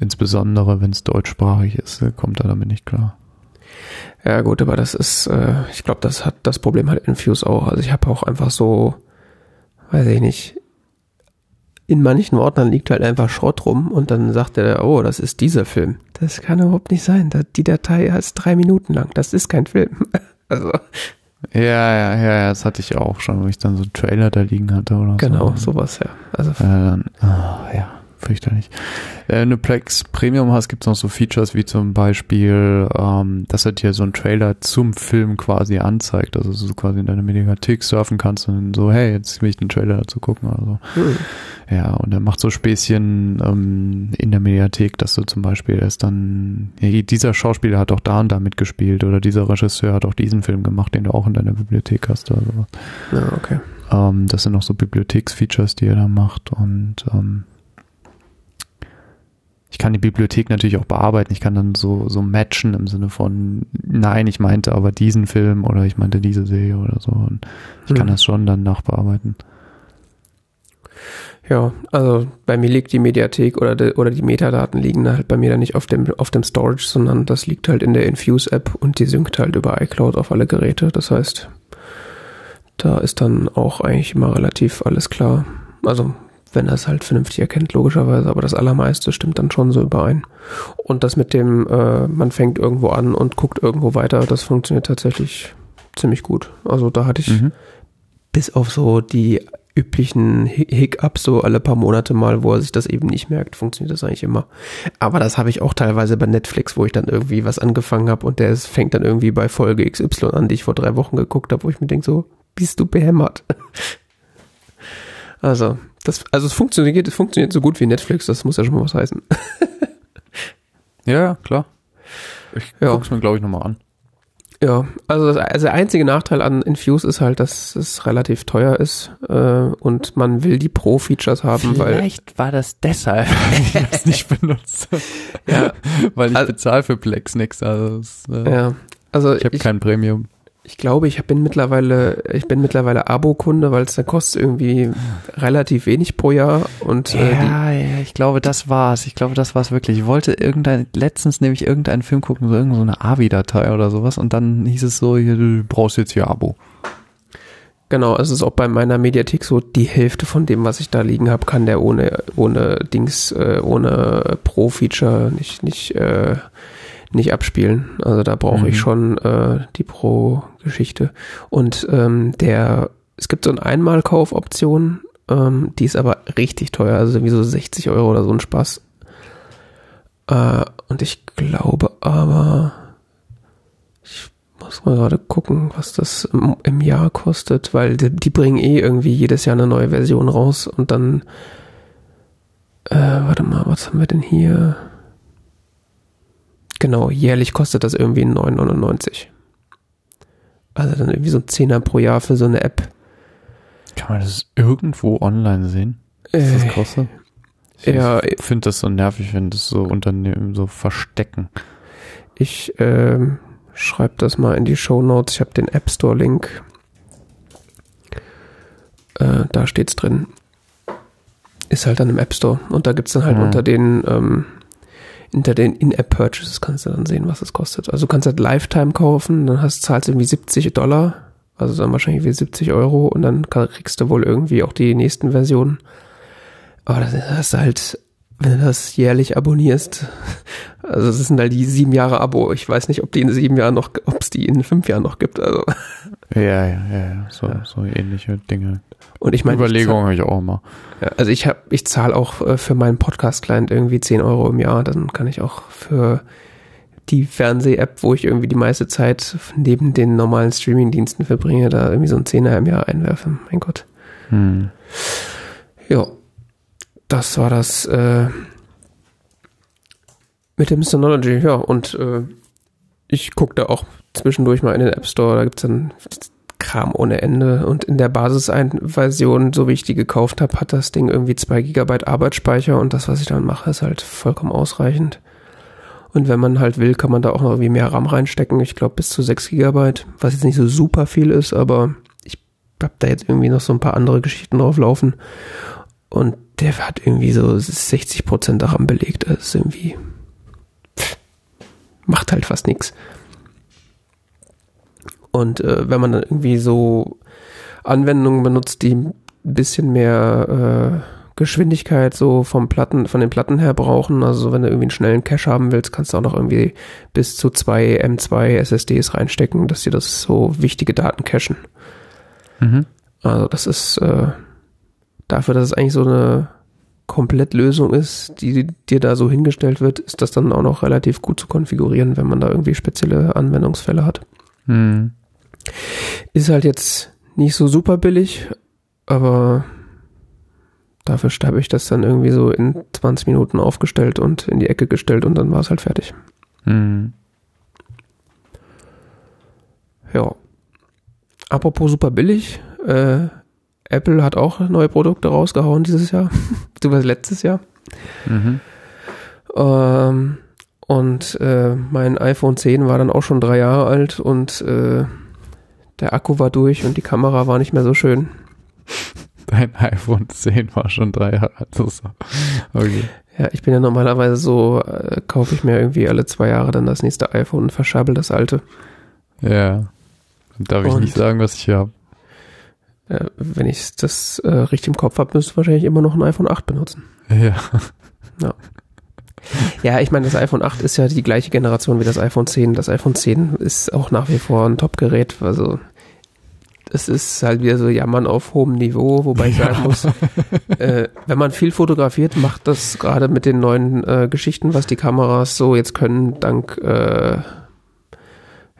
insbesondere, wenn es deutschsprachig ist, äh, kommt er damit nicht klar. Ja gut, aber das ist, äh, ich glaube, das hat das Problem halt Infuse auch. Also ich habe auch einfach so, weiß ich nicht, in manchen Ordnern liegt halt einfach Schrott rum und dann sagt er, oh, das ist dieser Film. Das kann überhaupt nicht sein. Die Datei ist drei Minuten lang. Das ist kein Film. Also Ja, ja, ja, ja, das hatte ich auch schon, wo ich dann so einen Trailer da liegen hatte oder Genau, so. sowas, ja. Also, Äh, dann, ah, ja, fürchterlich. Äh, Wenn du Plex Premium hast, gibt es noch so Features wie zum Beispiel, ähm, dass er dir so einen Trailer zum Film quasi anzeigt. Also dass du quasi in deine Mediathek surfen kannst und so, hey, jetzt will ich den Trailer dazu gucken oder so. hm. Ja, und er macht so Späßchen ähm, in der Mediathek, dass du zum Beispiel erst dann, ja, dieser Schauspieler hat auch da und da mitgespielt oder dieser Regisseur hat auch diesen Film gemacht, den du auch in deiner Bibliothek hast oder sowas. ja, okay. Ähm, das sind noch so Bibliotheksfeatures, die er da macht und ähm, ich kann die Bibliothek natürlich auch bearbeiten. Ich kann dann so, so matchen im Sinne von, nein, ich meinte aber diesen Film oder ich meinte diese Serie oder so. Und ich kann Hm. das schon dann nachbearbeiten. Ja, also bei mir liegt die Mediathek oder, de, oder die Metadaten liegen halt bei mir dann nicht auf dem, auf dem Storage, sondern das liegt halt in der Infuse-App und die synkt halt über iCloud auf alle Geräte. Das heißt, da ist dann auch eigentlich immer relativ alles klar. Also wenn er es halt vernünftig erkennt, logischerweise, aber das Allermeiste stimmt dann schon so überein. Und das mit dem, äh, man fängt irgendwo an und guckt irgendwo weiter, das funktioniert tatsächlich ziemlich gut. Also da hatte ich Mhm. bis auf so die üblichen Hi- Hiccups so alle paar Monate mal, wo er sich das eben nicht merkt, funktioniert das eigentlich immer. Aber das habe ich auch teilweise bei Netflix, wo ich dann irgendwie was angefangen habe und der ist, fängt dann irgendwie bei Folge XY an, die ich vor drei Wochen geguckt habe, wo ich mir denke so, bist du behämmert? Also, das, also es funktioniert, es funktioniert so gut wie Netflix, das muss ja schon mal was heißen. Ja, klar. Ich Ja. guck's mir, glaube ich, nochmal an. Ja, also, das, also der einzige Nachteil an Infuse ist halt, dass es relativ teuer ist äh, und man will die Pro-Features haben, weil Vielleicht war das deshalb, weil ich das nicht benutze. ja, Weil ich Also- bezahle für Plex nichts. Also es, äh, ja, also ich habe kein Premium. Ich glaube, ich bin mittlerweile, ich bin mittlerweile Abo-Kunde, weil es da kostet irgendwie relativ wenig pro Jahr und äh, ja, ja, ich glaube, das war's. Ich glaube, das war's wirklich. Ich wollte irgendein, letztens nämlich irgendeinen Film gucken, so irgendeine so eine AVI-Datei oder sowas und dann hieß es so, du brauchst jetzt hier Abo. genau, es ist auch bei meiner Mediathek so, die Hälfte von dem, was ich da liegen habe, kann der ohne, ohne Dings, äh, ohne Pro-Feature nicht, nicht, äh, nicht abspielen. Also da brauche Mhm. ich schon äh, die Pro-Geschichte. Und ähm, der, es gibt so eine Einmalkaufoption, ähm, die ist aber richtig teuer, also irgendwie so 60 Euro oder so ein Spaß. Äh, und ich glaube aber, ich muss mal gerade gucken, was das im, im Jahr kostet, weil die, die bringen eh irgendwie jedes Jahr eine neue Version raus und dann, äh, warte mal, was haben wir denn hier? Genau, jährlich kostet das irgendwie 9,99. Also dann irgendwie so ein Zehner pro Jahr für so eine App. Kann man das irgendwo online sehen? Was Äh, das kostet? Ich ja, finde das so nervig, wenn das so Unternehmen so verstecken. Ich ähm, schreibe das mal in die Show Notes. Ich habe den App Store Link. Äh, da steht's drin. Ist halt dann im App Store. Und da gibt's dann halt Mhm. unter den ähm, unter den In-App-Purchases kannst du dann sehen, was es kostet. Also du kannst halt Lifetime kaufen, dann hast, zahlst du irgendwie 70 Dollar, also dann wahrscheinlich wie 70 Euro und dann kriegst du wohl irgendwie auch die nächsten Versionen. Aber das ist halt, wenn du das jährlich abonnierst, also das sind halt die sieben Jahre Abo. Ich weiß nicht, ob die in sieben Jahren noch, ob es die in fünf Jahren noch gibt. Also Ja, ja, ja, ja. So, Ja. so ähnliche Dinge. und ich meine, Überlegungen habe ich auch immer. Ja, also ich habe, ich zahle auch äh, für meinen Podcast-Client irgendwie 10 Euro im Jahr. Dann kann ich auch für die Fernseh-App, wo ich irgendwie die meiste Zeit neben den normalen Streaming-Diensten verbringe, da irgendwie so ein Zehner im Jahr einwerfen. Mein Gott. Hm. Ja, das war das äh, mit dem Synology. Ja, und äh, ich gucke da auch zwischendurch mal in den App Store. Da gibt's dann Kram ohne Ende. Und in der Basisversion, so wie ich die gekauft habe, hat das Ding irgendwie zwei Gigabyte Arbeitsspeicher und das, was ich dann mache, ist halt vollkommen ausreichend. Und wenn man halt will, kann man da auch noch irgendwie mehr RAM reinstecken. Ich glaube bis zu 6 Gigabyte, was jetzt nicht so super viel ist, aber ich hab da jetzt irgendwie noch so ein paar andere Geschichten drauf laufen. Und der hat irgendwie so 60 Prozent RAM belegt. Das ist irgendwie pff, macht halt fast nichts. Und äh, wenn man dann irgendwie so Anwendungen benutzt, die ein bisschen mehr äh, Geschwindigkeit so vom Platten, von den Platten her brauchen. Also wenn du irgendwie einen schnellen Cache haben willst, kannst du auch noch irgendwie bis zu zwei M2 SSDs reinstecken, dass dir das so wichtige Daten cachen. Mhm. Also das ist äh, dafür, dass es eigentlich so eine Komplettlösung ist, die dir da so hingestellt wird, ist das dann auch noch relativ gut zu konfigurieren, wenn man da irgendwie spezielle Anwendungsfälle hat. Mhm. Ist halt jetzt nicht so super billig, aber dafür habe ich das dann irgendwie so in 20 Minuten aufgestellt und in die Ecke gestellt und dann war es halt fertig. Mhm. Ja. Apropos super billig, äh, Apple hat auch neue Produkte rausgehauen dieses Jahr, beziehungsweise letztes Jahr. Mhm. Ähm, und äh, mein iPhone 10 war dann auch schon drei Jahre alt und äh, der Akku war durch und die Kamera war nicht mehr so schön. Dein iPhone 10 war schon drei Jahre alt. Ist- Okay. Ja, ich bin ja normalerweise so, äh, kaufe ich mir irgendwie alle zwei Jahre dann das nächste iPhone und verschabbel das alte. Ja. Dann darf ich Und- nicht sagen, was ich hier habe. Äh, wenn ich das äh, richtig im Kopf habe, müsste ich wahrscheinlich immer noch ein iPhone 8 benutzen. Ja. Ja, ich meine, das iPhone 8 ist ja die gleiche Generation wie das iPhone 10. Das iPhone 10 ist auch nach wie vor ein Top-Gerät. Also es ist halt wieder so Jammern auf hohem Niveau, wobei ich sagen muss, äh, wenn man viel fotografiert, macht das gerade mit den neuen äh, Geschichten, was die Kameras so jetzt können, dank äh,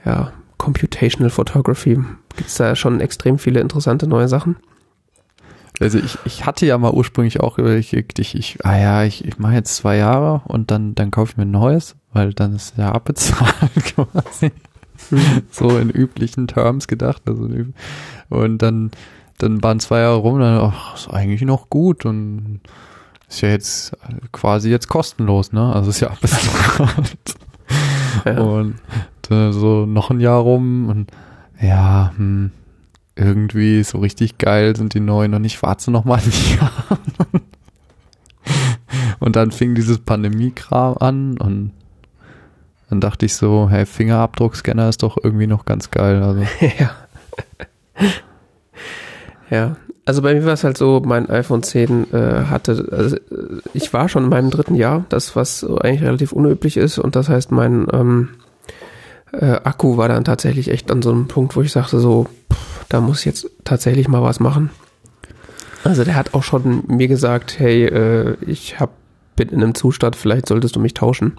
ja, Computational Photography, gibt's da schon extrem viele interessante neue Sachen. Also ich, ich hatte ja mal ursprünglich auch überlegt, ich, ich ah ja, ich, ich mache jetzt zwei Jahre und dann, dann kaufe ich mir ein neues, weil dann ist ja abbezahlt quasi. so in üblichen Terms gedacht. Also und dann, dann waren zwei Jahre rum, dann, ach, ist eigentlich noch gut und ist ja jetzt quasi jetzt kostenlos, ne? Also ist ja abbezahlt. Ja. Und äh, so noch ein Jahr rum und ja, hm, irgendwie so richtig geil sind die neuen und ich warte noch mal ein Jahr. und dann fing dieses Pandemie-Kram an und dann dachte ich so, hey, Fingerabdruckscanner ist doch irgendwie noch ganz geil. Also, ja. ja. Also bei mir war es halt so, mein iPhone 10 äh, hatte, also äh, ich war schon in meinem dritten Jahr, das was eigentlich relativ unüblich ist und das heißt, mein ähm, äh, Akku war dann tatsächlich echt an so einem Punkt, wo ich sagte so, pff, da muss ich jetzt tatsächlich mal was machen. Also der hat auch schon mir gesagt, hey, äh, ich hab, bin in einem Zustand, vielleicht solltest du mich tauschen.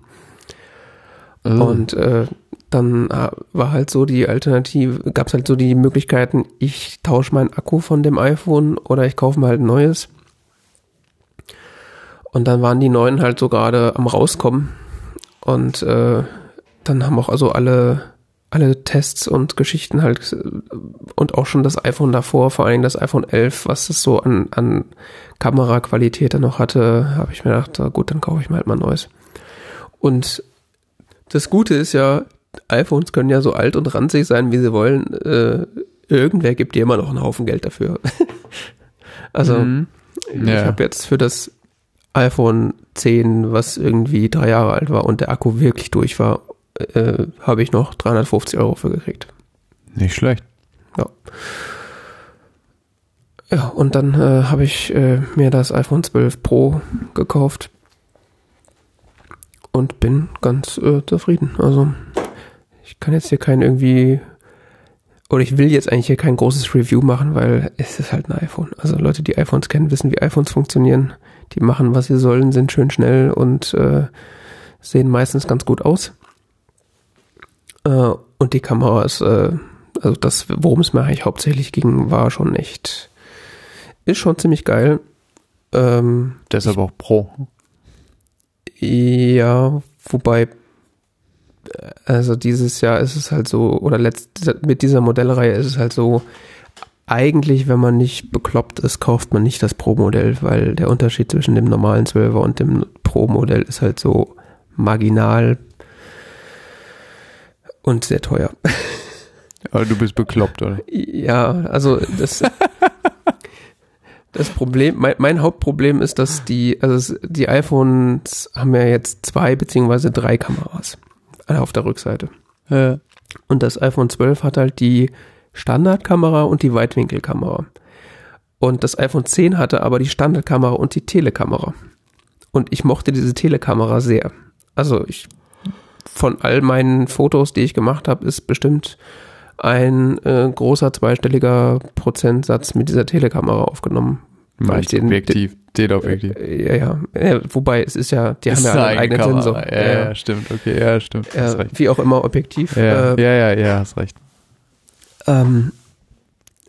Und äh, dann äh, war halt so die Alternative, gab es halt so die Möglichkeiten, ich tausche meinen Akku von dem iPhone oder ich kaufe mir halt ein neues. Und dann waren die neuen halt so gerade am rauskommen. Und äh, dann haben auch also alle, alle Tests und Geschichten halt äh, und auch schon das iPhone davor, vor allem das iPhone 11, was es so an, an Kameraqualität dann noch hatte, habe ich mir gedacht, gut, dann kaufe ich mir halt mal ein neues. Und das Gute ist ja, iPhones können ja so alt und ranzig sein, wie sie wollen. Äh, irgendwer gibt dir immer noch einen Haufen Geld dafür. also Mhm. ich Ja. habe jetzt für das iPhone 10, was irgendwie drei Jahre alt war und der Akku wirklich durch war, äh, habe ich noch 350 Euro für gekriegt. Nicht schlecht. Ja, und dann äh, habe ich äh, mir das iPhone 12 Pro gekauft und bin ganz äh, zufrieden. Also kann jetzt hier kein irgendwie oder ich will jetzt eigentlich hier kein großes Review machen, weil es ist halt ein iPhone. Also Leute, die iPhones kennen, wissen, wie iPhones funktionieren. Die machen, was sie sollen, sind schön schnell und äh, sehen meistens ganz gut aus. Äh, und die Kamera ist, äh, also das, worum es mir eigentlich hauptsächlich ging, war schon echt, ist schon ziemlich geil. Ähm, Deshalb auch Pro. ja, wobei, also dieses Jahr ist es halt so, oder letzt, mit dieser Modellreihe ist es halt so, eigentlich, wenn man nicht bekloppt ist, kauft man nicht das Pro-Modell, weil der Unterschied zwischen dem normalen 12er und dem Pro-Modell ist halt so marginal und sehr teuer. Aber du bist bekloppt, oder? Ja, also das, das Problem, mein, mein Hauptproblem ist, dass die, also die iPhones haben ja jetzt zwei beziehungsweise drei Kameras alle auf der Rückseite. Ja. Und das iPhone 12 hat halt die Standardkamera und die Weitwinkelkamera. Und das iPhone 10 hatte aber die Standardkamera und die Telekamera. Und ich mochte diese Telekamera sehr. Also ich von all meinen Fotos, die ich gemacht habe, ist bestimmt ein äh, großer zweistelliger Prozentsatz mit dieser Telekamera aufgenommen. Weil den, Objektiv, Teleobjektiv. Äh, ja, ja, wobei es ist ja, die Ist haben ja einen eine eigenen Kamera. Sensor. Ja, ja, ja, stimmt, okay, ja, stimmt. Äh, wie auch immer Objektiv. Ja, Äh, ja, ja, ja, hast recht. ähm,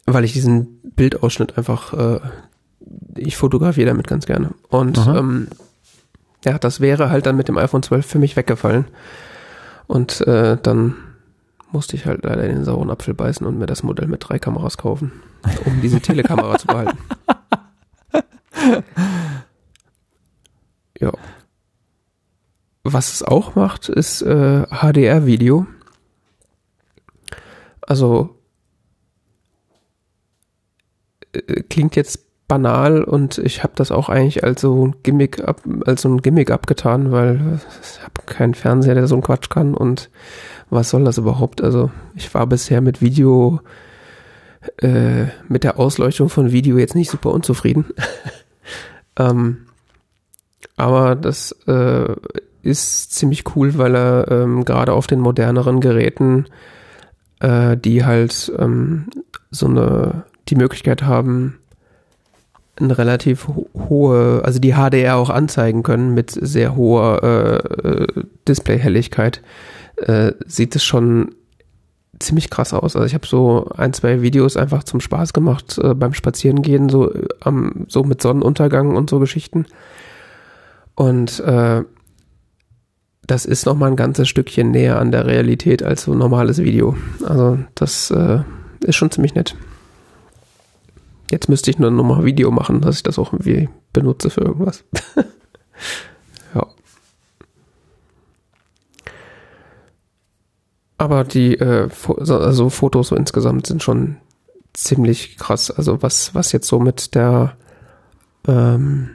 weil ich diesen Bildausschnitt einfach, äh, ich fotografiere damit ganz gerne. Und ähm, ja, das wäre halt dann mit dem iPhone 12 für mich weggefallen. Und äh, dann musste ich halt leider in den sauren Apfel beißen und mir das Modell mit drei Kameras kaufen, um diese Telekamera zu behalten. Ja. Was es auch macht, ist äh, HDR-Video. Also äh, klingt jetzt banal und ich habe das auch eigentlich als so ein Gimmick ab, als so ein Gimmick abgetan, weil ich habe keinen Fernseher, der so einen Quatsch kann und was soll das überhaupt? Also ich war bisher mit Video, äh, mit der Ausleuchtung von Video jetzt nicht super unzufrieden. ähm, aber das äh, ist ziemlich cool, weil er ähm, gerade auf den moderneren Geräten, äh, die halt ähm, so eine die Möglichkeit haben, eine relativ ho hohe, also die HDR auch anzeigen können mit sehr hoher äh, äh, Displayhelligkeit, äh, sieht es schon ziemlich krass aus. Also ich habe so ein, zwei Videos einfach zum Spaß gemacht äh, beim Spazierengehen, so, äh, am, so mit Sonnenuntergang und so Geschichten. Und äh, das ist noch mal ein ganzes Stückchen näher an der Realität als so ein normales Video. Also das äh, ist schon ziemlich nett. Jetzt müsste ich nur noch mal Video machen, dass ich das auch irgendwie benutze für irgendwas. Aber die äh, also Fotos so insgesamt sind schon ziemlich krass. Also was was jetzt so mit der ähm,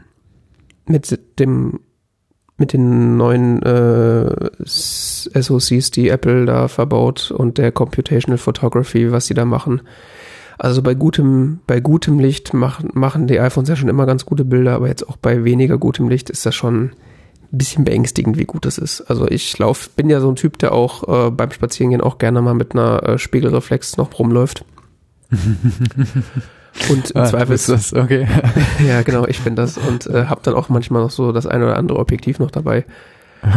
mit dem mit den neuen äh, SoCs, die Apple da verbaut und der Computational Photography, was sie da machen. Also bei gutem, bei gutem Licht machen, machen die iPhones ja schon immer ganz gute Bilder, aber jetzt auch bei weniger gutem Licht ist das schon bisschen beängstigend, wie gut das ist. Also ich lauf, bin ja so ein Typ, der auch äh, beim Spazierengehen auch gerne mal mit einer äh, Spiegelreflex noch rumläuft. Und im Ah, Zweifel ist das, okay. ja, genau, ich bin das und äh, habe dann auch manchmal noch so das eine oder andere Objektiv noch dabei.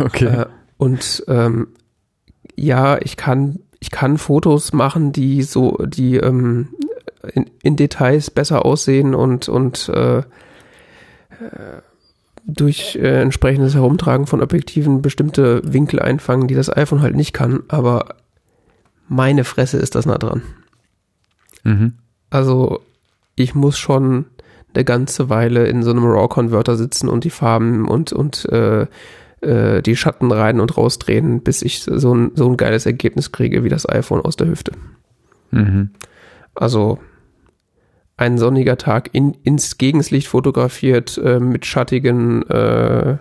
Okay. Äh, und ähm, ja, ich kann ich kann Fotos machen, die so die ähm, in, in Details besser aussehen und und äh, äh, durch äh, entsprechendes Herumtragen von Objektiven bestimmte Winkel einfangen, die das iPhone halt nicht kann. Aber meine Fresse ist das nah dran. Mhm. Also ich muss schon eine ganze Weile in so einem RAW-Converter sitzen und die Farben und, und äh, äh, die Schatten rein und rausdrehen, bis ich so ein, so ein geiles Ergebnis kriege wie das iPhone aus der Hüfte. Mhm. Also ein sonniger Tag in, ins Gegenslicht fotografiert, äh, mit schattigen, äh,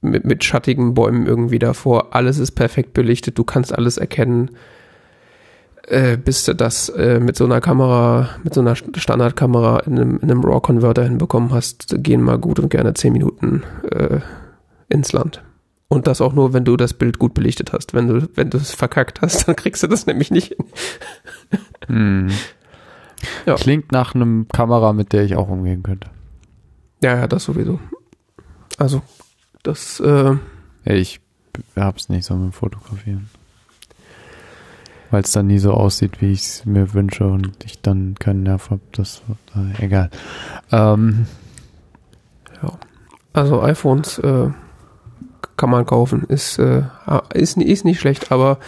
mit, mit schattigen Bäumen irgendwie davor. Alles ist perfekt belichtet, du kannst alles erkennen. Äh, bis du das äh, mit so einer Kamera, mit so einer Standardkamera in einem, in einem RAW-Converter hinbekommen hast, gehen mal gut und gerne zehn Minuten äh, ins Land. Und das auch nur, wenn du das Bild gut belichtet hast. Wenn du, wenn du es verkackt hast, dann kriegst du das nämlich nicht hin. Mhm. Ja. Klingt nach einem Kamera, mit der ich auch umgehen könnte. Ja, ja, das sowieso. Also, das, äh, Ja, ich hab's nicht so mit dem Fotografieren. Weil es dann nie so aussieht, wie ich es mir wünsche und ich dann keinen Nerv habe. Das äh, egal. Ähm, also iPhones äh, kann man kaufen. Ist, äh, ist, ist nicht schlecht, aber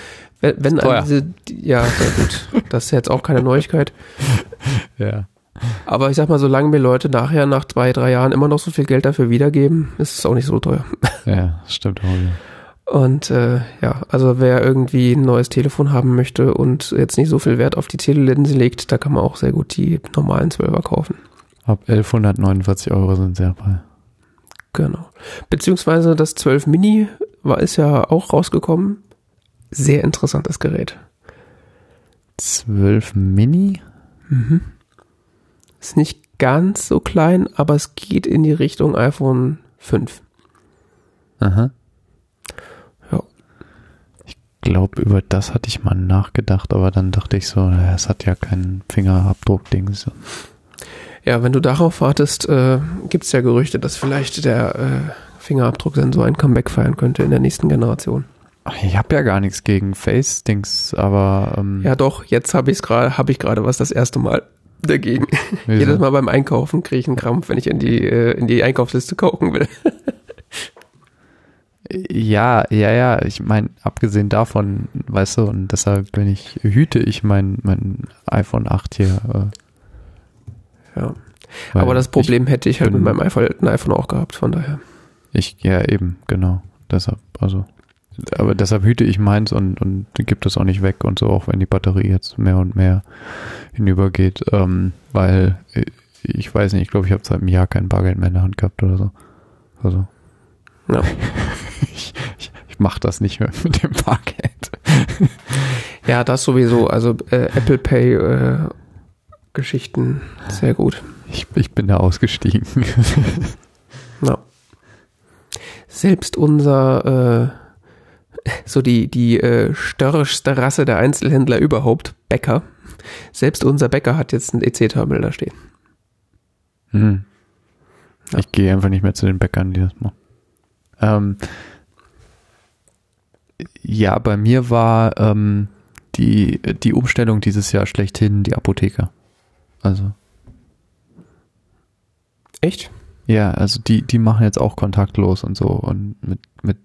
wenn, wenn teuer. an diese, ja, sehr gut. Das ist jetzt auch keine Neuigkeit. ja. Aber ich sag mal, solange mir Leute nachher nach zwei, drei Jahren immer noch so viel Geld dafür wiedergeben, ist es auch nicht so teuer. Ja, stimmt auch. Ja. Und äh, ja, also wer irgendwie ein neues Telefon haben möchte und jetzt nicht so viel Wert auf die Telelinse legt, da kann man auch sehr gut die normalen 12er kaufen. Ab 1149 Euro sind sehr frei. Genau. Beziehungsweise das 12 Mini war ist ja auch rausgekommen. Sehr interessantes Gerät. 12 Mini? Mhm. Ist nicht ganz so klein, aber es geht in die Richtung iPhone 5. Aha. Ja. Ich glaube, über das hatte ich mal nachgedacht, aber dann dachte ich so, es hat ja keinen Fingerabdruck-Dings. Ja, wenn du darauf wartest, äh, gibt es ja Gerüchte, dass vielleicht der äh, Fingerabdrucksensor ein Comeback feiern könnte in der nächsten Generation. Ich habe ja gar nichts gegen Face-Dings, aber ähm, Ja, doch, jetzt habe ich's gerade, habe ich gerade was das erste Mal dagegen. Jedes Mal beim Einkaufen kriege ich einen Krampf, wenn ich in die, äh, in die Einkaufsliste gucken will. ja, ja, ja, ich meine, abgesehen davon, weißt du, und deshalb bin ich, hüte ich mein, mein iPhone 8 hier. Äh, Ja. Aber das Problem hätte ich halt bin- mit meinem iPhone, iPhone auch gehabt, von daher. Ich, ja, eben, genau. Deshalb, also. Aber deshalb hüte ich meins und, und gebe das auch nicht weg und so, auch wenn die Batterie jetzt mehr und mehr hinübergeht. Ähm, weil äh, ich weiß nicht, ich glaube, ich habe seit einem Jahr kein Bargeld mehr in der Hand gehabt oder so. Also. Ja. ich ich, ich mache das nicht mehr mit dem Bargeld. Ja, das sowieso. Also äh, Apple Pay äh, Geschichten sehr gut. Ich, ich bin da ausgestiegen. Ja. Selbst unser äh, so die die äh, störrischste Rasse der Einzelhändler überhaupt, Bäcker. Selbst unser Bäcker hat jetzt ein EC-Terminal da stehen. Hm. Ja. Ich gehe einfach nicht mehr zu den Bäckern, die das machen. Ähm, ja, bei mir war ähm, die, die Umstellung dieses Jahr schlechthin die Apotheker. Also, Echt? ja, also die, die machen jetzt auch kontaktlos und so und mit, mit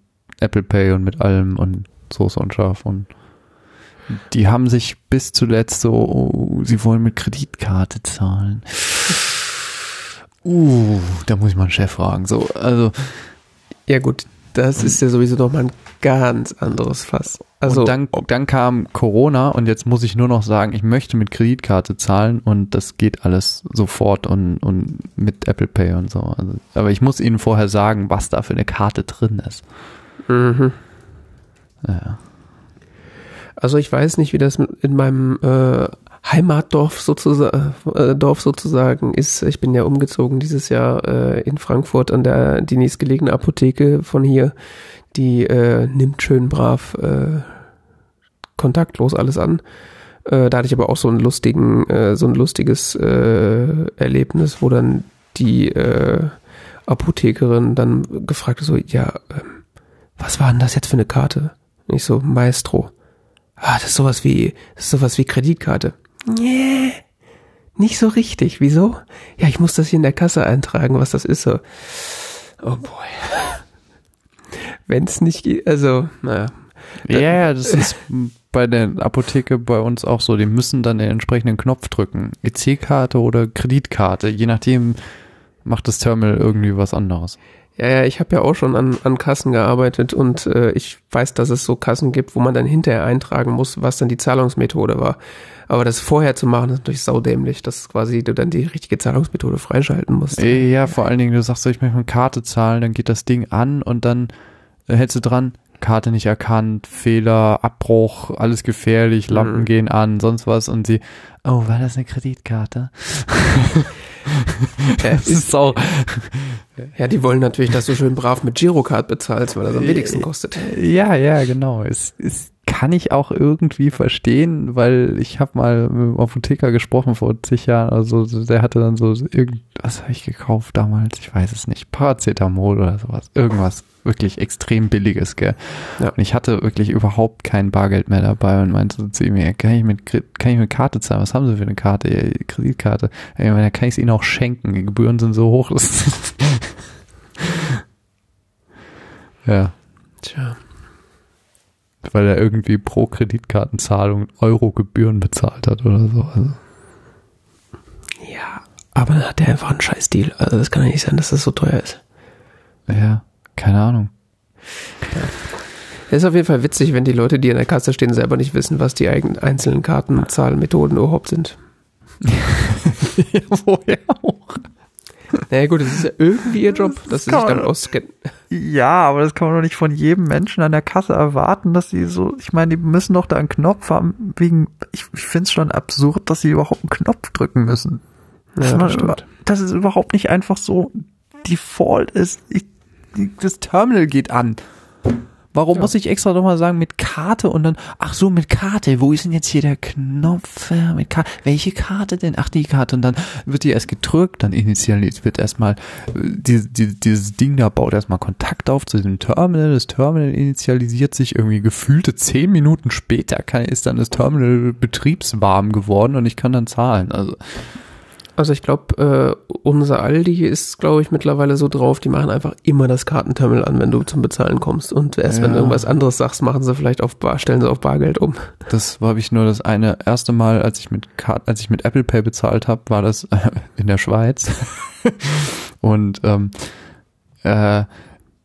Apple Pay und mit allem und Soße und Schaf und die haben sich bis zuletzt so, oh, sie wollen mit Kreditkarte zahlen. Uh, da muss ich mal einen Chef fragen. So, also Ja gut, das ist ja sowieso noch mal ein ganz anderes Fass. Also und dann, dann kam Corona und jetzt muss ich nur noch sagen, ich möchte mit Kreditkarte zahlen und das geht alles sofort und, und mit Apple Pay und so. Also, aber ich muss Ihnen vorher sagen, was da für eine Karte drin ist. Mhm. Ja. Also ich weiß nicht, wie das in meinem äh, Heimatdorf sozusagen, äh, Dorf sozusagen ist. Ich bin ja umgezogen dieses Jahr äh, in Frankfurt an der die nächstgelegene Apotheke von hier. Die äh, nimmt schön brav äh, kontaktlos alles an. Äh, da hatte ich aber auch so einen lustigen, äh, so ein lustiges äh, Erlebnis, wo dann die äh, Apothekerin dann gefragt hat, so, ja, ähm, was war denn das jetzt für eine Karte? Ich so, Maestro. Ah, das ist sowas wie, ist sowas wie Kreditkarte. Nee, nicht so richtig. Wieso? Ja, ich muss das hier in der Kasse eintragen, was das ist so. Oh boy. Wenn's nicht geht, also, naja. Ja, ja, das ist bei der Apotheke bei uns auch so. Die müssen dann den entsprechenden Knopf drücken. EC-Karte oder Kreditkarte. Je nachdem macht das Terminal irgendwie was anderes. Ja, ja, ich habe ja auch schon an, an Kassen gearbeitet und äh, ich weiß, dass es so Kassen gibt, wo man dann hinterher eintragen muss, was dann die Zahlungsmethode war. Aber das vorher zu machen, ist natürlich saudämlich, dass quasi du dann die richtige Zahlungsmethode freischalten musst. Ja, vor allen Dingen, du sagst ich möchte mit Karte zahlen, dann geht das Ding an und dann äh, hältst du dran, Karte nicht erkannt, Fehler, Abbruch, alles gefährlich, Lampen Mhm. gehen an, sonst was und sie, oh, war das eine Kreditkarte? Ja, Das ist auch, Ja, die wollen natürlich, dass du schön brav mit Girocard bezahlst, weil das am wenigsten kostet. ja, ja, genau. Es, es kann ich auch irgendwie verstehen, weil ich habe mal mit einem Apotheker gesprochen vor zig Jahren, also der hatte dann so irgendwas habe ich gekauft damals, ich weiß es nicht, Paracetamol oder sowas, irgendwas wirklich extrem billiges, gell. Ja. Und ich hatte wirklich überhaupt kein Bargeld mehr dabei und meinte so zu ihm, kann ich mit kann ich mit Karte zahlen? Was haben Sie für eine Karte? Ja, Kreditkarte. Ich meine, da kann ich es Ihnen auch schenken. Die Gebühren sind so hoch. Ja. Tja. Weil er irgendwie pro Kreditkartenzahlung Euro-Gebühren bezahlt hat oder so. Also, Ja, aber dann hat der einfach einen Scheiß-Deal. Also das kann ja nicht sein, dass das so teuer ist. ja, keine Ahnung. Es ist auf jeden Fall witzig, wenn die Leute, die an der Kasse stehen, selber nicht wissen, was die eigenen einzelnen Kartenzahlmethoden überhaupt sind. Woher auch? Naja gut, es ist ja irgendwie ihr Job, dass sie sich man- auskennen. Ja, aber das kann man doch nicht von jedem Menschen an der Kasse erwarten, dass sie so, ich meine, die müssen doch da einen Knopf haben, wegen, ich, ich finde es schon absurd, dass sie überhaupt einen Knopf drücken müssen. Ja, man, stimmt. dass es überhaupt nicht einfach so Default ist. Ich, das Terminal geht an. Warum ja. muss ich extra nochmal sagen mit Karte und dann, ach so, mit Karte, wo ist denn jetzt hier der Knopf? Mit Karte, welche Karte denn? Ach, die Karte. Und dann wird die erst gedrückt, dann initialisiert, wird erstmal, die, die, dieses Ding da baut erstmal Kontakt auf zu diesem Terminal. Das Terminal initialisiert sich irgendwie gefühlte zehn Minuten später kann, ist dann das Terminal betriebswarm geworden und ich kann dann zahlen. Also, also ich glaube, äh, unser Aldi ist, glaube ich, mittlerweile so drauf, die machen einfach immer das Kartenterminal an, wenn du zum Bezahlen kommst. Und erst ja. wenn du irgendwas anderes sagst, machen sie vielleicht auf Bar, stellen sie auf Bargeld um. Das habe ich nur das eine erste Mal, als ich mit Kart, als ich mit Apple Pay bezahlt habe, war das äh, in der Schweiz. Und ähm, äh,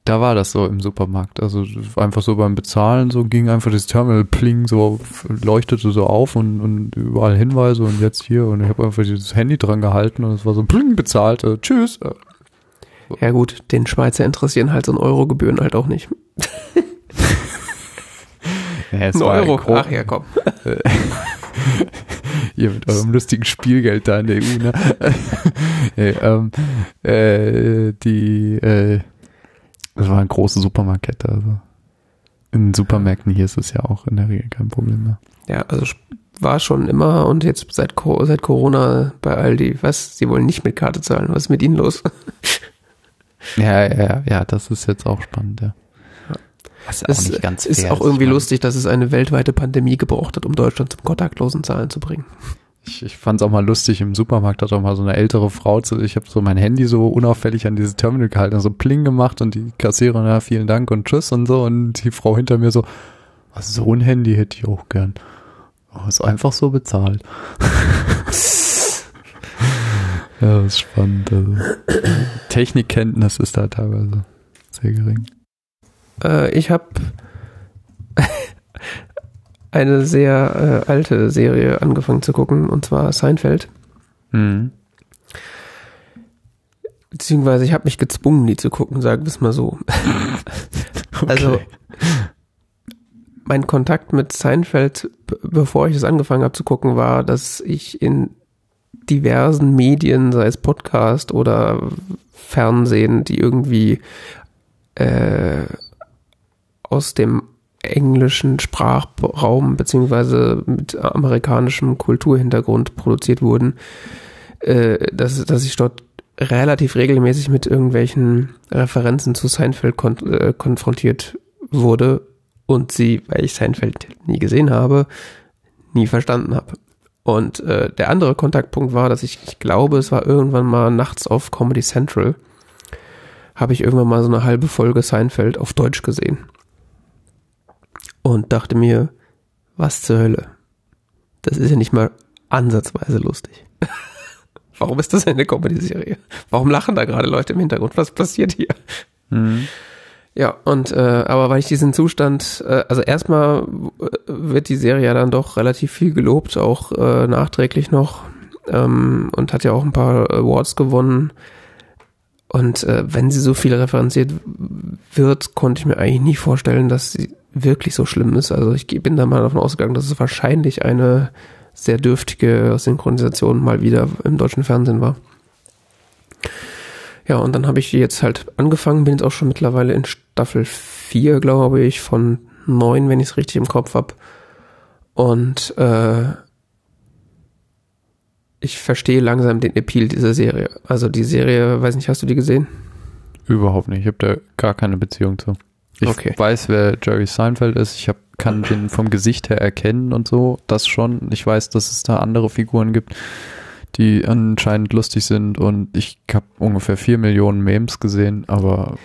da war das so im Supermarkt. Also einfach so beim Bezahlen so ging einfach das Terminal pling so leuchtete so auf und, und überall Hinweise und jetzt hier und ich habe einfach dieses Handy dran gehalten und es war so pling bezahlt. Äh, tschüss. So. Ja gut, den Schweizer interessieren halt so ein Euro-Gebühren halt auch nicht. ja, ein Euro. Ein Ach ja, komm. Ihr mit eurem lustigen Spielgeld da in der EU, ne? hey, ähm, äh, die äh, das war eine große Supermarktkette. Also in Supermärkten hier ist es ja auch in der Regel kein Problem mehr. Ja, also war schon immer und jetzt seit, seit Corona bei Aldi, was? Sie wollen nicht mit Karte zahlen. Was ist mit Ihnen los? ja, ja, ja, das ist jetzt auch spannend, ja. Das ist, auch nicht ganz fair, ist auch irgendwie lustig, dass es eine weltweite Pandemie gebraucht hat, um Deutschland zum kontaktlosen Zahlen zu bringen. Ich, ich fand es auch mal lustig, im Supermarkt hat auch mal so eine ältere Frau, zu, ich habe so mein Handy so unauffällig an dieses Terminal gehalten, so Pling gemacht und die Kassiererin, ja, vielen Dank und tschüss und so und die Frau hinter mir so, so ein Handy hätte ich auch gern. Oh, ist einfach so bezahlt. ja, das ist spannend. Also. Technikkenntnis ist da teilweise sehr gering. Äh, ich habe eine sehr äh, alte Serie angefangen zu gucken, und zwar Seinfeld. Mhm. Beziehungsweise ich habe mich gezwungen, die zu gucken, sagen wir es mal so. okay. Also mein Kontakt mit Seinfeld, bevor ich es angefangen habe zu gucken, war, dass ich in diversen Medien, sei es Podcast oder Fernsehen, die irgendwie äh, aus dem englischen Sprachraum beziehungsweise mit amerikanischem Kulturhintergrund produziert wurden, äh, dass, dass ich dort relativ regelmäßig mit irgendwelchen Referenzen zu Seinfeld kon äh, konfrontiert wurde und sie, weil ich Seinfeld nie gesehen habe, nie verstanden habe. Und äh, der andere Kontaktpunkt war, dass ich, ich glaube, es war irgendwann mal nachts auf Comedy Central, habe ich irgendwann mal so eine halbe Folge Seinfeld auf Deutsch gesehen und dachte mir, was zur Hölle? Das ist ja nicht mal ansatzweise lustig. Warum ist das eine Comedy-Serie? Warum lachen da gerade Leute im Hintergrund? Was passiert hier? Mhm. Ja, und äh, aber weil ich diesen Zustand, äh, also erstmal wird die Serie ja dann doch relativ viel gelobt, auch äh, nachträglich noch ähm, und hat ja auch ein paar Awards gewonnen. Und äh, wenn sie so viel referenziert wird, konnte ich mir eigentlich nie vorstellen, dass sie wirklich so schlimm ist. Also ich bin da mal davon ausgegangen, dass es wahrscheinlich eine sehr dürftige Synchronisation mal wieder im deutschen Fernsehen war. Ja, und dann habe ich jetzt halt angefangen, bin jetzt auch schon mittlerweile in Staffel 4, glaube ich, von 9, wenn ich es richtig im Kopf habe. Und äh, ich verstehe langsam den Appeal dieser Serie. Also die Serie, weiß nicht, hast du die gesehen? Überhaupt nicht. Ich habe da gar keine Beziehung zu. Ich okay. weiß, wer Jerry Seinfeld ist. Ich hab, kann den vom Gesicht her erkennen und so. Das schon. Ich weiß, dass es da andere Figuren gibt, die anscheinend lustig sind. Und ich habe ungefähr vier Millionen Memes gesehen, aber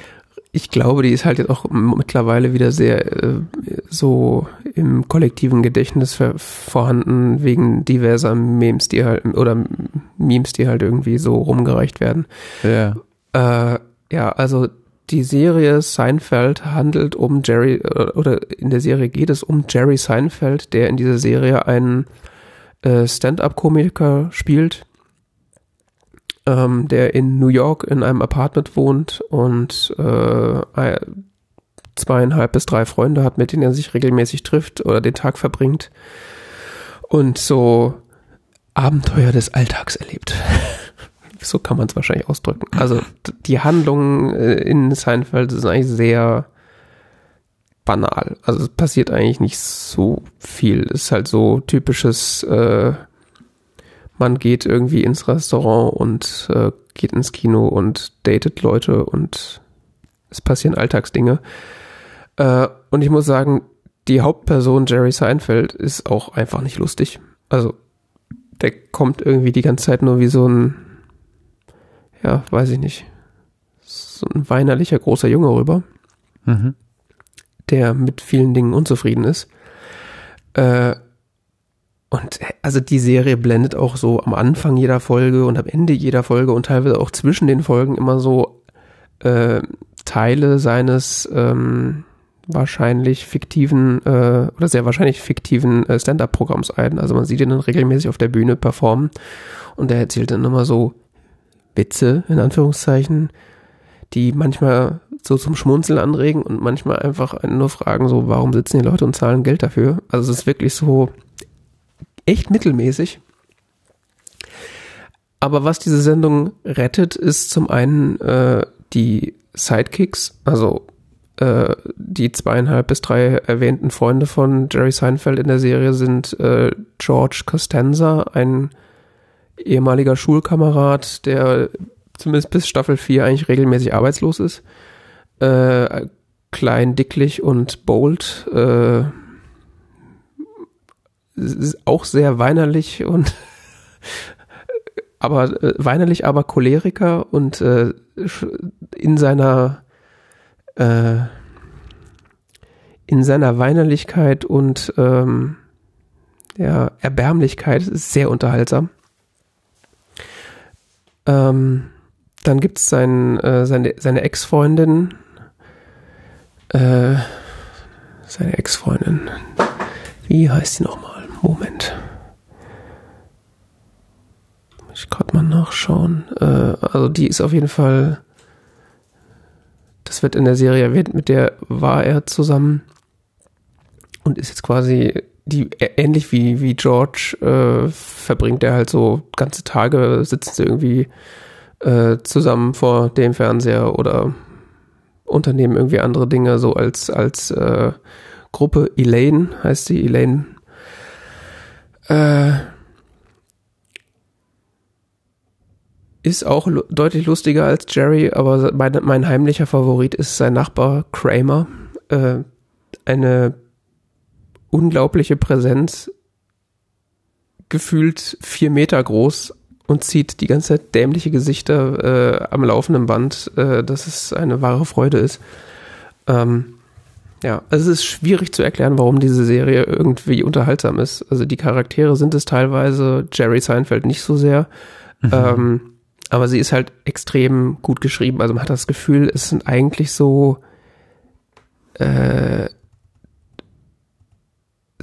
ich glaube, die ist halt jetzt auch mittlerweile wieder sehr äh, so im kollektiven Gedächtnis vorhanden wegen diverser Memes, die halt oder Memes, die halt irgendwie so rumgereicht werden. Ja. Äh, ja, also die Serie Seinfeld handelt um Jerry, äh, oder in der Serie geht es um Jerry Seinfeld, der in dieser Serie einen äh, Stand-up-Komiker spielt, ähm, der in New York in einem Apartment wohnt und äh, zweieinhalb bis drei Freunde hat, mit denen er sich regelmäßig trifft oder den Tag verbringt und so Abenteuer des Alltags erlebt. so kann man es wahrscheinlich ausdrücken. Also die Handlungen äh, in Seinfeld sind eigentlich sehr banal. Also es passiert eigentlich nicht so viel. Es ist halt so typisches, äh, man geht irgendwie ins Restaurant und äh, geht ins Kino und datet Leute und es passieren Alltagsdinge. Äh, und ich muss sagen, die Hauptperson Jerry Seinfeld ist auch einfach nicht lustig. Also der kommt irgendwie die ganze Zeit nur wie so ein, ja, weiß ich nicht, so ein weinerlicher großer Junge rüber. Mhm der mit vielen Dingen unzufrieden ist. Äh, und also die Serie blendet auch so am Anfang jeder Folge und am Ende jeder Folge und teilweise auch zwischen den Folgen immer so äh, Teile seines ähm, wahrscheinlich fiktiven äh, oder sehr wahrscheinlich fiktiven äh, Stand-up-Programms ein. Also man sieht ihn dann regelmäßig auf der Bühne performen und er erzählt dann immer so Witze in Anführungszeichen, die manchmal so zum Schmunzeln anregen und manchmal einfach nur fragen, so, warum sitzen die Leute und zahlen Geld dafür? Also es ist wirklich so echt mittelmäßig. Aber was diese Sendung rettet, ist zum einen äh, die Sidekicks, also äh, die zweieinhalb bis drei erwähnten Freunde von Jerry Seinfeld in der Serie sind äh, George Costanza, ein ehemaliger Schulkamerad, der zumindest bis Staffel 4 eigentlich regelmäßig arbeitslos ist. Äh, klein, dicklich und bold. Äh, auch sehr weinerlich und aber äh, weinerlich, aber Choleriker und äh, in seiner äh, in seiner Weinerlichkeit und ähm, ja, Erbärmlichkeit sehr unterhaltsam. Ähm, dann gibt es sein, äh, seine, seine Ex-Freundin, äh, seine Ex-Freundin, wie heißt sie nochmal? Moment. Muss ich gerade mal nachschauen. Äh, also die ist auf jeden Fall, das wird in der Serie erwähnt, mit der war er zusammen und ist jetzt quasi die ähnlich wie wie George äh, verbringt er halt so ganze Tage sitzt irgendwie äh, zusammen vor dem Fernseher oder unternehmen irgendwie andere Dinge, so als, als äh, Gruppe. Elaine heißt sie, Elaine. Äh, ist auch deutlich lustiger als Jerry, aber mein, mein heimlicher Favorit ist sein Nachbar Kramer. Äh, eine unglaubliche Präsenz, gefühlt vier Meter groß, und zieht die ganze Zeit dämliche Gesichter äh, am laufenden Band, äh, dass es eine wahre Freude ist. Ähm, ja, also es ist schwierig zu erklären, warum diese Serie irgendwie unterhaltsam ist. Also die Charaktere sind es teilweise, Jerry Seinfeld nicht so sehr. Mhm. Ähm, aber sie ist halt extrem gut geschrieben. Also man hat das Gefühl, es sind eigentlich so äh,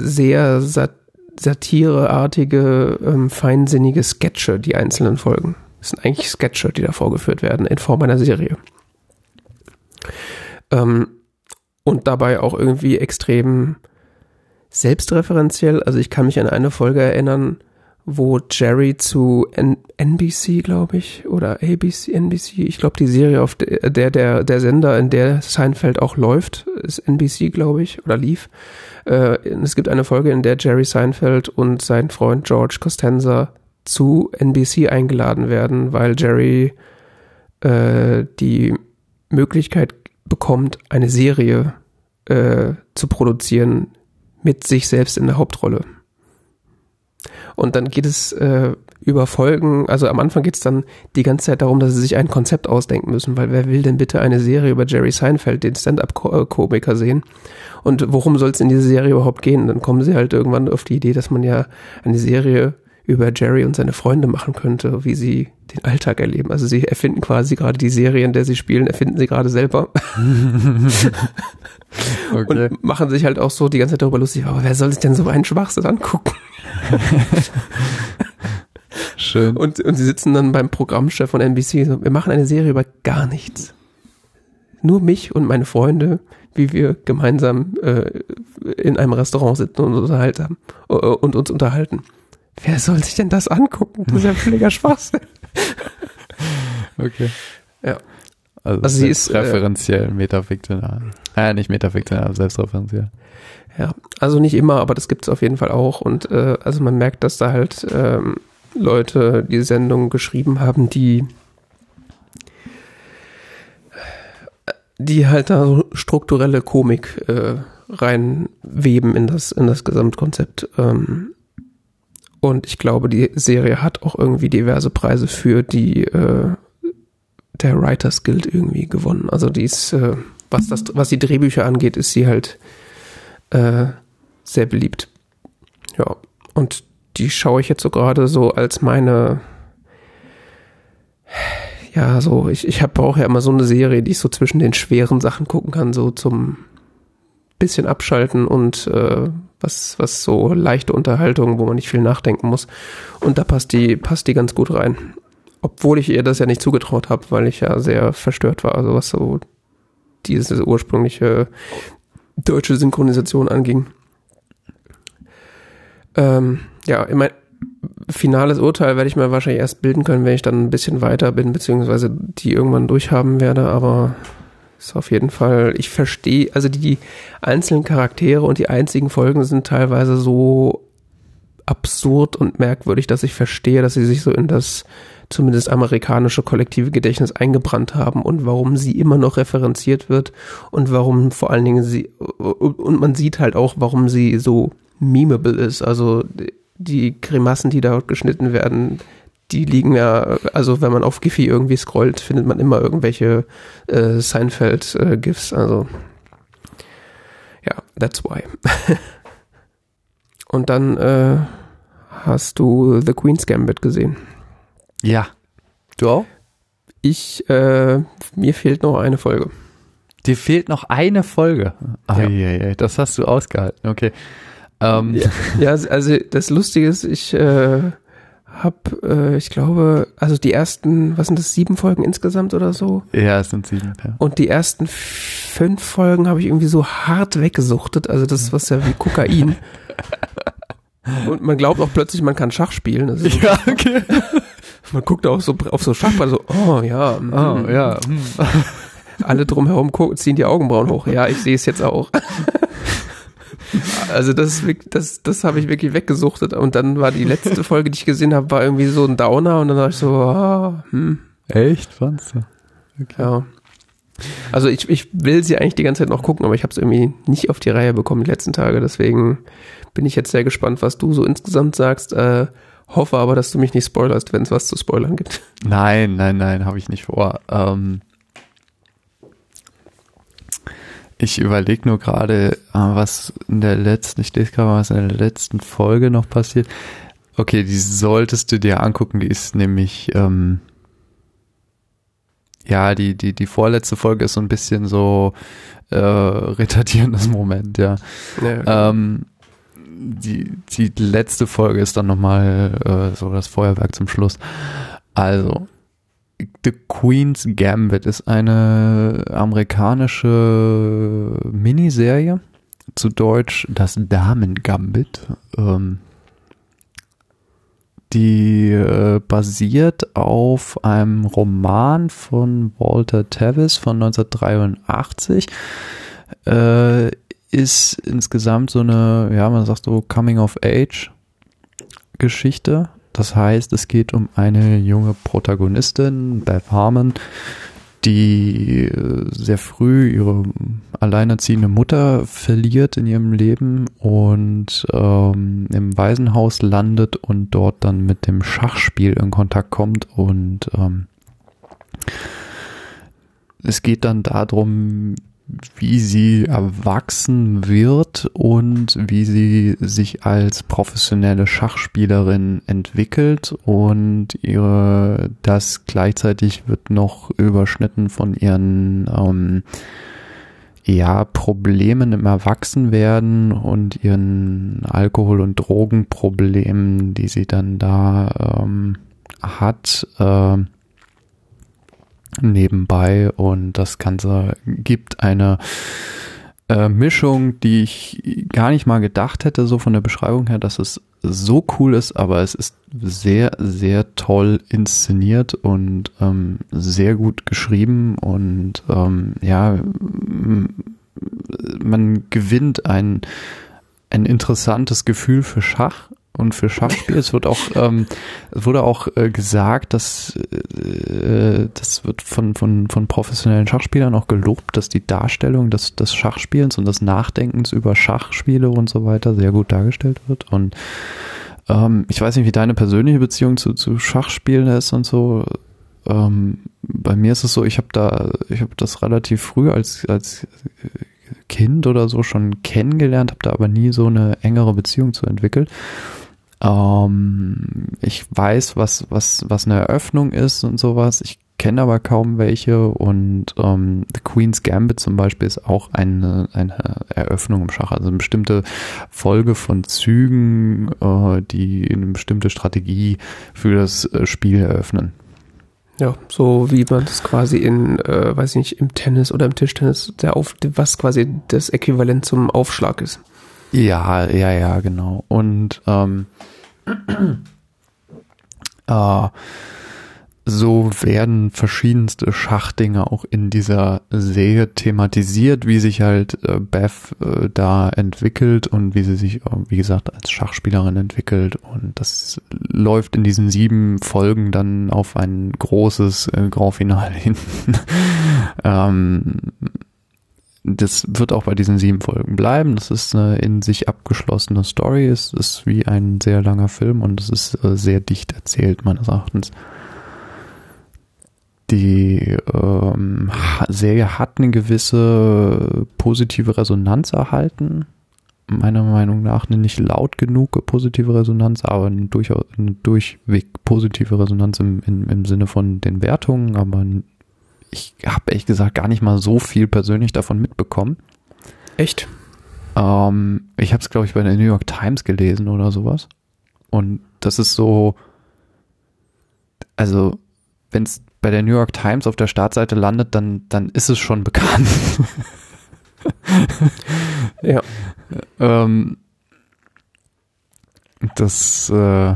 sehr sat satireartige, ähm, feinsinnige Sketche, die einzelnen Folgen. Das sind eigentlich Sketche, die da vorgeführt werden, in Form einer Serie. Ähm, und dabei auch irgendwie extrem selbstreferenziell. Also ich kann mich an eine Folge erinnern, wo Jerry zu N NBC, glaube ich, oder ABC, NBC, ich glaube die Serie auf der, der, der Sender, in der Seinfeld auch läuft, ist NBC, glaube ich, oder lief. Äh, es gibt eine Folge, in der Jerry Seinfeld und sein Freund George Costanza zu NBC eingeladen werden, weil Jerry äh, die Möglichkeit bekommt, eine Serie äh, zu produzieren mit sich selbst in der Hauptrolle. Und dann geht es äh, über Folgen, also am Anfang geht es dann die ganze Zeit darum, dass sie sich ein Konzept ausdenken müssen, weil wer will denn bitte eine Serie über Jerry Seinfeld, den Stand-up-Komiker sehen? Und worum soll es in dieser Serie überhaupt gehen? Dann kommen sie halt irgendwann auf die Idee, dass man ja eine Serie über Jerry und seine Freunde machen könnte, wie sie den Alltag erleben. Also sie erfinden quasi gerade die Serie, in der sie spielen, erfinden sie gerade selber. okay. Und machen sich halt auch so die ganze Zeit darüber lustig, aber wer soll sich denn so einen Schwachsinn angucken? Schön. Und, und sie sitzen dann beim Programmchef von NBC so, wir machen eine Serie über gar nichts. Nur mich und meine Freunde, wie wir gemeinsam äh, in einem Restaurant sitzen und, unterhalten, äh, und uns unterhalten. Wer soll sich denn das angucken? Das ist ja völliger Schwachsinn. Okay. Ja. Also, Also sie ist, äh, referenziell metafiktional. Äh, nicht metafiktional, selbstreferenziell. Ja, also nicht immer, aber das gibt es auf jeden Fall auch. Und äh, also man merkt, dass da halt ähm, Leute die Sendung geschrieben haben, die die halt da so strukturelle Komik äh, reinweben in das in das Gesamtkonzept. Ähm, und ich glaube, die Serie hat auch irgendwie diverse Preise für die äh, der Writers Guild irgendwie gewonnen. Also die ist, äh, was das, was die Drehbücher angeht, ist sie halt äh, sehr beliebt. Ja, und die schaue ich jetzt so gerade so als meine, ja, so, ich, ich brauche ja immer so eine Serie, die ich so zwischen den schweren Sachen gucken kann, so zum bisschen abschalten und äh, was, was so leichte Unterhaltung, wo man nicht viel nachdenken muss. Und da passt die, passt die ganz gut rein. Obwohl ich ihr das ja nicht zugetraut habe, weil ich ja sehr verstört war, also was so diese ursprüngliche deutsche Synchronisation anging. Ähm, ja, mein finales Urteil werde ich mir wahrscheinlich erst bilden können, wenn ich dann ein bisschen weiter bin, beziehungsweise die irgendwann durchhaben werde, aber ist auf jeden Fall, ich verstehe, also die einzelnen Charaktere und die einzigen Folgen sind teilweise so absurd und merkwürdig, dass ich verstehe, dass sie sich so in das zumindest amerikanische kollektive Gedächtnis eingebrannt haben und warum sie immer noch referenziert wird und warum vor allen Dingen sie und man sieht halt auch, warum sie so memeable ist. Also die Grimassen, die dort geschnitten werden, die liegen ja, also wenn man auf Giphy irgendwie scrollt, findet man immer irgendwelche äh, Seinfeld-GIFs. Äh, also ja, that's why. und dann äh, hast du The Queen's Gambit gesehen. Ja. Du auch? Ich, äh, mir fehlt noch eine Folge. Dir fehlt noch eine Folge. Ja. Eieiei, das hast du ausgehalten. Okay. Ähm, Ja, ja, also das Lustige ist, ich äh, habe, äh, ich glaube, also die ersten, was sind das, sieben Folgen insgesamt oder so? ja, es sind sieben. Ja. Und die ersten fünf Folgen habe ich irgendwie so hart weggesuchtet. Also das ist was ja wie Kokain. Und man glaubt auch plötzlich, man kann Schach spielen. Das ist Ja, okay. Man guckt auch so auf so Schachball so, oh ja, mm, Oh, ja. hm. alle drumherum gucken, ziehen die Augenbrauen hoch. Ja, ich sehe es jetzt auch. Also das, das, das habe ich wirklich weggesuchtet. Und dann war die letzte Folge, die ich gesehen habe, war irgendwie so ein Downer. Und dann dachte ich so, ah, hm, Echt? Fandst du? ja. Also ich, ich will sie eigentlich die ganze Zeit noch gucken, aber ich habe es irgendwie nicht auf die Reihe bekommen die letzten Tage. Deswegen bin ich jetzt sehr gespannt, was du so insgesamt sagst. Äh, hoffe aber, dass du mich nicht spoilerst, wenn es was zu spoilern gibt. Nein, nein, nein, habe ich nicht vor. Ähm, ich überlege nur gerade, äh, was in der letzten, ich lese gerade, was in der letzten Folge noch passiert. Okay, die solltest du dir angucken, die ist nämlich, ähm, ja, die, die, die vorletzte Folge ist so ein bisschen so äh, retardierendes Moment, ja. Ja, Ähm, die, die letzte Folge ist dann nochmal äh, so das Feuerwerk zum Schluss. Also, The Queen's Gambit ist eine amerikanische Miniserie, zu Deutsch das Damen Gambit. Ähm, die äh, basiert auf einem Roman von Walter Tevis von 1983. Äh, ist insgesamt so eine, ja, man sagt so Coming of Age Geschichte. Das heißt, es geht um eine junge Protagonistin, Beth Harmon, die äh, sehr früh ihre alleinerziehende Mutter verliert in ihrem Leben und ähm, im Waisenhaus landet und dort dann mit dem Schachspiel in Kontakt kommt und ähm, es geht dann darum, wie sie erwachsen wird und wie sie sich als professionelle Schachspielerin entwickelt und ihre das gleichzeitig wird noch überschnitten von ihren ähm, ja Problemen im Erwachsenwerden und ihren Alkohol- und Drogenproblemen, die sie dann da ähm, hat. ähm, nebenbei und das Ganze gibt eine äh, Mischung, die ich gar nicht mal gedacht hätte, so von der Beschreibung her, dass es so cool ist, aber es ist sehr, sehr toll inszeniert und ähm, sehr gut geschrieben und ähm, ja, man gewinnt ein, ein interessantes Gefühl für Schach und für Schachspiel. Es wird auch, ähm, es wurde auch äh, gesagt, dass äh, das wird von, von, von professionellen Schachspielern auch gelobt, dass die Darstellung des, des Schachspielens und des Nachdenkens über Schachspiele und so weiter sehr gut dargestellt wird. Und ähm, ich weiß nicht, wie deine persönliche Beziehung zu, zu Schachspielen ist und so. Ähm, bei mir ist es so, ich habe da, ich habe das relativ früh als, als Kind oder so schon kennengelernt, habe da aber nie so eine engere Beziehung zu entwickelt. Ähm, ich weiß, was, was, was eine Eröffnung ist und sowas. Ich kenne aber kaum welche und ähm, The Queen's Gambit zum Beispiel ist auch eine, eine Eröffnung im Schach, also eine bestimmte Folge von Zügen, äh, die eine bestimmte Strategie für das äh, Spiel eröffnen. Ja, so wie man das quasi in, äh, weiß ich nicht, im Tennis oder im Tischtennis, der auf, was quasi das Äquivalent zum Aufschlag ist. Ja, ja, ja, genau. Und ähm, äh, so werden verschiedenste Schachdinge auch in dieser Serie thematisiert, wie sich halt äh, Beth äh, da entwickelt und wie sie sich, äh, wie gesagt, als Schachspielerin entwickelt. Und das läuft in diesen sieben Folgen dann auf ein großes äh, Grand Finale hin. ähm, das wird auch bei diesen sieben Folgen bleiben. Das ist eine in sich abgeschlossene Story. Es ist wie ein sehr langer Film und es ist äh, sehr dicht erzählt, meines Erachtens. Die ähm, Serie hat eine gewisse positive Resonanz erhalten. Meiner Meinung nach eine nicht laut genug positive Resonanz, aber eine, durchaus, eine durchweg positive Resonanz im, im, im Sinne von den Wertungen, aber ich habe ehrlich gesagt gar nicht mal so viel persönlich davon mitbekommen. Echt? Ähm, ich habe es, glaube ich, bei der New York Times gelesen oder sowas. Und das ist so, also wenn es bei der New York Times auf der Startseite landet, dann, dann ist es schon bekannt. ja. Ähm, das äh,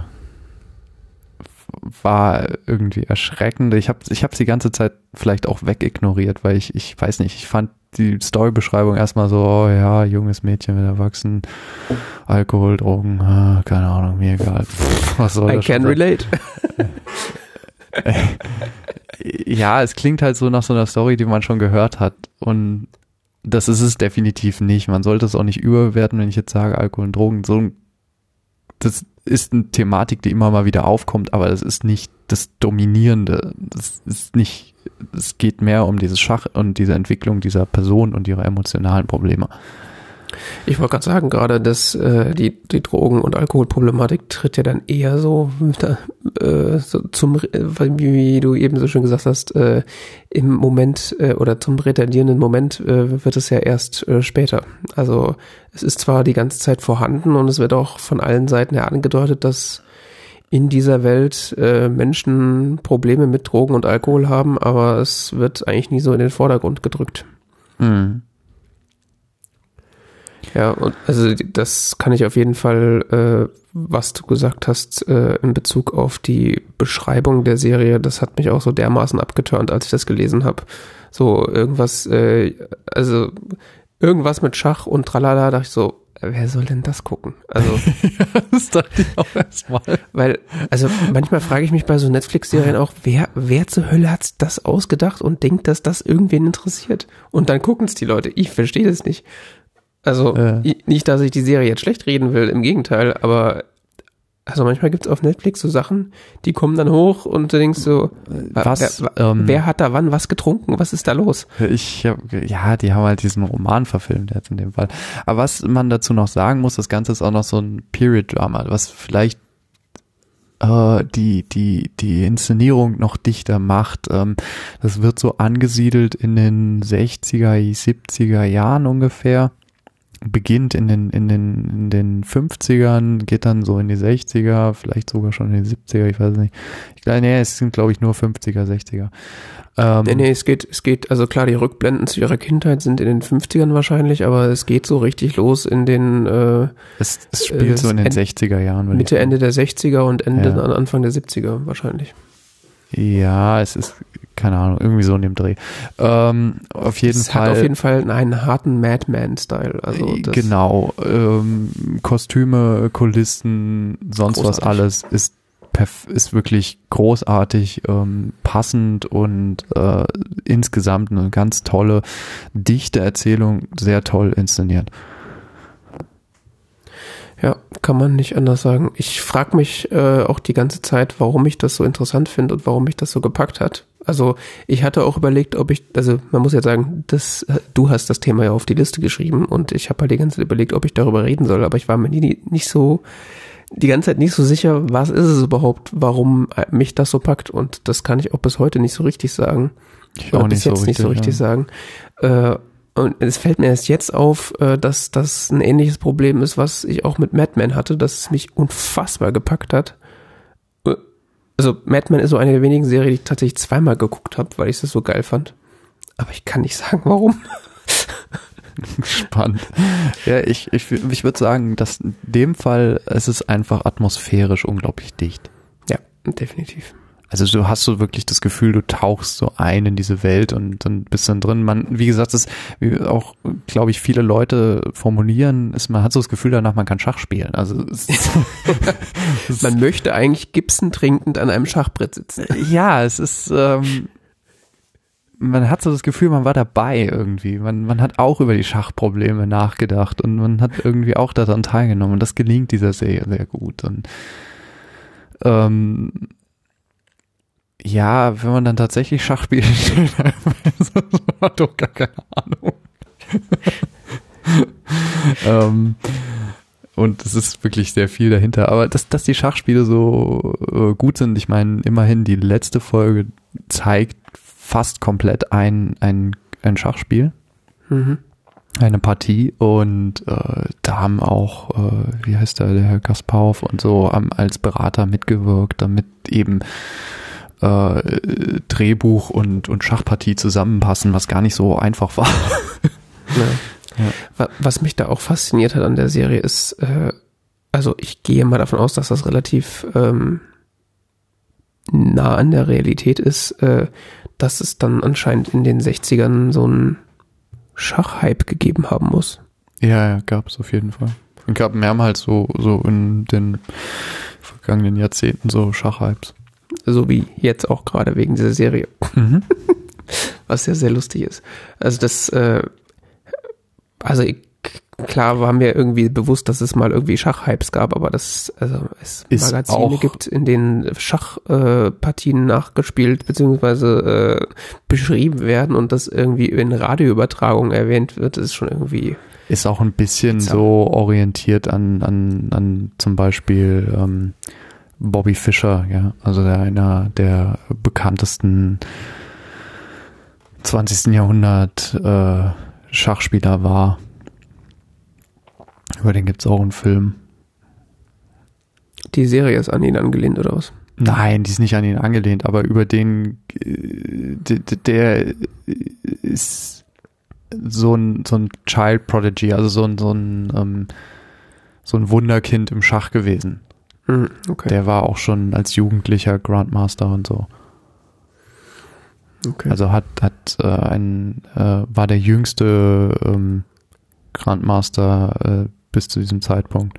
war irgendwie erschreckend. Ich habe ich hab die ganze Zeit vielleicht auch wegignoriert, weil ich, ich weiß nicht, ich fand die Storybeschreibung erstmal so, oh ja, junges Mädchen mit Erwachsenen, Alkohol, Drogen, ah, keine Ahnung, mir egal. Was soll I das can relate. ja, es klingt halt so nach so einer Story, die man schon gehört hat. Und das ist es definitiv nicht. Man sollte es auch nicht überbewerten, wenn ich jetzt sage, Alkohol und Drogen. So, das ist eine Thematik, die immer mal wieder aufkommt, aber das ist nicht das Dominierende. Das ist nicht, es geht mehr um dieses Schach und diese Entwicklung dieser Person und ihre emotionalen Probleme. Ich wollte gerade sagen, gerade dass äh, die, die Drogen- und Alkoholproblematik tritt ja dann eher so, äh, so zum, wie, wie du eben so schön gesagt hast, äh, im Moment äh, oder zum retardierenden Moment äh, wird es ja erst äh, später. Also es ist zwar die ganze Zeit vorhanden und es wird auch von allen Seiten her angedeutet, dass in dieser Welt äh, Menschen Probleme mit Drogen und Alkohol haben, aber es wird eigentlich nie so in den Vordergrund gedrückt. Mhm. Ja, und also das kann ich auf jeden Fall, äh, was du gesagt hast, äh, in Bezug auf die Beschreibung der Serie, das hat mich auch so dermaßen abgeturnt, als ich das gelesen habe. So irgendwas, äh, also irgendwas mit Schach und tralala, dachte ich so, wer soll denn das gucken? Also, das dachte ich auch erstmal. Weil, also manchmal frage ich mich bei so Netflix-Serien auch, wer, wer zur Hölle hat das ausgedacht und denkt, dass das irgendwen interessiert? Und dann gucken es die Leute. Ich verstehe das nicht. Also äh. nicht, dass ich die Serie jetzt schlecht reden will, im Gegenteil, aber also manchmal gibt's auf Netflix so Sachen, die kommen dann hoch und du denkst so, was, wer, ähm, wer hat da wann was getrunken? Was ist da los? Ich hab, ja, die haben halt diesen Roman verfilmt jetzt in dem Fall. Aber was man dazu noch sagen muss, das Ganze ist auch noch so ein Period-Drama, was vielleicht äh, die, die, die Inszenierung noch dichter macht. Ähm, das wird so angesiedelt in den 60er, 70er Jahren ungefähr beginnt in den, in den, in den 50ern, geht dann so in die 60er, vielleicht sogar schon in die 70er, ich weiß nicht. Ich glaube, nee, es sind, glaube ich, nur 50er, 60er. Ähm, nee, nee, es geht, es geht, also klar, die Rückblenden zu ihrer Kindheit sind in den 50ern wahrscheinlich, aber es geht so richtig los in den äh, es, es spielt äh, so in den 60er Jahren. Mitte, Ende der 60er und Ende ja. Anfang der 70er wahrscheinlich. Ja, es ist, keine Ahnung, irgendwie so in dem Dreh. Ähm, auf jeden es Fall. hat auf jeden Fall einen harten Madman-Style. Also genau. Ähm, Kostüme, Kulissen, sonst großartig. was alles ist ist wirklich großartig, ähm, passend und äh, insgesamt eine ganz tolle, dichte Erzählung, sehr toll inszeniert. Ja, kann man nicht anders sagen. Ich frage mich äh, auch die ganze Zeit, warum ich das so interessant finde und warum mich das so gepackt hat. Also ich hatte auch überlegt, ob ich, also man muss ja sagen, das, äh, du hast das Thema ja auf die Liste geschrieben und ich habe halt die ganze Zeit überlegt, ob ich darüber reden soll, aber ich war mir nie, nicht so, die ganze Zeit nicht so sicher, was ist es überhaupt, warum mich das so packt und das kann ich auch bis heute nicht so richtig sagen. Ich auch nicht bis jetzt so nicht so richtig ja. sagen. Äh, und es fällt mir erst jetzt auf, äh, dass das ein ähnliches Problem ist, was ich auch mit Mad Men hatte, dass es mich unfassbar gepackt hat. Also Mad Men ist so eine der wenigen Serien, die ich tatsächlich zweimal geguckt habe, weil ich es so geil fand. Aber ich kann nicht sagen, warum. Spannend. Ja, ich, ich, ich würde sagen, dass in dem Fall es ist einfach atmosphärisch unglaublich dicht. Ja, definitiv. Also du hast so wirklich das Gefühl, du tauchst so ein in diese Welt und dann bist dann drin. Man, wie gesagt, das wie auch, glaube ich, viele Leute formulieren, ist, man hat so das Gefühl danach, man kann Schach spielen. Also man möchte eigentlich Gibson trinkend an einem Schachbrett sitzen. Ja, es ist, ähm, man hat so das Gefühl, man war dabei irgendwie. Man, man hat auch über die Schachprobleme nachgedacht und man hat irgendwie auch daran teilgenommen. Und das gelingt dieser Serie sehr gut. Und ähm, ja, wenn man dann tatsächlich Schach spielt, hat doch gar keine Ahnung. ähm, und es ist wirklich sehr viel dahinter. Aber dass, dass die Schachspiele so äh, gut sind, ich meine, immerhin die letzte Folge zeigt fast komplett ein, ein, ein Schachspiel. Mhm. Eine Partie und äh, da haben auch, äh, wie heißt der, der Herr Kasparov und so ähm, als Berater mitgewirkt, damit eben äh, Drehbuch und, und Schachpartie zusammenpassen, was gar nicht so einfach war. Ja. Ja. Was mich da auch fasziniert hat an der Serie ist, äh, also ich gehe mal davon aus, dass das relativ ähm, nah an der Realität ist, äh, dass es dann anscheinend in den 60ern so einen Schachhype gegeben haben muss. Ja, ja, gab es auf jeden Fall. Es gab mehrmals so, so in den vergangenen Jahrzehnten so Schachhypes. So wie jetzt auch gerade wegen dieser Serie. Mhm. Was ja sehr lustig ist. Also das, äh, also ich, klar war mir irgendwie bewusst, dass es mal irgendwie Schachhypes gab, aber dass also es ist Magazine gibt, in denen Schachpartien äh, nachgespielt bzw. Äh, beschrieben werden und das irgendwie in Radioübertragungen erwähnt wird, ist schon irgendwie ist auch ein bisschen so orientiert an, an, an zum Beispiel ähm, Bobby Fischer, ja, also der, einer der bekanntesten 20. Jahrhundert äh, Schachspieler war. Über den gibt es auch einen Film. Die Serie ist an ihn angelehnt, oder was? Nein, die ist nicht an ihn angelehnt, aber über den, äh, der ist so ein, so ein Child Prodigy, also so ein, so ein, ähm, so ein Wunderkind im Schach gewesen. Hm, okay. Der war auch schon als Jugendlicher Grandmaster und so. Okay. Also hat, hat äh, ein, äh, war der jüngste ähm, Grandmaster äh, bis zu diesem Zeitpunkt.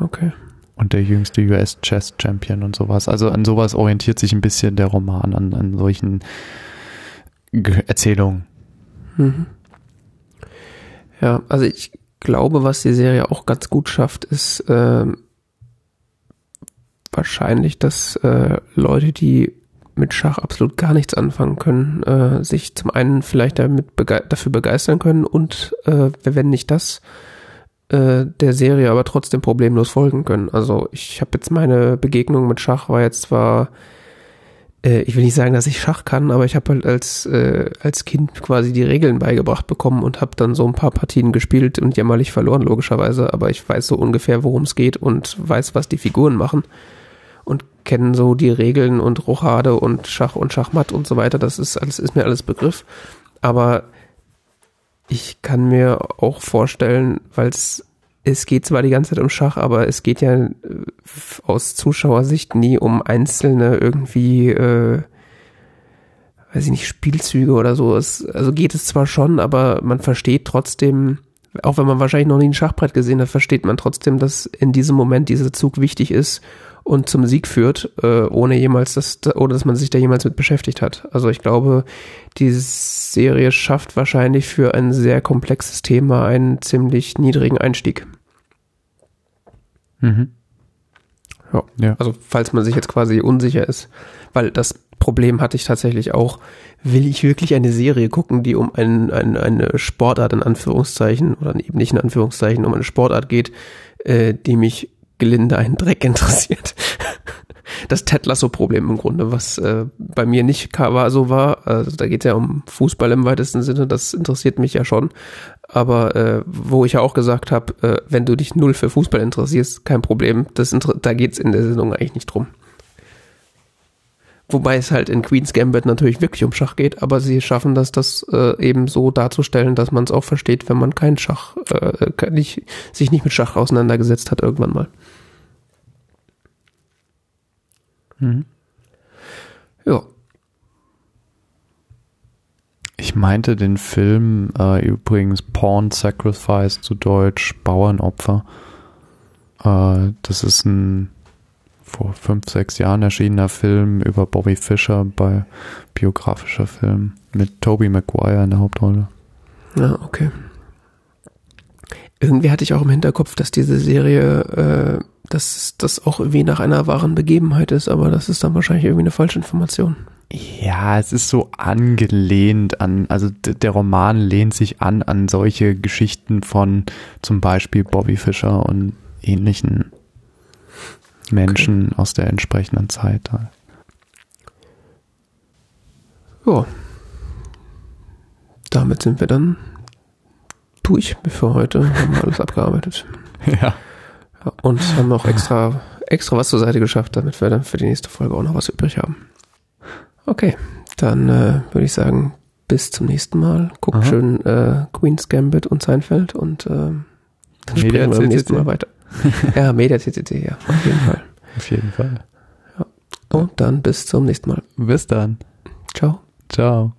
Okay. Und der jüngste US Chess Champion und sowas. Also an sowas orientiert sich ein bisschen der Roman, an, an solchen Ge Erzählungen. Mhm. Ja, also ich glaube, was die Serie auch ganz gut schafft, ist, ähm, wahrscheinlich, dass äh, Leute, die mit Schach absolut gar nichts anfangen können, äh, sich zum einen vielleicht damit bege dafür begeistern können und äh, wenn nicht das, äh, der Serie aber trotzdem problemlos folgen können. Also ich habe jetzt meine Begegnung mit Schach war jetzt zwar äh, ich will nicht sagen, dass ich Schach kann, aber ich habe halt als, äh, als Kind quasi die Regeln beigebracht bekommen und habe dann so ein paar Partien gespielt und jämmerlich verloren, logischerweise, aber ich weiß so ungefähr, worum es geht und weiß, was die Figuren machen und kenne so die Regeln und Rochade und Schach und Schachmatt und so weiter. Das ist alles, ist mir alles Begriff. Aber ich kann mir auch vorstellen, weil es es geht zwar die ganze Zeit um Schach, aber es geht ja äh, aus Zuschauersicht nie um einzelne irgendwie, äh, weiß ich nicht, Spielzüge oder so. Es, also geht es zwar schon, aber man versteht trotzdem, auch wenn man wahrscheinlich noch nie ein Schachbrett gesehen hat, versteht man trotzdem, dass in diesem Moment dieser Zug wichtig ist und zum Sieg führt, äh, ohne jemals das, ohne dass man sich da jemals mit beschäftigt hat. Also ich glaube, die Serie schafft wahrscheinlich für ein sehr komplexes Thema einen ziemlich niedrigen Einstieg. Mhm. Ja. ja. Also falls man sich jetzt quasi unsicher ist, weil das Problem hatte ich tatsächlich auch. Will ich wirklich eine Serie gucken, die um ein, ein, eine Sportart in Anführungszeichen oder eben nicht in Anführungszeichen um eine Sportart geht, äh, die mich gelinde einen Dreck interessiert. Das Ted Lasso-Problem im Grunde, was äh, bei mir nicht war, so war. Also da geht es ja um Fußball im weitesten Sinne, das interessiert mich ja schon. Aber äh, wo ich ja auch gesagt habe, äh, wenn du dich null für Fußball interessierst, kein Problem. Das, da geht es in der Sendung eigentlich nicht drum. Wobei es halt in Queen's Gambit natürlich wirklich um Schach geht, aber sie schaffen das, das äh, eben so darzustellen, dass man es auch versteht, wenn man kein Schach, äh, nicht, sich nicht mit Schach auseinandergesetzt hat irgendwann mal. Mhm. Ja. Ich meinte den Film äh, übrigens Pawn Sacrifice zu Deutsch Bauernopfer. Äh, das ist ein vor fünf, sechs Jahren erschienener Film über Bobby Fischer bei biografischer Film mit Toby Maguire in der Hauptrolle. Ja, okay. Irgendwie hatte ich auch im Hinterkopf, dass diese Serie, äh, dass das auch irgendwie nach einer wahren Begebenheit ist, aber das ist dann wahrscheinlich irgendwie eine falsche Information. Ja, es ist so angelehnt an, also der Roman lehnt sich an an solche Geschichten von zum Beispiel Bobby Fischer und ähnlichen Menschen okay. aus der entsprechenden Zeit. Ja. Damit sind wir dann durch für heute. Haben wir alles abgearbeitet. Ja. Und haben auch extra, extra was zur Seite geschafft, damit wir dann für die nächste Folge auch noch was übrig haben. Okay, dann äh, würde ich sagen, bis zum nächsten Mal. Guckt Aha. schön äh, Queen's Gambit und Seinfeld und äh, dann sprechen wir beim nächsten Mal weiter. ja, Media TTT, ja, auf jeden Fall. Auf jeden Fall. Ja. Und dann bis zum nächsten Mal. Bis dann. Ciao. Ciao.